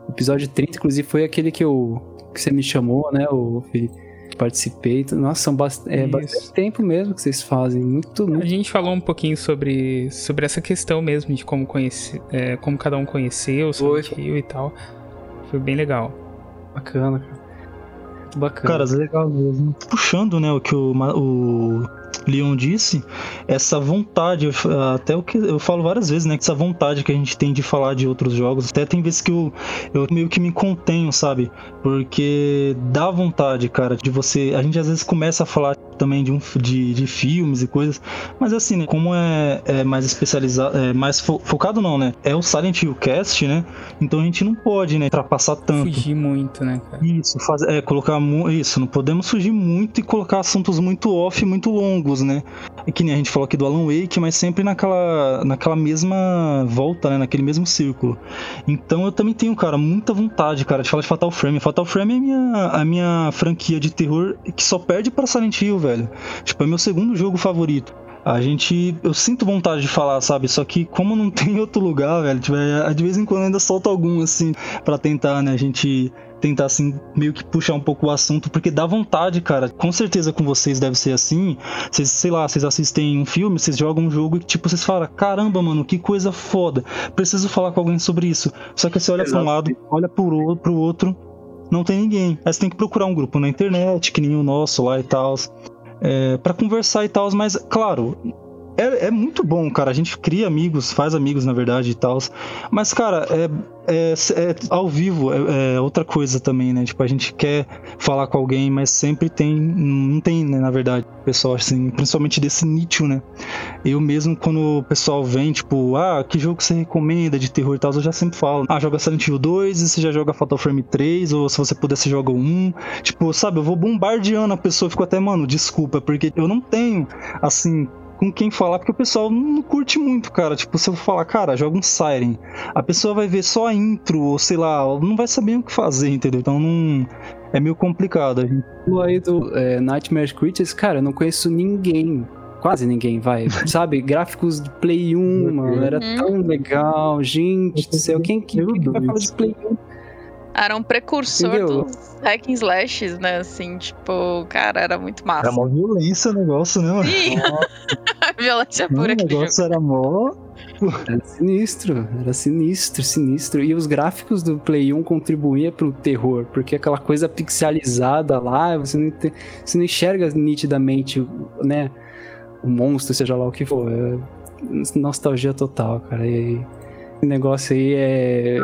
Speaker 1: o episódio 30, inclusive, foi aquele que, eu, que você me chamou, né, o Felipe? participei. Nossa, são bast é, bastante tempo mesmo que vocês fazem. Muito,
Speaker 2: A
Speaker 1: muito
Speaker 2: gente falou um pouquinho sobre, sobre essa questão mesmo de como conhecer, é, como cada um conheceu Hill e tal. Foi bem legal.
Speaker 1: bacana, cara. Muito bacana.
Speaker 4: Cara, legal mesmo. Puxando, né, o que o, o Leon disse, essa vontade, f- até o que eu falo várias vezes, né, que essa vontade que a gente tem de falar de outros jogos, até tem vezes que eu, eu meio que me contenho, sabe? Porque dá vontade, cara, de você. A gente às vezes começa a falar também de, um, de, de filmes e coisas, mas assim, né, como é, é mais especializado, é mais fo- focado não, né? É o Silent Hill Cast, né? Então a gente não pode, né, ultrapassar tanto.
Speaker 2: Fugir muito, né, cara?
Speaker 4: Isso, faz, é, colocar isso, não podemos fugir muito e colocar assuntos muito off, muito longos, né? É que nem a gente falou aqui do Alan Wake, mas sempre naquela, naquela mesma volta, né? Naquele mesmo círculo. Então eu também tenho, cara, muita vontade, cara, de falar de Fatal Frame. Fatal Frame é a minha, a minha franquia de terror que só perde para Silent Hill, velho. Tipo, é meu segundo jogo favorito. A gente. Eu sinto vontade de falar, sabe? Só que como não tem outro lugar, velho, tipo, é, de vez em quando ainda solto algum, assim, pra tentar, né? A gente tentar, assim, meio que puxar um pouco o assunto, porque dá vontade, cara. Com certeza com vocês deve ser assim. Vocês, sei lá, vocês assistem um filme, vocês jogam um jogo e, tipo, vocês falam, caramba, mano, que coisa foda. Preciso falar com alguém sobre isso. Só que você olha pra um lado, olha pro, o- pro outro, não tem ninguém. Aí você tem que procurar um grupo na internet, que nem o nosso lá e tal. É, para conversar e tal, mas, claro. É, é muito bom, cara. A gente cria amigos, faz amigos, na verdade, e tal. Mas, cara, é, é, é ao vivo é, é outra coisa também, né? Tipo, a gente quer falar com alguém, mas sempre tem. Não tem, né, na verdade, pessoal, assim, principalmente desse nicho, né? Eu mesmo, quando o pessoal vem, tipo, ah, que jogo você recomenda de terror e tal, eu já sempre falo, ah, joga Silent Hill 2, e você já joga Fatal Frame 3, ou se você puder, você joga o 1. Tipo, sabe, eu vou bombardeando a pessoa, fico até, mano, desculpa, porque eu não tenho, assim, com quem falar, porque o pessoal não curte muito, cara. Tipo, se eu falar, cara, joga um Siren, a pessoa vai ver só a intro, ou sei lá, não vai saber o que fazer, entendeu? Então não. É meio complicado. A gente
Speaker 1: falou aí do é, Nightmare Creatures, cara, eu não conheço ninguém. Quase ninguém, vai. Sabe, gráficos de Play 1, mano, era
Speaker 3: Uhum.
Speaker 1: tão legal. Gente do céu, quem, quem, quem que vai falar de Play 1?
Speaker 3: Era um precursor
Speaker 1: Entendeu?
Speaker 3: dos hack and slashes, né? Assim, tipo, cara, era muito massa.
Speaker 4: Era mó violência o negócio, né, mano?
Speaker 3: Sim, violência
Speaker 4: Não,
Speaker 3: pura
Speaker 4: o
Speaker 3: aquele jogo.
Speaker 4: negócio era mó.
Speaker 1: Era sinistro, era sinistro, sinistro. E os gráficos do Play 1 contribuíam pro terror, porque aquela coisa pixelizada lá, você não, você não enxerga nitidamente, né? O monstro, seja lá o que for. É nostalgia total, cara. E, negócio aí é,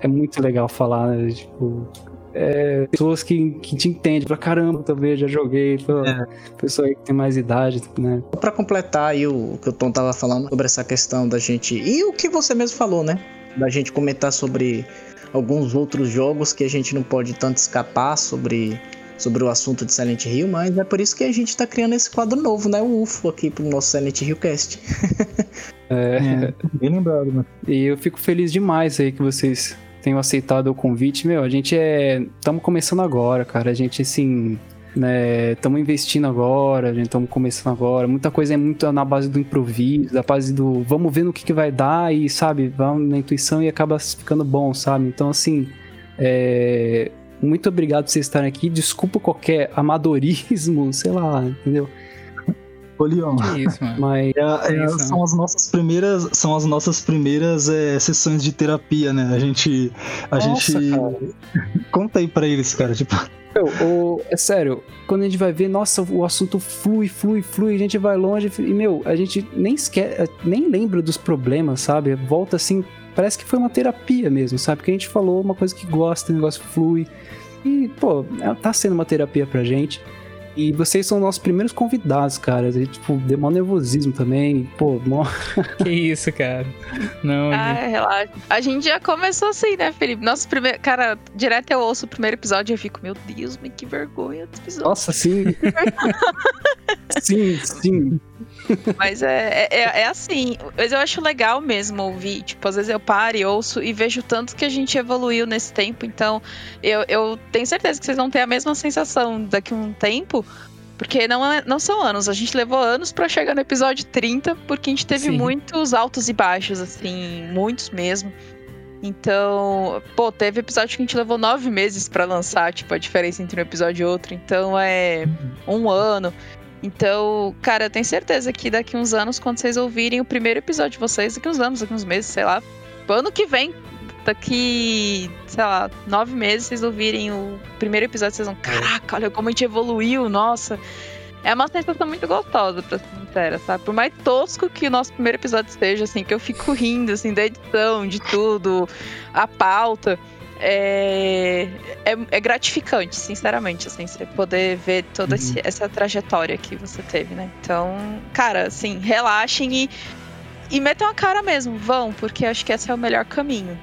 Speaker 1: é muito legal falar, né? Tipo, é, pessoas que, que te entendem, pra caramba, também já joguei, pô, é. pessoa aí que tem mais idade, né?
Speaker 5: Pra completar aí o que o Tom tava falando sobre essa questão da gente. E o que você mesmo falou, né? Da gente comentar sobre alguns outros jogos que a gente não pode tanto escapar sobre, sobre o assunto de Silent Hill, mas é por isso que a gente tá criando esse quadro novo, né? O UFO aqui pro nosso Silent Hill Cast.
Speaker 1: é, é, bem lembrado, né? E eu fico feliz demais aí que vocês tenham aceitado o convite. Meu, a gente é. Estamos começando agora, cara. A gente, assim. né, estamos investindo agora, a gente estamos começando agora. Muita coisa é muito na base do improviso, da base do vamos ver no que, que vai dar e, sabe, vamos na intuição e acaba ficando bom, sabe? Então, assim, é, muito obrigado por vocês estarem aqui. Desculpa qualquer amadorismo, sei lá, entendeu?
Speaker 4: Leon.
Speaker 2: Que isso, mano.
Speaker 4: Mas é, é, são as nossas primeiras, são as nossas primeiras é, sessões de terapia, né? A gente, a Nossa, gente cara. conta aí para eles, cara, tipo.
Speaker 1: Eu, o, é sério, quando a gente vai ver, nossa, o assunto flui, flui, flui, a gente vai longe e, meu, a gente nem esquece, nem lembra dos problemas, sabe? Volta assim, parece que foi uma terapia mesmo, sabe? Porque a gente falou uma coisa que gosta, o negócio flui. E, pô, é, tá sendo uma terapia pra gente. E vocês são nossos primeiros convidados, cara. E, tipo, deu mó nervosismo também. Pô, mó.
Speaker 2: Que isso, cara. Não,
Speaker 3: ah, gente... relaxa. A gente já começou assim, né, Felipe? Nosso primeiro. Cara, direto eu ouço o primeiro episódio e eu fico, meu Deus, mas que vergonha desse episódio.
Speaker 1: Nossa, sim. sim, sim.
Speaker 3: Mas é, é, é, assim, mas eu acho legal mesmo ouvir. Tipo, às vezes eu paro e ouço e vejo tanto que a gente evoluiu nesse tempo. Então, eu, eu tenho certeza que vocês vão ter a mesma sensação daqui a um tempo. Porque não, é, não são anos, a gente levou anos para chegar no episódio 30, porque a gente teve Sim. muitos altos e baixos, assim, muitos mesmo. Então, pô, teve episódio que a gente levou nove meses para lançar, tipo, a diferença entre um episódio e outro. Então é um ano. Então, cara, eu tenho certeza que daqui uns anos, quando vocês ouvirem o primeiro episódio de vocês, daqui uns anos, daqui uns meses, sei lá, ano que vem, daqui, sei lá, nove meses, vocês ouvirem o primeiro episódio, vocês vão, caraca, olha como a gente evoluiu, nossa. É uma sensação muito gostosa, pra ser sincera, sabe? Por mais tosco que o nosso primeiro episódio esteja, assim, que eu fico rindo, assim, da edição, de tudo, a pauta é, é, é, gratificante, sinceramente, assim, você poder ver toda uhum. essa trajetória que você teve, né? Então, cara, assim, relaxem e, e metam a cara mesmo, vão, porque acho que esse é o melhor caminho.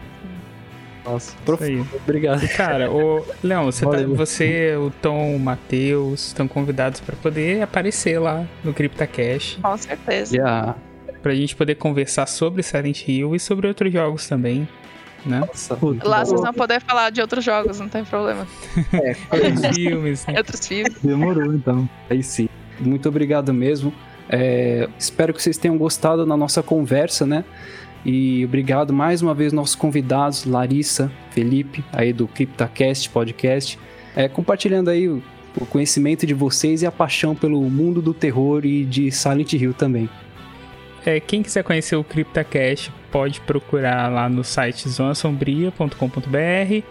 Speaker 1: Nossa, profundo. Obrigado.
Speaker 2: Cara, o Leão, você, tá, você, o Tom, o Matheus estão convidados para poder aparecer lá no CryptoCast.
Speaker 3: Com certeza.
Speaker 1: Yeah.
Speaker 2: Pra gente poder conversar sobre Silent Hill e sobre outros jogos também né? Nossa,
Speaker 3: Lá vocês vão poder falar de outros jogos, não tem problema.
Speaker 2: É, outros filmes.
Speaker 3: Né? Outros filmes.
Speaker 4: Demorou, então.
Speaker 1: Aí sim. Muito obrigado mesmo. É, espero que vocês tenham gostado da nossa conversa, né? E obrigado mais uma vez nossos convidados, Larissa, Felipe, aí do CryptaCast Podcast, é, compartilhando aí o, o conhecimento de vocês e a paixão pelo mundo do terror e de Silent Hill também.
Speaker 2: É, quem quiser conhecer o CryptaCast pode procurar lá no site zonasombria.com.br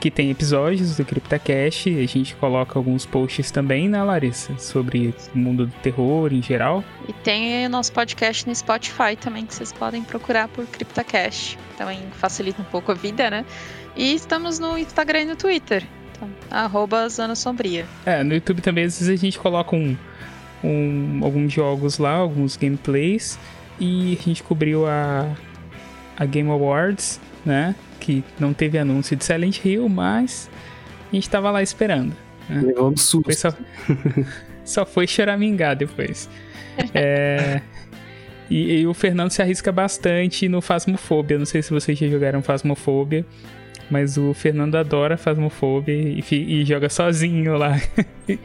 Speaker 2: que tem episódios do CryptaCast. A gente coloca alguns posts também, né, Larissa? Sobre o mundo do terror em geral.
Speaker 3: E tem o nosso podcast no Spotify também, que vocês podem procurar por CryptaCast. Também facilita um pouco a vida, né? E estamos no Instagram e no Twitter. Então, arroba Zona Sombria.
Speaker 2: É, no YouTube também às vezes a gente coloca um, um, alguns jogos lá, alguns gameplays. E a gente cobriu a, a Game Awards, né? Que não teve anúncio de Silent Hill, mas a gente tava lá esperando.
Speaker 1: Né? Levou um susto.
Speaker 2: Só, só foi choramingar depois. É, e, e, o Fernando se arrisca bastante no Phasmophobia. Não sei se vocês já jogaram Phasmophobia. Mas o Fernando adora Phasmophobia e, e joga sozinho lá.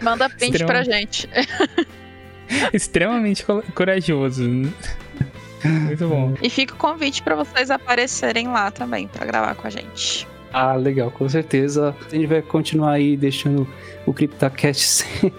Speaker 3: Manda print pra gente.
Speaker 2: Extremamente corajoso. Muito bom.
Speaker 3: E fica o convite para vocês aparecerem lá também para gravar com a gente.
Speaker 1: Ah, legal, com certeza. A gente vai continuar aí deixando o CryptoCast sem,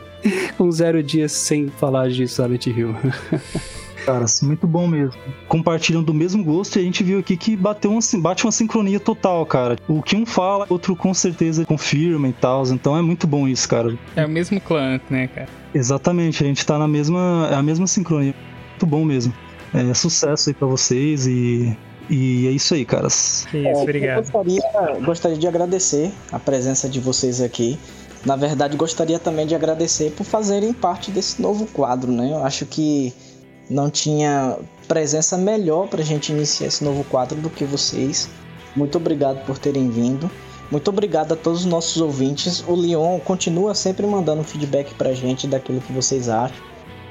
Speaker 1: com zero dias sem falar de Silent Hill.
Speaker 4: Cara, muito bom mesmo. Compartilham do mesmo gosto e a gente viu aqui que bateu uma, bate uma sincronia total, cara. O que um fala, outro com certeza confirma e tal. Então é muito bom isso, cara.
Speaker 2: É o mesmo clã, né, cara?
Speaker 4: Exatamente, a gente tá na mesma, é a mesma sincronia. Muito bom mesmo. É, sucesso aí pra vocês e E é isso aí, caras.
Speaker 2: Que isso, obrigado.
Speaker 5: Eu gostaria, gostaria de agradecer a presença de vocês aqui. Na verdade, gostaria também de agradecer por fazerem parte desse novo quadro, né? Eu acho que não tinha presença melhor para a gente iniciar esse novo quadro do que vocês. Muito obrigado por terem vindo. Muito obrigado a todos os nossos ouvintes. O Leon continua sempre mandando feedback para a gente daquilo que vocês acham,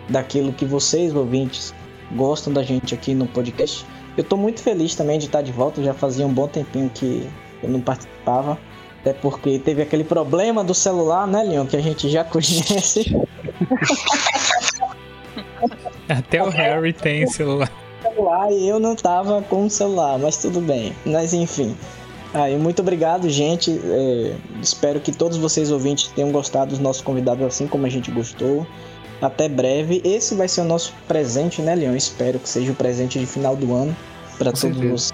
Speaker 5: daquilo que vocês, ouvintes, gostam da gente aqui no podcast. Eu estou muito feliz também de estar de volta. Já fazia um bom tempinho que eu não participava. Até porque teve aquele problema do celular, né, Leon? Que a gente já conhece.
Speaker 2: Até o Harry tem
Speaker 5: celular e eu não tava com o celular, mas tudo bem. Mas enfim. Aí, muito obrigado, gente. É, espero que todos vocês ouvintes tenham gostado dos nossos convidados assim como a gente gostou. Até breve. Esse vai ser o nosso presente, né, Leão? Espero que seja o presente de final do ano para todos vocês.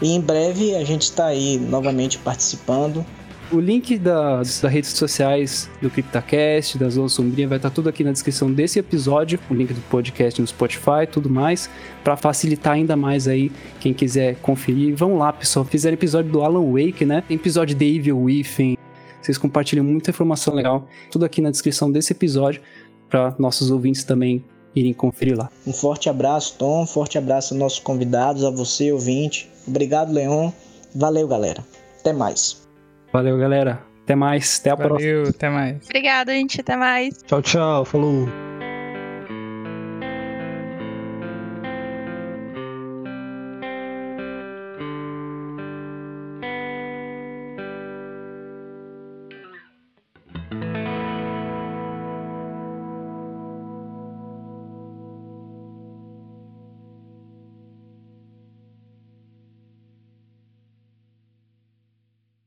Speaker 5: E em breve a gente está aí novamente participando.
Speaker 1: O link das, das redes sociais do CryptaCast, da Zona Sombria, vai estar tudo aqui na descrição desse episódio. O link do podcast no Spotify tudo mais. para facilitar ainda mais aí quem quiser conferir. Vamos lá, pessoal. Fizeram episódio do Alan Wake, né? Tem episódio de Evil Within. Vocês compartilham muita informação legal. Tudo aqui na descrição desse episódio. para nossos ouvintes também irem conferir lá.
Speaker 5: Um forte abraço, Tom. Um forte abraço aos nossos convidados, a você, ouvinte. Obrigado, Leon. Valeu, galera. Até mais.
Speaker 1: Valeu, galera. Até mais. Até a
Speaker 2: Valeu,
Speaker 1: próxima.
Speaker 2: até mais.
Speaker 3: Obrigada, gente. Até mais.
Speaker 4: Tchau, tchau. Falou.